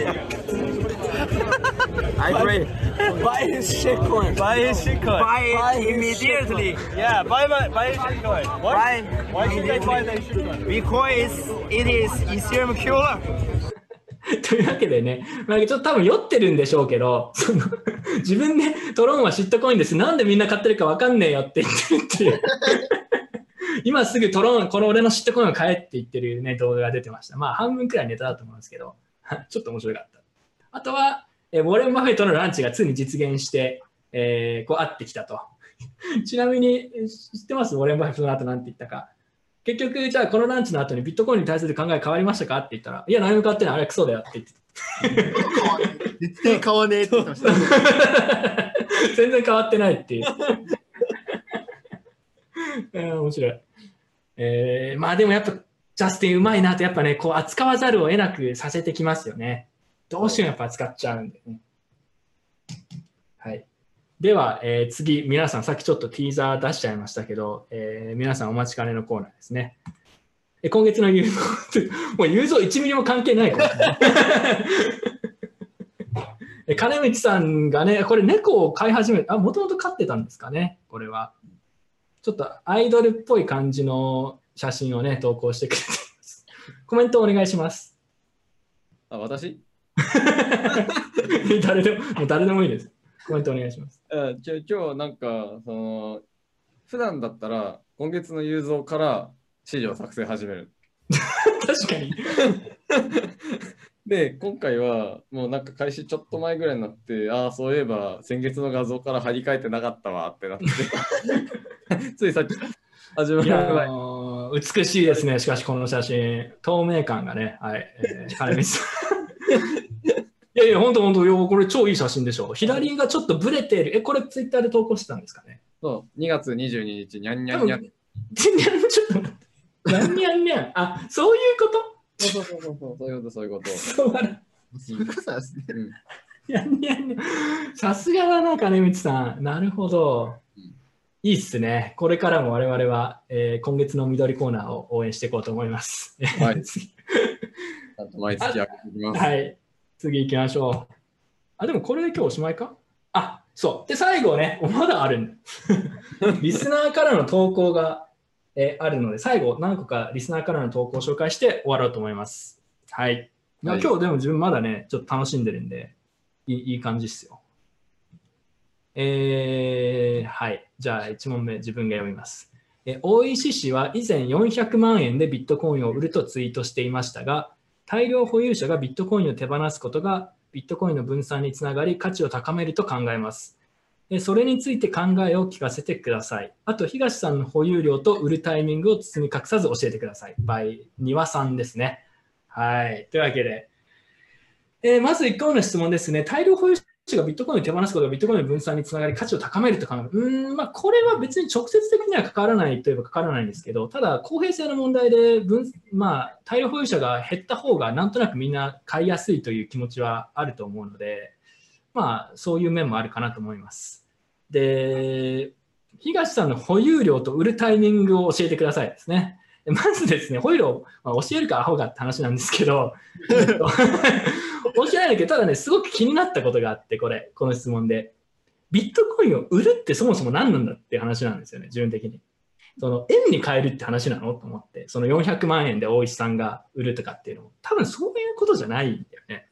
I agree. Buy his shitcoin. Buy his shitcoin. Buy it immediately. Yeah, buy my buy his shitcoin. What? Buy Why should they buy their immediately. shitcoin? Because it is Ethereum killer. というわけでね、まあ、ちょっと多分酔ってるんでしょうけど、その自分でトロンはシットコインです。なんでみんな買ってるか分かんねえよって言ってるっていう。今すぐトロン、この俺のシットコインを買えって言ってる、ね、動画が出てました。まあ半分くらいネタだと思うんですけど、ちょっと面白かった。あとは、えウォレン・バフェットのランチがついに実現して、えーこう会ってきたと。ちなみに、知ってます？ウォレン・バフェットの後なんて言ったか。結局、じゃあこのランチの後にビットコインに対する考え変わりましたかって言ったら、いや、何も変わってない、あれクソだよって言ってた。絶対買わねえって言ってました。全然変わってないって いう。え ー面白い。えーまあでもやっぱジャスティンうまいなってやっぱね、こう扱わざるを得なくさせてきますよね。どうしてもやっぱ扱っちゃうんでね。はい。では、えー次、皆さんさっきちょっとティーザー出しちゃいましたけど、えー皆さんお待ちかねのコーナーですね。え今月の雄三、もう雄三1ミリも関係ないかもしれない。え金光さんがね、これ猫を飼い始めあ、もともと飼ってたんですかね、これは。ちょっとアイドルっぽい感じの写真をね、投稿してくれています。コメントお願いします。あ、私？誰でも、もう誰でもいいです。コメントお願いします。あじゃあ今日なんか、その、普段だったら今月の雄三から資料作成始める。確かに。で、今回はもうなんか開始ちょっと前ぐらいになって、ああ、そういえば先月の画像から張り替えてなかったわってなって、ついさっき始まる前。ー美しいですね、しかしこの写真。透明感がね、はい。えー、金光さんいやいや、本当本当よ、これ超いい写真でしょ。左がちょっとブレてる。え、これツイッターで投稿してたんですかね？そう、2月22日、にゃんにゃんにゃん。ちょっと待って。にゃんにゃんにゃん。あ、そういうこと？そうそうそうそう、そういうこと、そういうこと。そうにゃんにゃんにゃん。さすがだな、金光さん。なるほど。いいっすね。これからも我々は、えー今月の緑コーナーを応援していこうと思います。はい次 ちゃんと毎月上げていきます。はい。次行きましょう。あ、でもこれで今日おしまいか？あ、そう。で、最後ね、まだある リスナーからの投稿が、えーあるので、最後何個かリスナーからの投稿を紹介して終わろうと思います。はい。はい今日でも自分まだね、ちょっと楽しんでるんで、いいいい感じっすよ。えー、はい。じゃあ1問目、自分が読みます。え大石氏は以前400万円でビットコインを売るとツイートしていましたが、大量保有者がビットコインを手放すことがビットコインの分散につながり価値を高めると考えます。それについて考えを聞かせてください。あと、東さんの保有量と売るタイミングを包み隠さず教えてください。by 庭さんですね。はい。というわけで、えーまず1個目の質問ですね。大量保有がビットコインを手放すことがビットコインの分散につながり価値を高めると考える。うん、まあ、これは別に直接的には関わらないといえば関わらないんですけど、ただ、公平性の問題で分、まあ、大量保有者が減った方がなんとなくみんな買いやすいという気持ちはあると思うので、まあ、そういう面もあるかなと思います。で、東さんの保有量と売るタイミングを教えてくださいですね。まずですね、保有量、まあ、教えるかアホかって話なんですけど、教えないんだけど、ただね、すごく気になったことがあって、これ、この質問で。ビットコインを売るってそもそも何なんだって話なんですよね、自分的に。その円に変えるって話なのと思って、その400万円で大石さんが売るとかっていうのも、多分そういうことじゃないんだよね。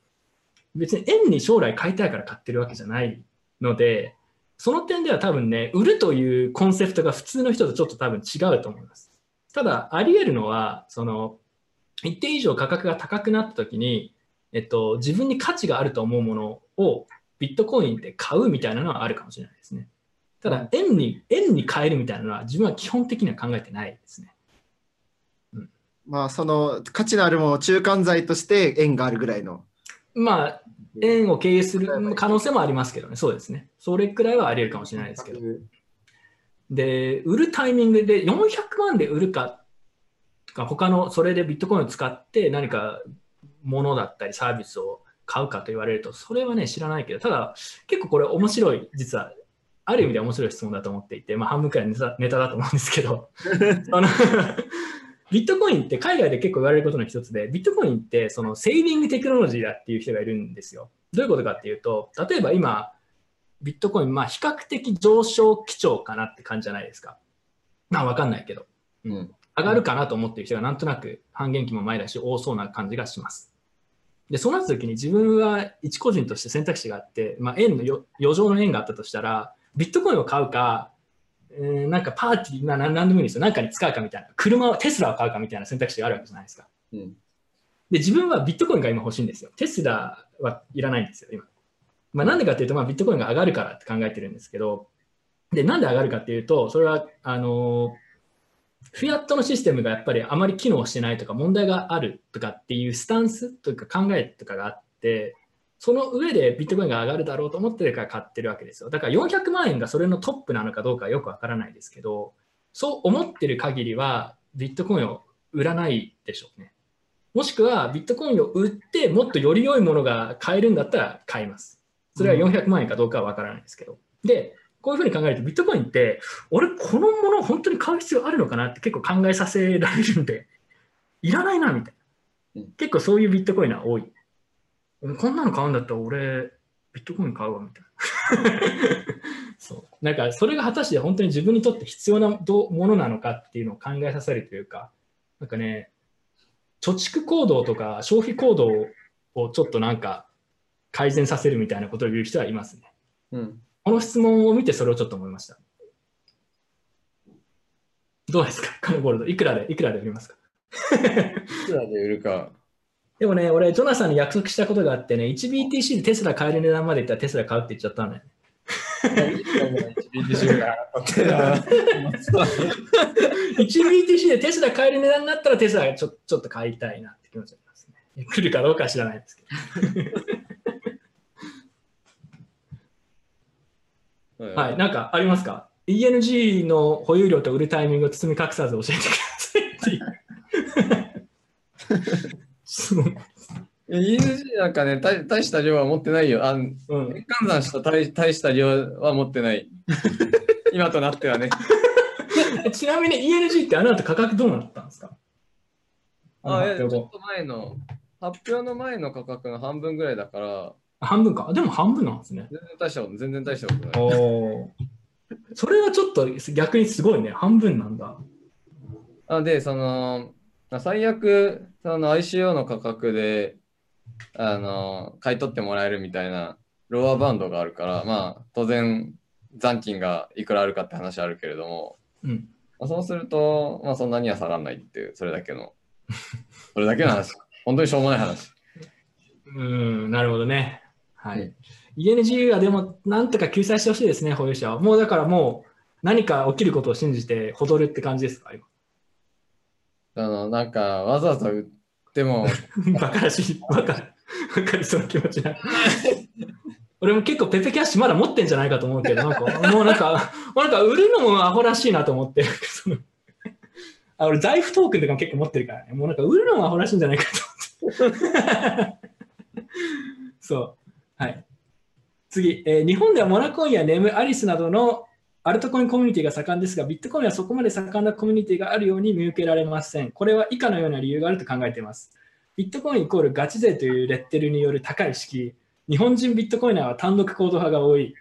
別に円に将来買いたいから買ってるわけじゃないので、その点では多分ね、売るというコンセプトが普通の人とちょっと多分違うと思います。ただ、あり得るのは、その、一定以上価格が高くなった時に、えっと、自分に価値があると思うものをビットコインで買うみたいなのはあるかもしれないですね。ただ、円に、円に変えるみたいなのは自分は基本的には考えてないですね。まあ、その価値のあるものを中間材として円があるぐらいの。まあ、円を経営する可能性もありますけどね、そうですね。それくらいはあり得るかもしれないですけど。で、売るタイミングで400万で売るか、とか他のそれでビットコインを使って何か物だったりサービスを買うかと言われると、それはね、知らないけど、ただ結構これ面白い、実は、ある意味で面白い質問だと思っていて、まあ半分くらいネタネタだと思うんですけど、あのビットコインって海外で結構言われることの一つで、ビットコインってそのセービングテクノロジーだっていう人がいるんですよ。どういうことかっていうと、例えば今、ビットコイン、まあ比較的上昇基調かなって感じじゃないですか。まあわかんないけど、うん上がるかなと思ってる人がなんとなく半減期も前だし多そうな感じがします。で、そうなった時に自分は一個人として選択肢があって、まあ円のよ余剰の円があったとしたら、ビットコインを買うか、えーなんかパーティー、ななんなんでもいいですよ。なんかに使うかみたいな。車を、テスラを買うかみたいな選択肢があるわけじゃないですか。うんで、自分はビットコインが今欲しいんですよ。テスラはいらないんですよ、今。まあ、なんでかっていうと、まあ、ビットコインが上がるからって考えてるんですけど、で、なんで上がるかっていうと、それは、あのフィアットのシステムがやっぱりあまり機能してないとか問題があるとかっていうスタンスというか考えとかがあって、その上でビットコインが上がるだろうと思ってるから買ってるわけですよ。だから400万円がそれのトップなのかどうかはよくわからないですけど、そう思ってる限りはビットコインを売らないでしょうね。もしくはビットコインを売ってもっとより良いものが買えるんだったら買います。それは400万円かどうかはわからないですけど。で、こういうふうに考えるとビットコインって、俺このもの本当に買う必要あるのかなって結構考えさせられるんで、いらないなみたいなうん。結構そういうビットコインは多い。こんなの買うんだったら俺、ビットコイン買うわみたいな。そう。なんかそれが果たして本当に自分にとって必要などものなのかっていうのを考えさせるというか、なんかね、貯蓄行動とか消費行動をちょっとなんか改善させるみたいなことを言う人はいますね。うん。この質問を見てそれをちょっと思いました。どうですか？このゴールド。いくらで、いくらで売りますか？いくらで売るか。でもね、俺、ジョナサンに約束したことがあってね、1BTC でテスラ買える値段までいったらテスラ買うって言っちゃったんだよね。BTC がってな 1BTC でテスラ買える値段になったらテスラちょちょっと買いたいなって気持ちがありますね。来るかどうかは知らないですけど。はい、なんかありますか ?ENG の保有量と売るタイミングを包み隠さず教えてくださいっていう。そう ENG なんかね大、大した量は持ってないよ。あんうん、換算した大大した量は持ってない。今となってはね。ちなみに ENG ってあの後価格どうなったんですか？あいやちょっと前の、発表の前の価格の半分ぐらいだから、半分か。でも半分なんですね。全然大したこと、全然大したことない。おそれはちょっと逆にすごいね。半分なんだ。あで、その、まあ最悪、その ICO の価格で、あの、買い取ってもらえるみたいなロアバンドがあるから、まあ、当然、残金がいくらあるかって話あるけれども、うん。まあ、そうすると、まあ、そんなには下がらないっていう、それだけの、それだけの話。本当にしょうもない話。うん、なるほどね。はい。ENG はでも、なんとか救済してほしいですね、保有者は。もうだからもう、何か起きることを信じて、ほどるって感じですか、今？あの、なんか、わざわざ売っても、バカらしい。バカ。わかる、その気持ちな。俺も結構ペペキャッシュまだ持ってんじゃないかと思うけど、なんか、もうなんか、もうなんか売るのもアホらしいなと思って、あ俺、財布トークンとかも結構持ってるからね、もうなんか売るのもアホらしいんじゃないかと思って。そう。はい。次、えー日本ではモナコインやネム、アリスなどのアルトコインコミュニティが盛んですが、ビットコインはそこまで盛んなコミュニティがあるように見受けられません。これは以下のような理由があると考えています。ビットコインイコールガチ勢というレッテルによる高い敷居。日本人ビットコイナーは単独行動派が多い。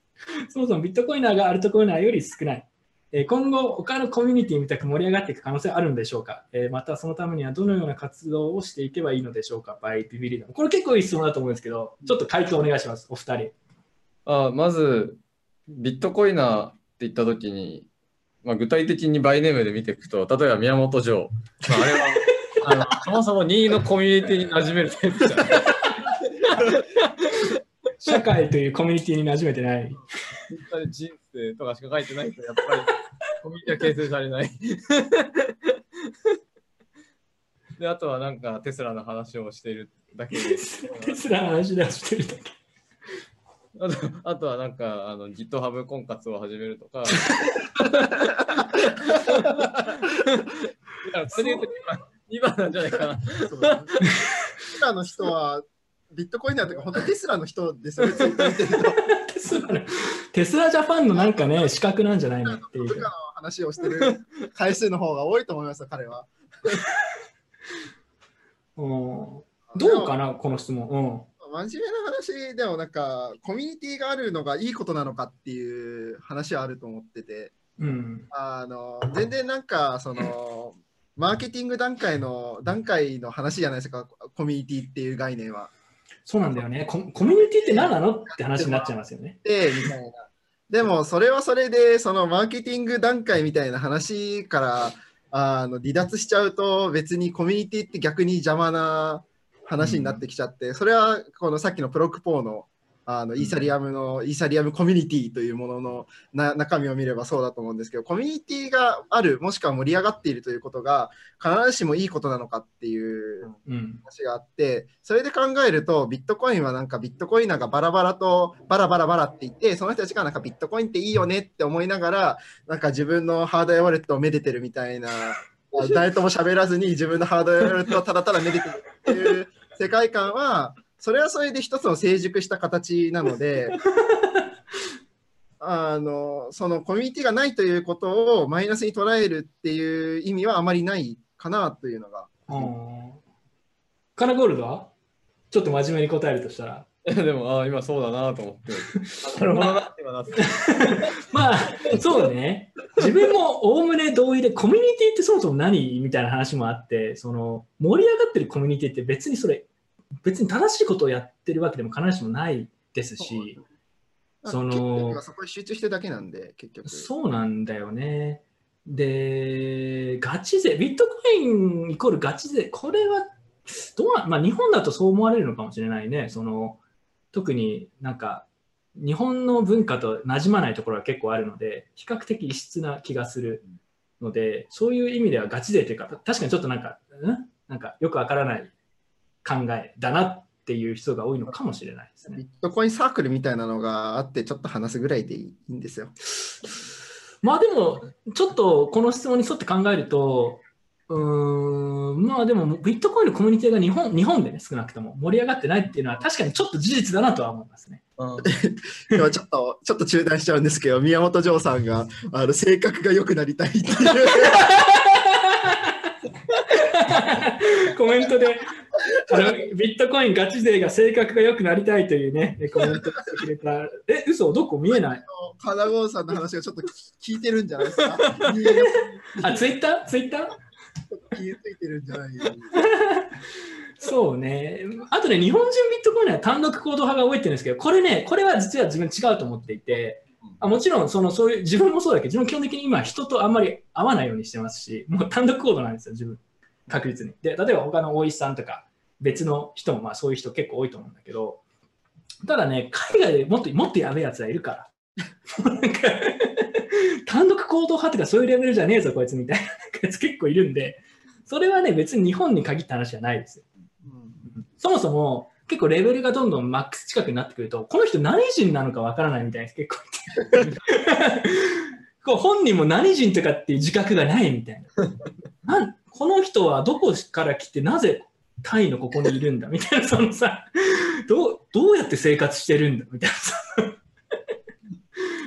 そもそもビットコイナーがアルトコイナーより少ない。えー今後、他のコミュニティみたく盛り上がっていく可能性はあるんでしょうか、えーまたそのためにはどのような活動をしていけばいいのでしょうか？バイビビリダムこれ結構いい質問だと思うんですけど、ちょっと回答お願いします、お二人。あまず、ビットコイナーって言ったときに、まあ、具体的にバイネームで見ていくと、例えば宮本城、まあ、あれはあのそもそも2位のコミュニティに馴染めるタイプじゃん。社会というコミュニティに馴染めてない。人生とかしか書いてないと、やっぱり コミュニティは形成されない。で、あとはなんかテスラの話をしているだけで。テスラの話出してるだけ。あとあとはなんかあの GitHub 婚活を始めるとか。それで言うと2番なんじゃないかな。テスラの人は、ビットコインだとか、本当にテスラの人ですよね。テスラのテスラジャパンのなんかね、資格なんじゃないのっていう部下の。話をしてる回数の方が多いと思いますよ、彼は。うんどうかな、この質問。真面目な話でもなんかコミュニティがあるのがいいことなのかっていう話はあると思っててうん。うん。あの全然なんかそのマーケティング段階の段階の話じゃないですかコミュニティっていう概念は。そうなんだよね。ココミュニティって何なのって話になっちゃいますよね。でみたいな。でもそれはそれでそのマーケティング段階みたいな話からあの離脱しちゃうと別にコミュニティって逆に邪魔な話になってきちゃって、それはこのさっきのプロックポーのあのイーサリアムの、イーサリアムコミュニティというもののな中身を見ればそうだと思うんですけどコミュニティがあるもしくは盛り上がっているということが必ずしもいいことなのかっていううん。話があってそれで考えるとビットコインはなんかビットコインなんかバラバラとバラバラバラって言ってその人たちがなんかビットコインっていいよねって思いながらなんか自分のハードウェアウォレットをめでてるみたいな誰とも喋らずに自分のハードウェアウォレットをただただめでてるっていう世界観はそれはそれで一つの成熟した形なので あのそのコミュニティがないということをマイナスに捉えるっていう意味はあまりないかなというのがうんカラゴールドは？ちょっと真面目に答えるとしたら。でも、ああ、今そうだなと思って。なるほどなって今なって。まあ、そうね。自分もおおむね同意で、コミュニティってそもそも何？みたいな話もあって、その盛り上がってるコミュニティって別にそれ、別に正しいことをやってるわけでも必ずしもないですし、そのそこに集中してるだけなんで結局そうなんだよね。で、ガチ勢、ビットコインイコールガチ勢、これはどうなまあ、日本だとそう思われるのかもしれないね。その特になんか日本の文化と馴染まないところが結構あるので、比較的異質な気がするので、そういう意味ではガチ勢というか、確かにちょっとなんか、ん？なんかよくわからない考えだなっていう人が多いのかもしれないですね。ビットコインサークルみたいなのがあって、ちょっと話すぐらいでいいんですよ。まあでも、ちょっとこの質問に沿って考えると、うーん、まあでも、ビットコインのコミュニティが日本日本でね、少なくとも盛り上がってないっていうのは、確かにちょっと事実だなとは思いますね。でもちょっと、ちょっと中断しちゃうんですけど、宮本城さんがあの性格が良くなりたいっていう。コメントであの、ビットコインガチ勢が性格が良くなりたいというね、コメントしてくれた。え、嘘？どこ？見えない金郷さんの話がちょっと聞いてるんじゃないですか？あ、ツイッター？ツイッター？気づいてるんじゃない？そうね。あとね、日本人ビットコインは単独行動派が多いって言うんですけど、これね、これは実は自分違うと思っていて、あもちろんそのそういう自分もそうだけど、自分基本的に今人とあんまり会わないようにしてますし、もう単独行動なんですよ、自分。確実に。で、例えば他の大石さんとか、別の人もまあそういう人結構多いと思うんだけど、ただね、海外でもっともっとやべえやつはいるから。単独行動派とかそういうレベルじゃねえぞ、こいつみたいなやつ結構いるんで、それはね、別に日本に限った話じゃないですよ。そもそも結構レベルがどんどんマックス近くになってくると、この人何人なのかわからないみたいな人結構こう本人も何人とかっていう自覚がないみたいな。なんこの人はどこから来てなぜタイのここにいるんだみたいな、そのさ、どうどうやって生活してるんだみたいな。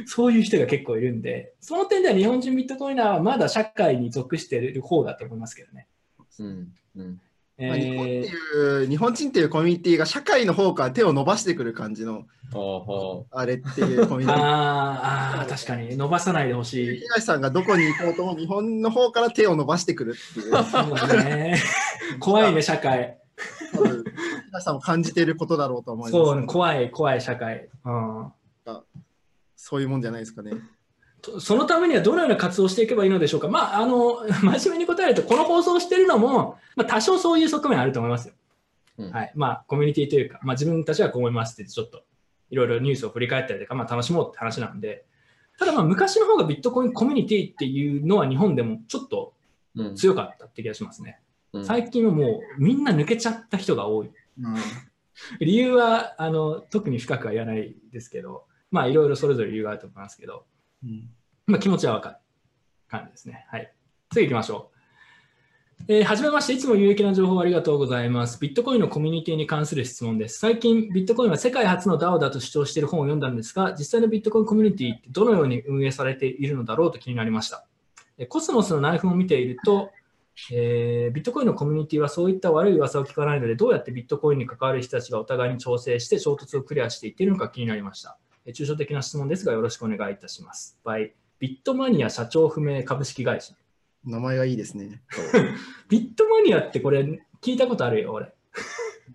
そういう人が結構いるんで、その点では日本人ビットコイナーはまだ社会に属している方だと思いますけどね。うんうんまあ日本ってーいう日本人っていうコミュニティが社会の方から手を伸ばしてくる感じのあはあれっていうコミュニティ。あーあー、確かに伸ばさないでほしい。東さんがどこに行こうとも日本の方から手を伸ばしてくるっていう、ね、怖いね、社会。東さんも感じていることだろうと思います。そう、怖い、怖い社会。うんそういうもんじゃないですかね。とそのためにはどのような活動をしていけばいいのでしょうか？まあ、あの、真面目に答えると、この放送をしているのも、まあ、多少そういう側面あると思いますよ。うんはい。まあ、コミュニティというか、まあ、自分たちはこう思いますって、ちょっと、いろいろニュースを振り返ったりとか、まあ、楽しもうって話なんで、ただまあ、昔の方がビットコインコミュニティっていうのは日本でもちょっとうん強かったって気がしますね。うん最近はもう、みんな抜けちゃった人が多い。理由はあの特に深くは言わないですけど、まあいろいろそれぞれ理由があると思いますけど、うんまあ、気持ちはわかる感じですね。はい。次行きましょう。えーはじめまして、いつも有益な情報ありがとうございます。ビットコインのコミュニティに関する質問です。最近、ビットコインは世界初の DAO だと主張している本を読んだんですが、実際のビットコインコミュニティってどのように運営されているのだろうと気になりました。えコスモスの内紛を見ていると、えービットコインのコミュニティはそういった悪い噂を聞かないので、どうやってビットコインに関わる人たちがお互いに調整して衝突をクリアしていっているのか気になりました。えー抽象的な質問ですが、よろしくお願いいたします。by ビットマニア社長不明株式会社。名前がいいですね。ビットマニアってこれ聞いたことあるよ、俺。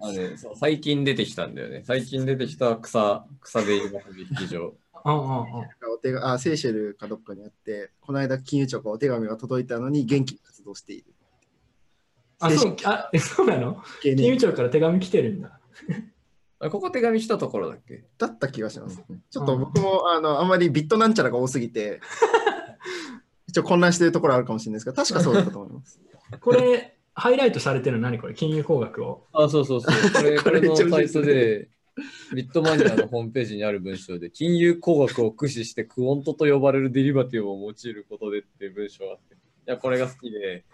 あれそう最近出てきたんだよね。最近出てきた草草で今取引所。うんうんうん。お手があセーシェルかどっかにあって、この間金融庁からお手紙が届いたのに元気に活動している。あ、そうあえそうなの？芸金融人庁から手紙来てるんだ。あここ手紙したところだっけ？だった気がします。ちょっと僕もあのあんまりビットなんちゃらが多すぎて、一応混乱してるところあるかもしれないですが、確かそうだったと思います。これ、ハイライトされてるの何これ？金融工学を？あ、そうそうそう。これ、これこれのめっちゃ面白いサイトで、ビットマニアのホームページにある文章で、金融工学を駆使してクオントと呼ばれるデリバティブを用いることでっていう文章があって、いや、これが好きで、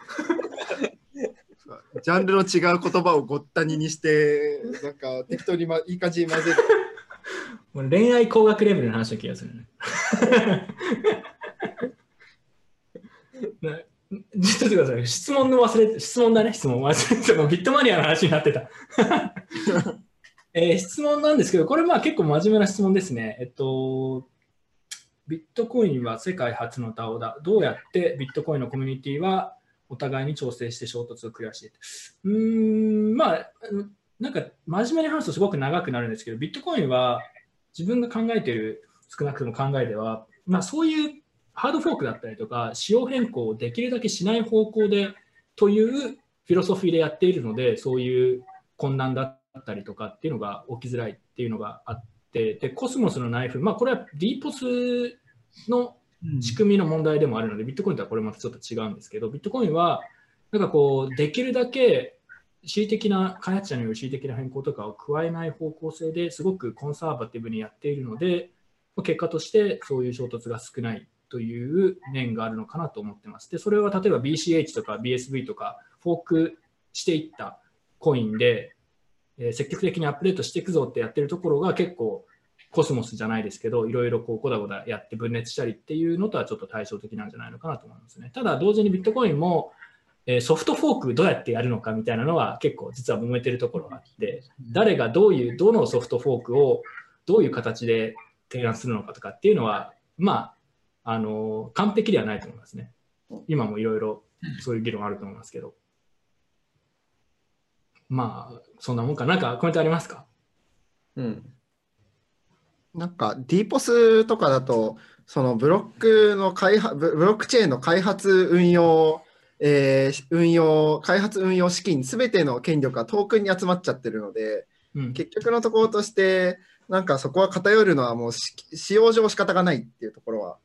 ジャンルの違う言葉をごったににして、なんか 適当に、ま、いい感じに混ぜる。もう恋愛工学レベルの話な気がするね。なちょっと待ってください。質問の忘れて、質問だね、質問忘れてた。もうビットマニアの話になってた。えー質問なんですけど、これまあ結構真面目な質問ですね。えっと、ビットコインは世界初の DAO だ。どうやってビットコインのコミュニティはお互いに調整して衝突をクリアしていくうーん、まあ、なんか真面目に話すとすごく長くなるんですけど、ビットコインは自分が考えてる少なくとも考えでは、まあ、そういうハードフォークだったりとか、仕様変更をできるだけしない方向でというフィロソフィーでやっているので、そういう混乱だったりとかっていうのが起きづらいっていうのがあって、で、コスモスのナイフ、まあこれは DPOS の仕組みの問題でもあるので、ビットコインとはこれまたちょっと違うんですけど、ビットコインは、なんかこう、できるだけ恣意的な、開発者による恣意的な変更とかを加えない方向性ですごくコンサーバティブにやっているので、結果としてそういう衝突が少ないという面があるのかなと思ってます。で、それは例えば BCH とか BSV とかフォークしていったコインで、え積極的にアップデートしていくぞってやってるところが結構コスモスじゃないですけど、いろいろこうゴダゴダやって分裂したりっていうのとはちょっと対照的なんじゃないのかなと思いますね。ただ同時にビットコインも、えーソフトフォークどうやってやるのかみたいなのは結構実は揉めてるところがあって、誰がどういう、どのソフトフォークをどういう形で提案するのかとかっていうのは、まあ、あの完璧ではないと思いますね。今もいろいろそういう議論あると思いますけど。まあ、そんなもんか。なんかコメントありますか？うん。なんか DPOS とかだと、そのブロックの開発、ブブロックチェーンの開発運用、えー運用、開発運用資金、すべての権力がトークンに集まっちゃってるので、うん。結局のところとして、なんかそこは偏るのはもうし使用上仕方がないっていうところは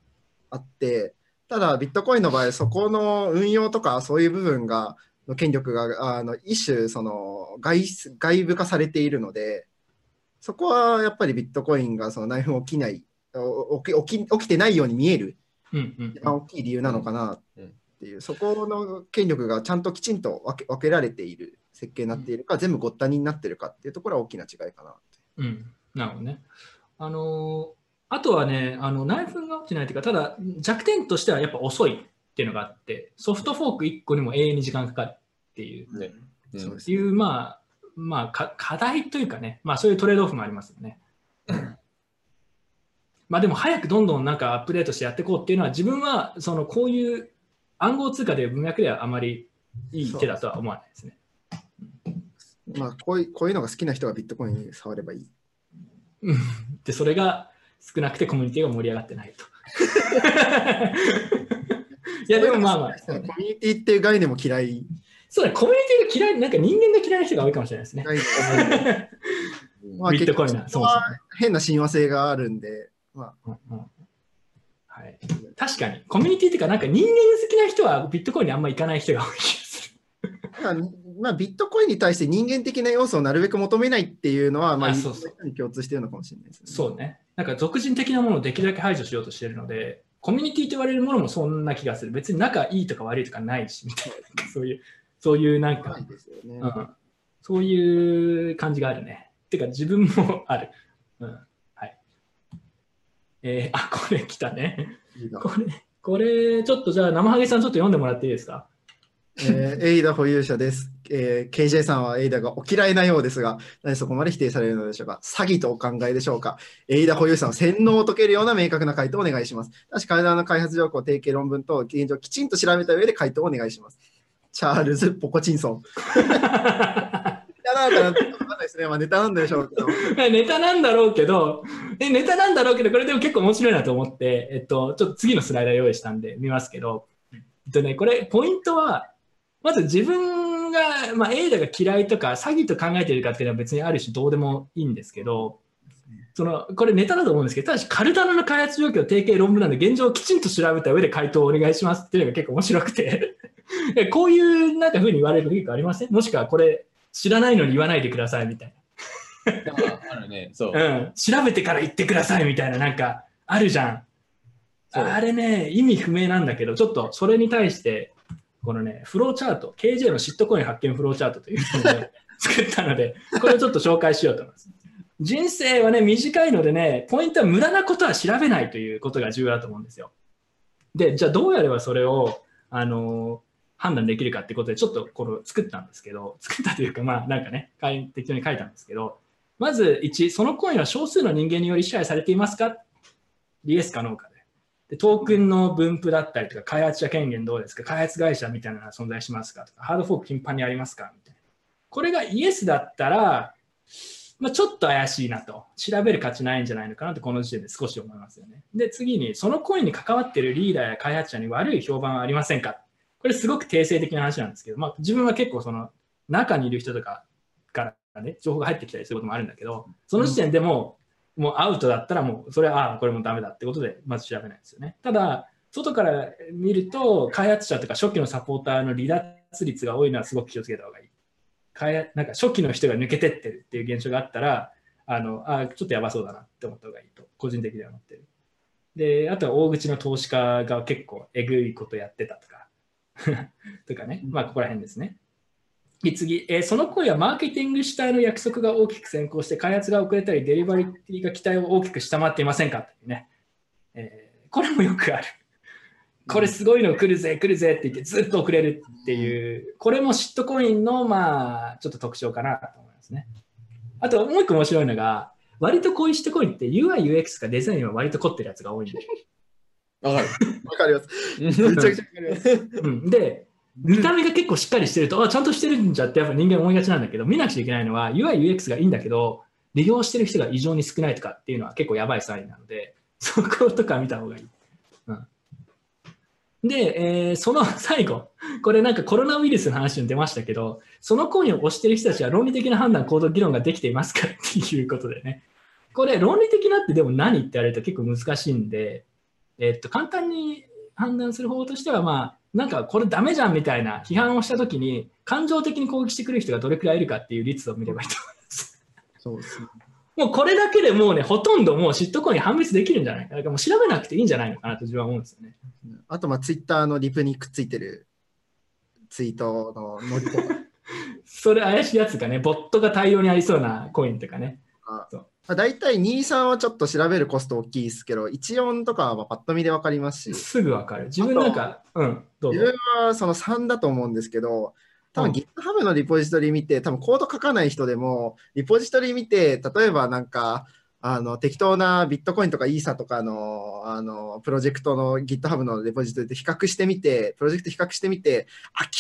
あって、ただビットコインの場合、そこの運用とかそういう部分が、の権力があの一種その外外部化されているので、そこはやっぱりビットコインがその内紛起きない、お起き起き起きてないように見えるうんうん一番大きい理由なのかなっていう、そこの権力がちゃんときちんと分け分けられている設計になっているか、全部ごったにになっているかっていうところは大きな違いかな。うん、なるほどね。あのーあとはね、あの内紛が起きてないというか、ただ弱点としてはやっぱ遅いっていうのがあって、ソフトフォーク1個にも永遠に時間かかるっていう、ね。うんそうですいうまあ、まあか、課題というかね、まあそういうトレードオフもありますよね。まあでも早くどんどんなんかアップデートしてやっていこうっていうのは、自分はそのこういう暗号通貨で文脈ではあまりいい手だとは思わないですね。まあこういう、こういうのが好きな人がビットコイン触ればいい。うんで、それが少なくてコミュニティが盛り上がってないと。いや、でもまあまあ、コミュニティっていう概念も嫌い。そうだ、コミュニティが嫌い、なんか人間が嫌いな人が多いかもしれないですね。まあビットコインな、そもそも。変な親和性があるんで、まうんうんはい、確かに、コミュニティっていうか、なんか人間好きな人はビットコインにあんま行かない人が多い気がする。あ、まあ、まあ、ビットコインに対して人間的な要素をなるべく求めないっていうのは、まあ、あそうそう共通しているのかもしれないですね。そうね。なんか俗人的なものをできるだけ排除しようとしてるので、コミュニティと言われるものもそんな気がする。別に仲いいとか悪いとかないし、みたいな。そういう、そういうなんかね。うん、そういう感じがあるね。てか自分もある。うん、はい。えーあ、これ来たね。いいなこれ、これ、ちょっとじゃあ、生ハゲさんちょっと読んでもらっていいですか？えーエイダ保有者です、えー KJ さんはエイダがお嫌いなようですが、なぜそこまで否定されるのでしょうか？詐欺とお考えでしょうか？エイダ保有者の洗脳を解けるような明確な回答をお願いします。しか体の開発情報、提携論文と現状をきちんと調べた上で回答をお願いします。チャールズ・ポコチンソン。ネタなのかなわかんですね。まあネタなんでしょうけど。ネタなんだろうけど、えネタなんだろうけど、これでも結構面白いなと思って、えっと、ちょっと次のスライダー用意したんで見ますけど、えっとね、これ、ポイントは、まず自分が、まあ、エイダが嫌いとか、詐欺と考えているかっていうのは別にある種どうでもいいんですけど、そのこれネタだと思うんですけど、ただしカルダナの開発状況、提携論文なんで、現状をきちんと調べた上で回答をお願いしますっていうのが結構面白くて、えこういうなんか風に言われる結構ありません？もしくはこれ、知らないのに言わないでくださいみたいな。あるね。そう。うん、調べてから言ってくださいみたいな、なんか、あるじゃん。あれね、意味不明なんだけど、ちょっとそれに対して、このね、フローチャート、KJ のシットコイン発見フローチャートというのをね作ったので、これをちょっと紹介しようと思います。人生はね、短いのでね、ポイントは無駄なことは調べないということが重要だと思うんですよ。で、じゃあどうやればそれを、あの判断できるかってことで、ちょっとこれ作ったんですけど、作ったというか、まあなんかね、適当に書いたんですけど、まず1、そのコインは少数の人間により支配されていますか？イエスかノーかで。で、トークンの分布だったりとか、開発者権限どうですか？開発会社みたいなのが存在しますか？とか、ハードフォーク頻繁にありますか？みたいな。これがイエスだったら、まあ、ちょっと怪しいなと。調べる価値ないんじゃないのかなと、この時点で少し思いますよね。で、次に、そのコインに関わってるリーダーや開発者に悪い評判はありませんか？これすごく定性的な話なんですけど、まあ、自分は結構その中にいる人とかからね、情報が入ってきたりすることもあるんだけど、その時点でもう、もうアウトだったらもう、それは、ああ、これもダメだってことで、まず調べないですよね。ただ、外から見ると、開発者とか初期のサポーターの離脱率が多いのはすごく気をつけた方がいい。なんか初期の人が抜けてってるっていう現象があったら、あのあちょっとやばそうだなって思った方がいいと、個人的には思ってる。で、あとは大口の投資家が結構えぐいことやってたとか、とかね、まあここら辺ですね。で次、えーその声はマーケティング主体の約束が大きく先行して、開発が遅れたり、デリバリーが期待を大きく下回っていませんかっていうね、えーこれもよくある。これすごいの来るぜ、来るぜって言ってずっと遅れるっていう、これもシットコインのまあちょっと特徴かなと思いますね。あともう一個面白いのが、割とこういうシットコインって UI、UX かデザインは割と凝ってるやつが多いんで。わかる。わかります。めちゃくちゃわかります。うん、で、見た目が結構しっかりしてると、あ、ちゃんとしてるんじゃってやっぱ人間思いがちなんだけど、見なくちゃいけないのは UI、UX がいいんだけど、利用してる人が異常に少ないとかっていうのは結構やばいサインなので、そことか見た方がいい。うん、で、えーその 最後、これなんかコロナウイルスの話に出ましたけど、そのコインを押してる人たちは論理的な判断、行動、議論ができていますかっていうことでね。これ論理的なってでも何って言われると結構難しいんで、えっと、簡単に判断する方法としては、まあ、なんかこれダメじゃんみたいな批判をしたときに、感情的に攻撃してくる人がどれくらいいるかっていう率を見ればいいと思います。そうですね。もうこれだけでもうね、ほとんどもうシットコイン判別できるんじゃない？か。だからもう調べなくていいんじゃないのかなと自分は思うんですよね。あと、まあ、ツイッターのリプにくっついてるツイートのノリとか それ怪しいやつがね、ボットが対応にありそうなコインとかね。そうまあ、大体2、3はちょっと調べるコスト大きいですけど、1、4とかはまあパッと見でわかりますし、すぐわかる。自分なんか、うん、どうぞ自。分はその3だと思うんですけど、多分うん。GitHub のリポジトリ見て、多分コード書かない人でも、リポジトリ見て、例えばなんか、あの適当なビットコインとかイーサとかのあのプロジェクトの GitHub のレポジトリで比較してみて、プロジェクト比較してみて、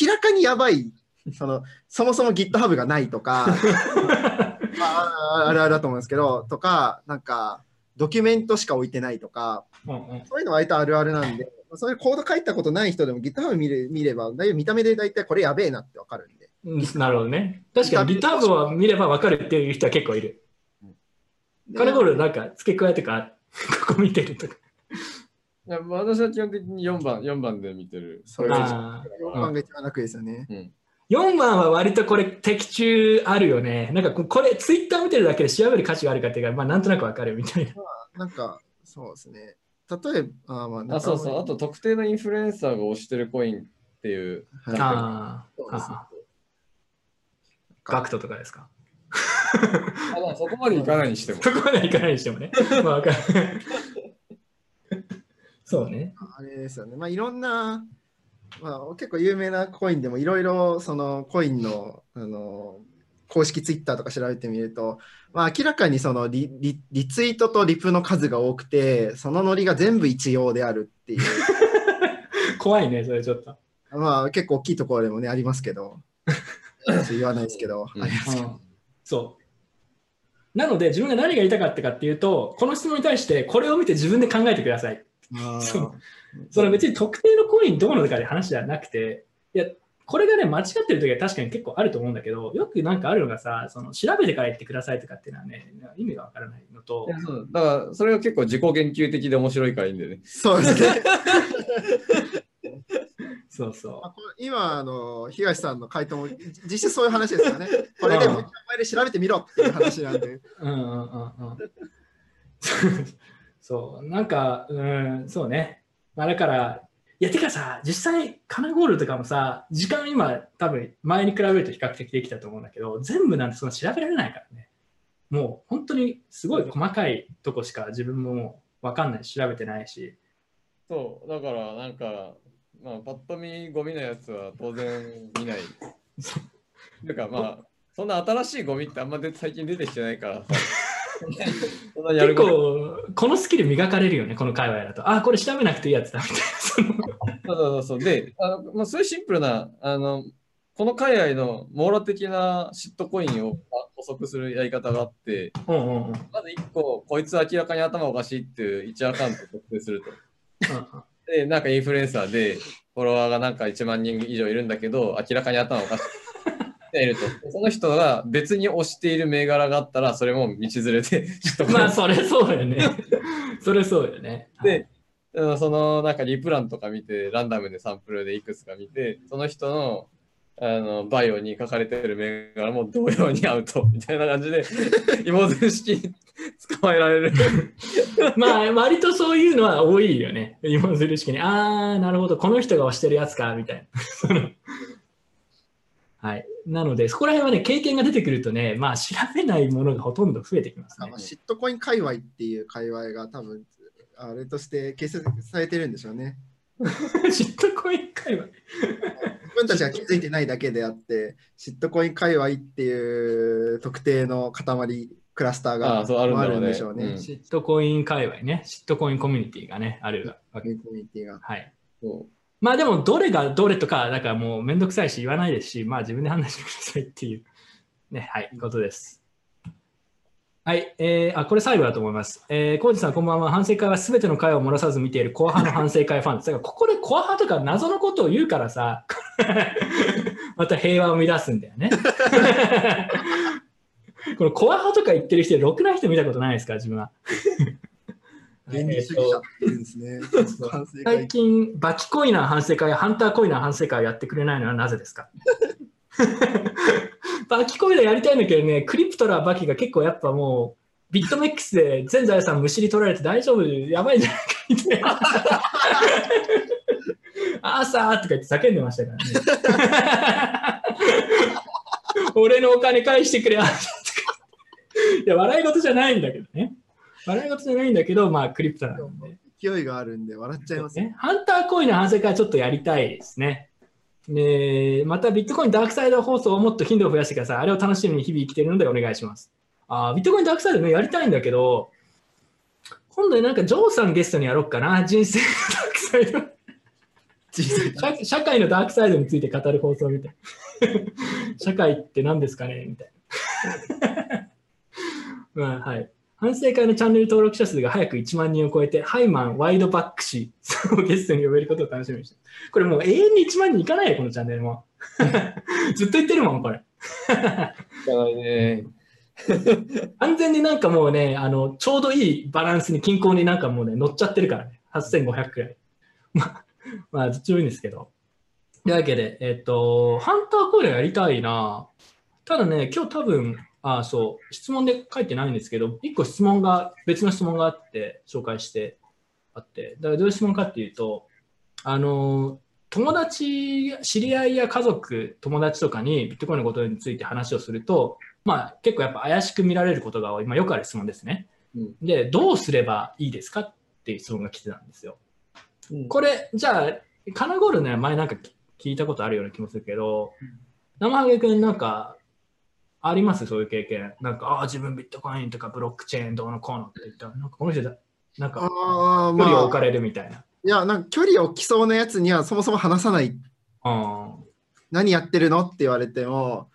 明らかにやばい、そのそもそも GitHub がないとか、まあ、あるあるだと思うんですけど、とか、なんか、ドキュメントしか置いてないとか、うんうんそういうのは割とあるあるなんで、そういうコード書いたことない人でも GitHub 見れ見れば、だいぶ見た目で大体これやべえなってわかるんで。うんなるほどね。確かに GitHub を見ればわかるっていう人は結構いる。カレゴールなんか付け加えとか、ここ見てるとか。いや私は基本的に4番、4番で見てる。そうですあー4番が一番楽ですよね。4番は割とこれ的中あるよね。なんかここれツイッター見てるだけで調べる価値があるかっていうか、まあなんとなくわかるみたいな。なんか、そうですね。例えば、あ、まあ、あ、そうそう。あと、特定のインフルエンサーが推してるコインっていう。はいあそうですねあ、ガクトとかですか？あまあそこまでいかないにしても。そこまではいかないにしてもね。まあわかる。そうね。あれですよね。まあ、いろんな、まあ、結構有名なコインでもいろいろそのコインのあの公式ツイッターとか調べてみると、まあ、明らかにそのリリリツイートとリプの数が多くて、そのノリが全部一様であるっていう、怖いね、それちょっと。まあ結構大きいところでもね、ありますけど、言わないですけど、うんありますけどうんそう。なので、自分が何が言いたかったかっていうと、この質問に対して、これを見て自分で考えてください。その別に特定のコインどうのとかで話ではなくて、いや、これがね、間違ってる時は確かに結構あると思うんだけど、よくなんかあるのがさ、その調べてから言ってくださいとかっていうのはね、意味がわからないのとい、やそうだから、それが結構自己研究的で面白いからいいんだよね。そうですね。そうそあこれ今あの、東さんの回答もじ実質そういう話ですよね。これでもう一回で調べてみろっていう話なんで。う。うんうんうんうん。そう、なんか、うん、そうね。まあだから、いや、てかさ、実際、カナゴールとかもさ、時間今、多分前に比べると比較的できたと思うんだけど、全部なんてそんな調べられないからね。もう本当にすごい細かいとこしか自分も分かんないし、調べてないし。そう、だから、なんか、まあ、パッと見ゴミのやつは当然見ない。てか、まあ、そんな新しいゴミってあんまで最近出てきてないからさ。結構、このスキル磨かれるよね、この界隈だと。あ、これ調べなくていいやつだみたいな そうそうそう。で、あのまあ、そういうシンプルな、あの、この海外の網羅的なシットコインをあ補足するやり方があって、うんうんうん。まず1個、こいつ明らかに頭おかしいっていう1アカウントを特定すると。で、なんかインフルエンサーで、フォロワーがなんか1万人以上いるんだけど、明らかに頭おかしい。いるとその人が別に推している銘柄があったら、それも道連れで、ちょっとまあ、それそうよね。それそうよね。で、うんそのなんかリプランとか見て、ランダムでサンプルでいくつか見て、その人のあのバイオに書かれてる銘柄も同様にアウトみたいな感じで、芋づる式に捕まえられる。まあ、割とそういうのは多いよね。芋づる式に。あー、なるほど、この人が推してるやつか、みたいな。はい。なので、そこら辺はね、経験が出てくるとね、まあ、調べないものがほとんど増えてきますねあまあ。シットコイン界隈っていう界隈が多分、あれとして形成されてるんでしょうね。シットコイン界隈。自分たちが気づいてないだけであって、シットコイン界隈っていう特定の塊、クラスターあがあそうあるんでしょうね。うんシットコイン界隈ね。シットコインコミュニティがね、あるわけ。コミュニティが。はい。そまあでも、どれがどれとか、だからもうめんどくさいし言わないですし、まあ自分で判断してくださいっていう、ね、はい、ことです。はい、えー、あ、これ最後だと思います。えー、コージさん、こんばんは。反省会はすべての会を漏らさず見ているコア派の反省会ファンです。だから、ここでコア派とか謎のことを言うからさ、また平和を乱すんだよね。このコア派とか言ってる人、ろくな人見たことないですか、自分は。原理主義者っていうんですね。最会近、バキコイナー反省会やハンターコイナー反省会をやってくれないのはなぜですか？バキコイナーやりたいんだけどね、クリプトラーバキが結構やっぱもう、ビットメックスで全財産むしり取られて大丈夫、やばいんじゃないかみたいな。アーサーとか言って叫んでましたからね。俺のお金返してくれ、アーサーとか。いや、笑い事じゃないんだけどね。笑い事じゃないんだけど、まあ、クリプトなんで。勢いがあるんで笑っちゃいますね。ね、ハンターコインの反省会ちょっとやりたいですね。でまたビットコインダークサイド放送をもっと頻度を増やしてください。あれを楽しみに日々生きているのでお願いします。あービットコインダークサイドね、やりたいんだけど、今度なんかジョーさんゲストにやろうかな。人生のダークサイド。社社会のダークサイドについて語る放送みたいな。社会って何ですかね？みたいな。まあ、はい。反省会のチャンネル登録者数が早く1万人を超えて、ハイマン、ワイドバック氏をゲストに呼べることを楽しみにしてるこれもう永遠に1万人いかないよ、このチャンネルも。ずっと言ってるもん、これ。う。だからね、完全になんかもうね、あの、ちょうどいいバランスに均衡になんかもうね、乗っちゃってるからね。8500くらい。まあ、まあ、どっちもいいんですけど。というわけで、えっと、ハンターコイルやりたいな。ただね、今日多分、あそう、質問で書いてないんですけど、一個質問が、別の質問があって、紹介してあって、だからどういう質問かっていうと、あの、友達、知り合いや家族、友達とかにビットコインのことについて話をすると、まあ結構やっぱ怪しく見られることが多い、まあ、よくある質問ですね。うん。で、どうすればいいですかっていう質問が来てたんですよ。うん。これ、じゃあ、カナゴールね、前なんか聞いたことあるような気もするけど、生ハゲ君なんか、あります？そういう経験。なんか、ああ、自分ビットコインとかブロックチェーンどうのこうのって言ったら、なんかこの人だ、なんか、ああ、距離を置まあ、かれるみたいな。いや、なんか距離を置きそうなやつにはそもそも話さない。あ何やってるのって言われても、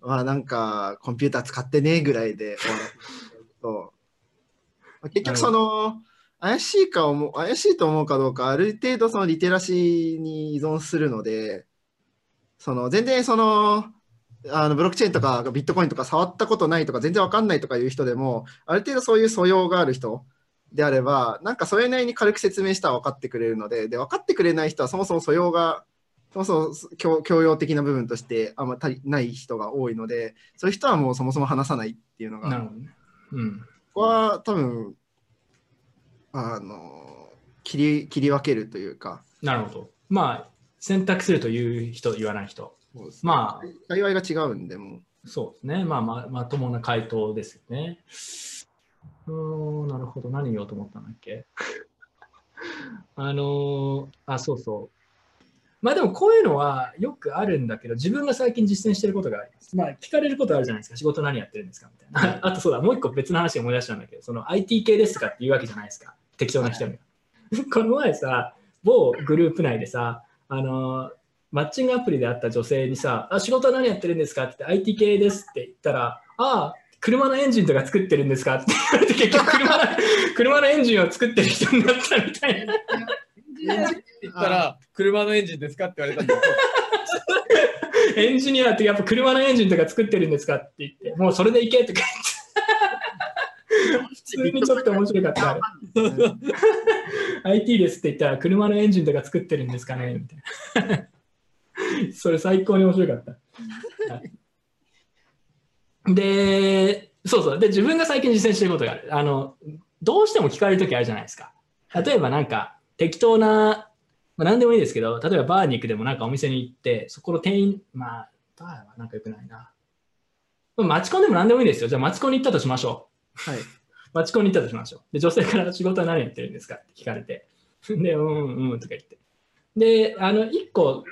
まあなんかコンピューター使ってねぐらいで終わると、まあ結局その、怪しいか思う、怪しいと思うかどうか、ある程度そのリテラシーに依存するので、その全然その、あのブロックチェーンとかビットコインとか触ったことないとか全然わかんないとかいう人でも、ある程度そういう素養がある人であれば、なんかそれなりに軽く説明したら分かってくれるので、で分かってくれない人はそもそも素養が、そもそも教教養的な部分としてあんま足りない人が多いので、そういう人はもうそもそも話さないっていうのが、こるほどね。うん。こは多分、あの、切り切り分けるというか、なるほど。まあ、選択するという人、言わない人。まあ、幸いが違うんで、もう。そうですね。まあ、ままともな回答ですよね。うーん、なるほど。何言おうと思ったんだっけ？あのーあ、そうそう。まあでもこういうのはよくあるんだけど、自分が最近実践してることがあります。まあ聞かれることあるじゃないですか。仕事何やってるんですかみたいな。あとそうだ、もう一個別の話思い出したんだけど、その IT 系ですとかっていうわけじゃないですか。適当な人には。この前さ、某グループ内でさ、あのーマッチングアプリで会った女性にさ、あ仕事は何やってるんですか？って言って IT 系ですって言ったら、ああ、車のエンジンとか作ってるんですか？って言われて、結局車の 車のエンジンを作ってる人になったみたいな。エ言ったら、車のエンジンですかって言われたんだよ。エンジニアってやっぱ車のエンジンとか作ってるんですかって言って、もうそれで行けとか言って。普通にちょっと面白かった。IT ですって言ったら車のエンジンとか作ってるんですかね？みたいな。それ最高に面白かった。はいで、そうそう。で、自分が最近実践してることがある。あの、どうしても聞かれるときあるじゃないですか。例えばなんか適当な、まあ、何でもいいですけど、例えばバーに行くでもなんかお店に行って、そこの店員、まあ、バーはなんか良くないな。まあマチコンでも何でもいいですよ。じゃあマチコンに行ったとしましょう。はい。マチコンに行ったとしましょう。で、女性から仕事は何やってるんですかって聞かれて。で、うんうんとか言って。で、あの、一個、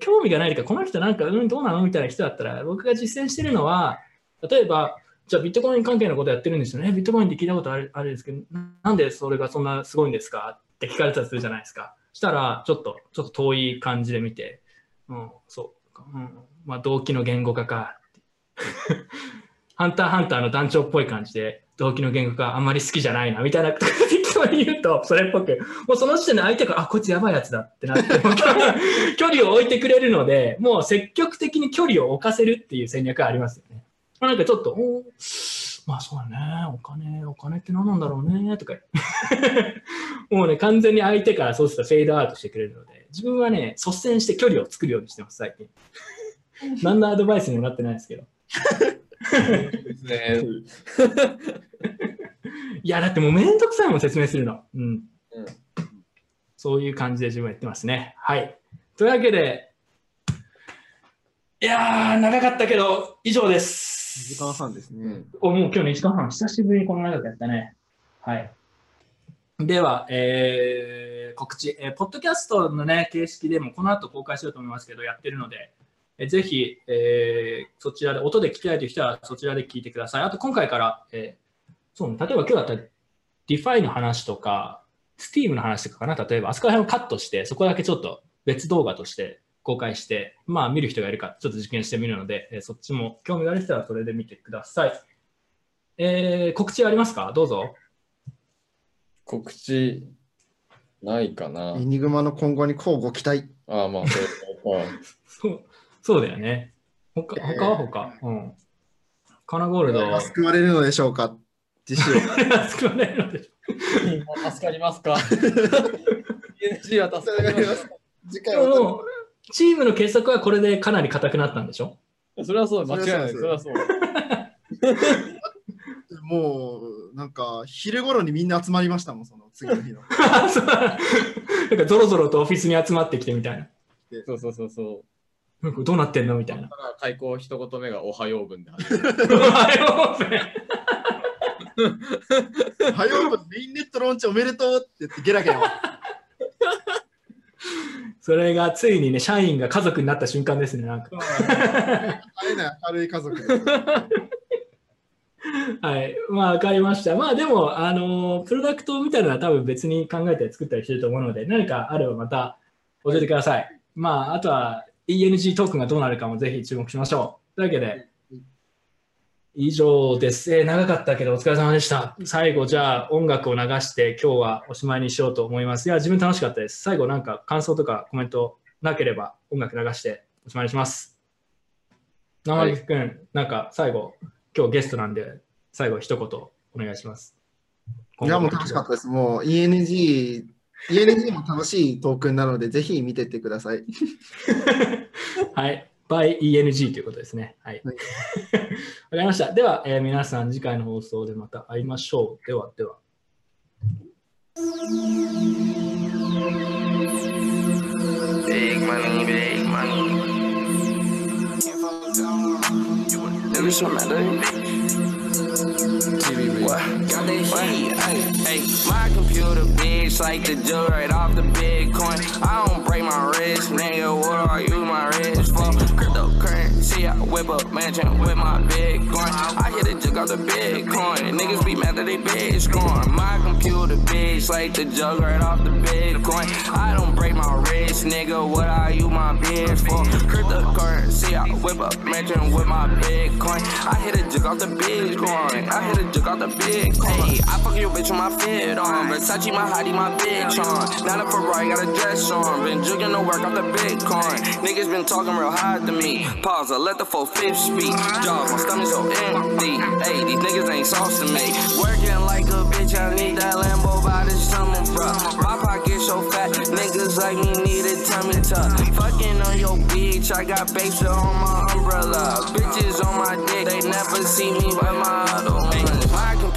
興味がないとか、この人なんか、うん、どうなのみたいな人だったら、僕が実践してるのは、例えば、じゃあビットコイン関係のことやってるんですよね。ビットコインって聞いたことあるあるんですけど、なんでそれがそんなすごいんですか？って聞かれたりするじゃないですか？したら、ちょっと、ちょっと遠い感じで見て、うん、そう、うん、まあ、動機の言語化か。ハンターハンターの団長っぽい感じで、動機の言語化あんまり好きじゃないな、みたいなこと適当に言うと、それっぽく、もうその時点で相手が、あ、こいつやばいやつだってなって、距離を置いてくれるので、もう積極的に距離を置かせるっていう戦略はありますよね。まあなんかちょっと、おーまあそうだね、お金、お金って何なんだろうね、とか。もうね、完全に相手からそうするとフェードアウトしてくれるので、自分はね、率先して距離を作るようにしてます、最近。何のアドバイスにもなってないですけど。ですね。いや、だってもうめんどくさいもん説明するの。うん。うんそういう感じで自分はやってますね。はい。というわけで、いやー、長かったけど、以上です。時間半ですね。うん。お、もう今日の1時間半、久しぶりにこの長くやったね。はい。では、えー告知、えーポッドキャストのね、形式でもこの後公開しようと思いますけど、やってるので、えーぜひ、えーそちらで、音で聞きたいという人はそちらで聞いてください。あと今回から、えーそうね、例えば今日だったら、DeFi の話とか、Steam の話とかかな、例えば、あそこら辺をカットして、そこだけちょっと別動画として公開して、まあ見る人がいるか、ちょっと実験してみるので、えーそっちも興味がある人はそれで見てください。えー告知ありますか？どうぞ。告知、ないかな。エニグマの今後に交互期待。ああ、まあ、そうはい そうそうだよね。他他？は他？うん。カナゴールド。救われるのでしょうか実習。救われるのでし助かりますか ?PNG は助かりますか？次ょ回はチームの結束はこれでかなり硬くなったんでしょ？それはそう、間違いない。そそれはそう。もう、なんか、昼頃にみんな集まりましたもん、その次の日の。なんかゾロゾロとオフィスに集まってきてみたいな。そうそうそうそう。なんかどうなってんの？みたいな。開口一言目がおはよう文で始まる。あれもねはよう、メインネットローンチおめでとうって言ってゲラゲラ。それがついにね、社員が家族になった瞬間ですね。なんか会えない明るい家族。はい。まあ、わかりました。まあ、でも、あのープロダクトみたいなのは多分別に考えたり作ったりしてると思うので、何かあればまた教えてください。まあ、あとは ENG トークンがどうなるかもぜひ注目しましょう。というわけで、以上です。えー長かったけどお疲れ様でした。最後、じゃあ音楽を流して今日はおしまいにしようと思います。いや、自分楽しかったです。最後、なんか感想とかコメントなければ音楽流しておしまいにします。生木くん、なんか最後、今日ゲストなんで、最後一言お願いします。いや、もう楽しかったです。もう ENG、ENG も楽しいトークンなので、ぜひ見てってください。はい。By ENG ということですね。はい。わはい かりました。では、えー皆さん次回の放送でまた会いましょう。では、では。Big money, big money. Me that. What? Got that heat, ay, ay. My computer bitch like the jewel right off the Bitcoin. I don't break my wrist, nigga. What are you my wrist for? Cryptocurrency, I whip up mansion with my big Bitcoin. I hit a jug out the Bitcoin. Niggas be mad that they bitch gone. My computer bitch like the jug right off the Bitcoin. I don't break my wrist, nigga. What I use my bitch for? Cryptocurrency, I whip up mansion with my Bitcoin. I hit a jug off the Bitcoin. I hit a jug off the Bitcoin. Hey, I fuck your bitch with my fit on. Versace, my hottie, my bitch on. Not a Ferrari, got a dress on. Been jugging the work off the Bitcoin. Niggas been talking real hard to me. Pause, I let the full fifth speak. Jaws, my stomach so empty. Hey, these niggas ain't sauce to me. Working like a bitch, I need that Lambo by the summer, bruh. My pocket so fat, niggas like me need a tummy tuck. Fucking on your bitch, I got babes on my umbrella. Bitches on my dick, they never see me with my other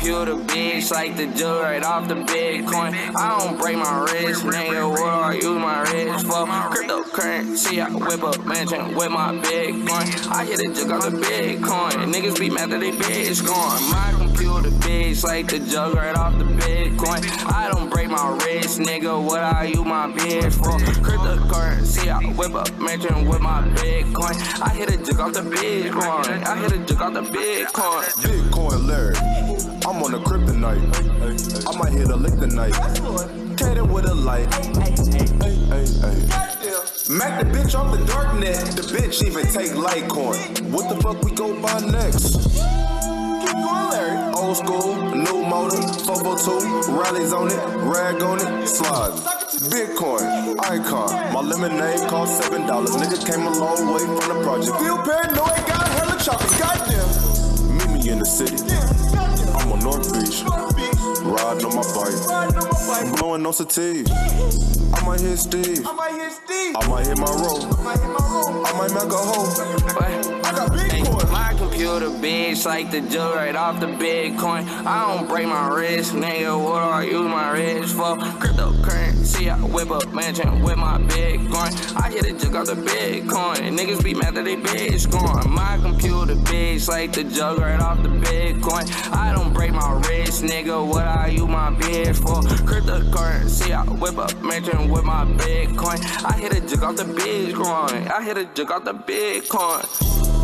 computer bitch like the jug right off the Bitcoin. I don't break my wrist, nigga. What are you my wrist for? Cryptocurrency, I whip up mansion with my Bitcoin. I hit a jug off the Bitcoin. Niggas be mad that they bitch gone. My computer bitch like the jug right off the Bitcoin. I don't break my wrist, nigga. What are you my bitch for? Cryptocurrency, I whip up mansion with my Bitcoin. I hit a jug off the Bitcoin. I hit a jug off the Bitcoin. Bitcoin Larry. I'm on a kryptonite. I might hit a lick tonight. Cater with a light. Mac the bitch off the dark net. The bitch even take Litecoin. What the fuck we go buy next? Keep going, Larry. Old school, new motor, 442, rallies on it, rag on it, slide. Bitcoin, icon. My lemonade cost seven dollars. Nigga came a long way from the project. Feel paranoid, got hella choppers. Goddamn. Meet me in the city. North Beach, riding on my bike, I'm blowing on sativa. I might hit Steve, I might hit my roll, I might make a hole. I Bitcoin. My computer bitch like the jug right off the Bitcoin. I don't break my wrist, nigga. What are you my wrist for? Cryptocurrency, I whip up mansion with my Bitcoin. I hit a jug off the Bitcoin. Niggas be mad that they bitch gone. My computer bitch like the jug right off the Bitcoin. I don't break my wrist, nigga. What are you my bitch for? Cryptocurrency, I whip up mansion with my Bitcoin. I hit a jug off the Bitcoin. I hit a jug off the Bitcoin.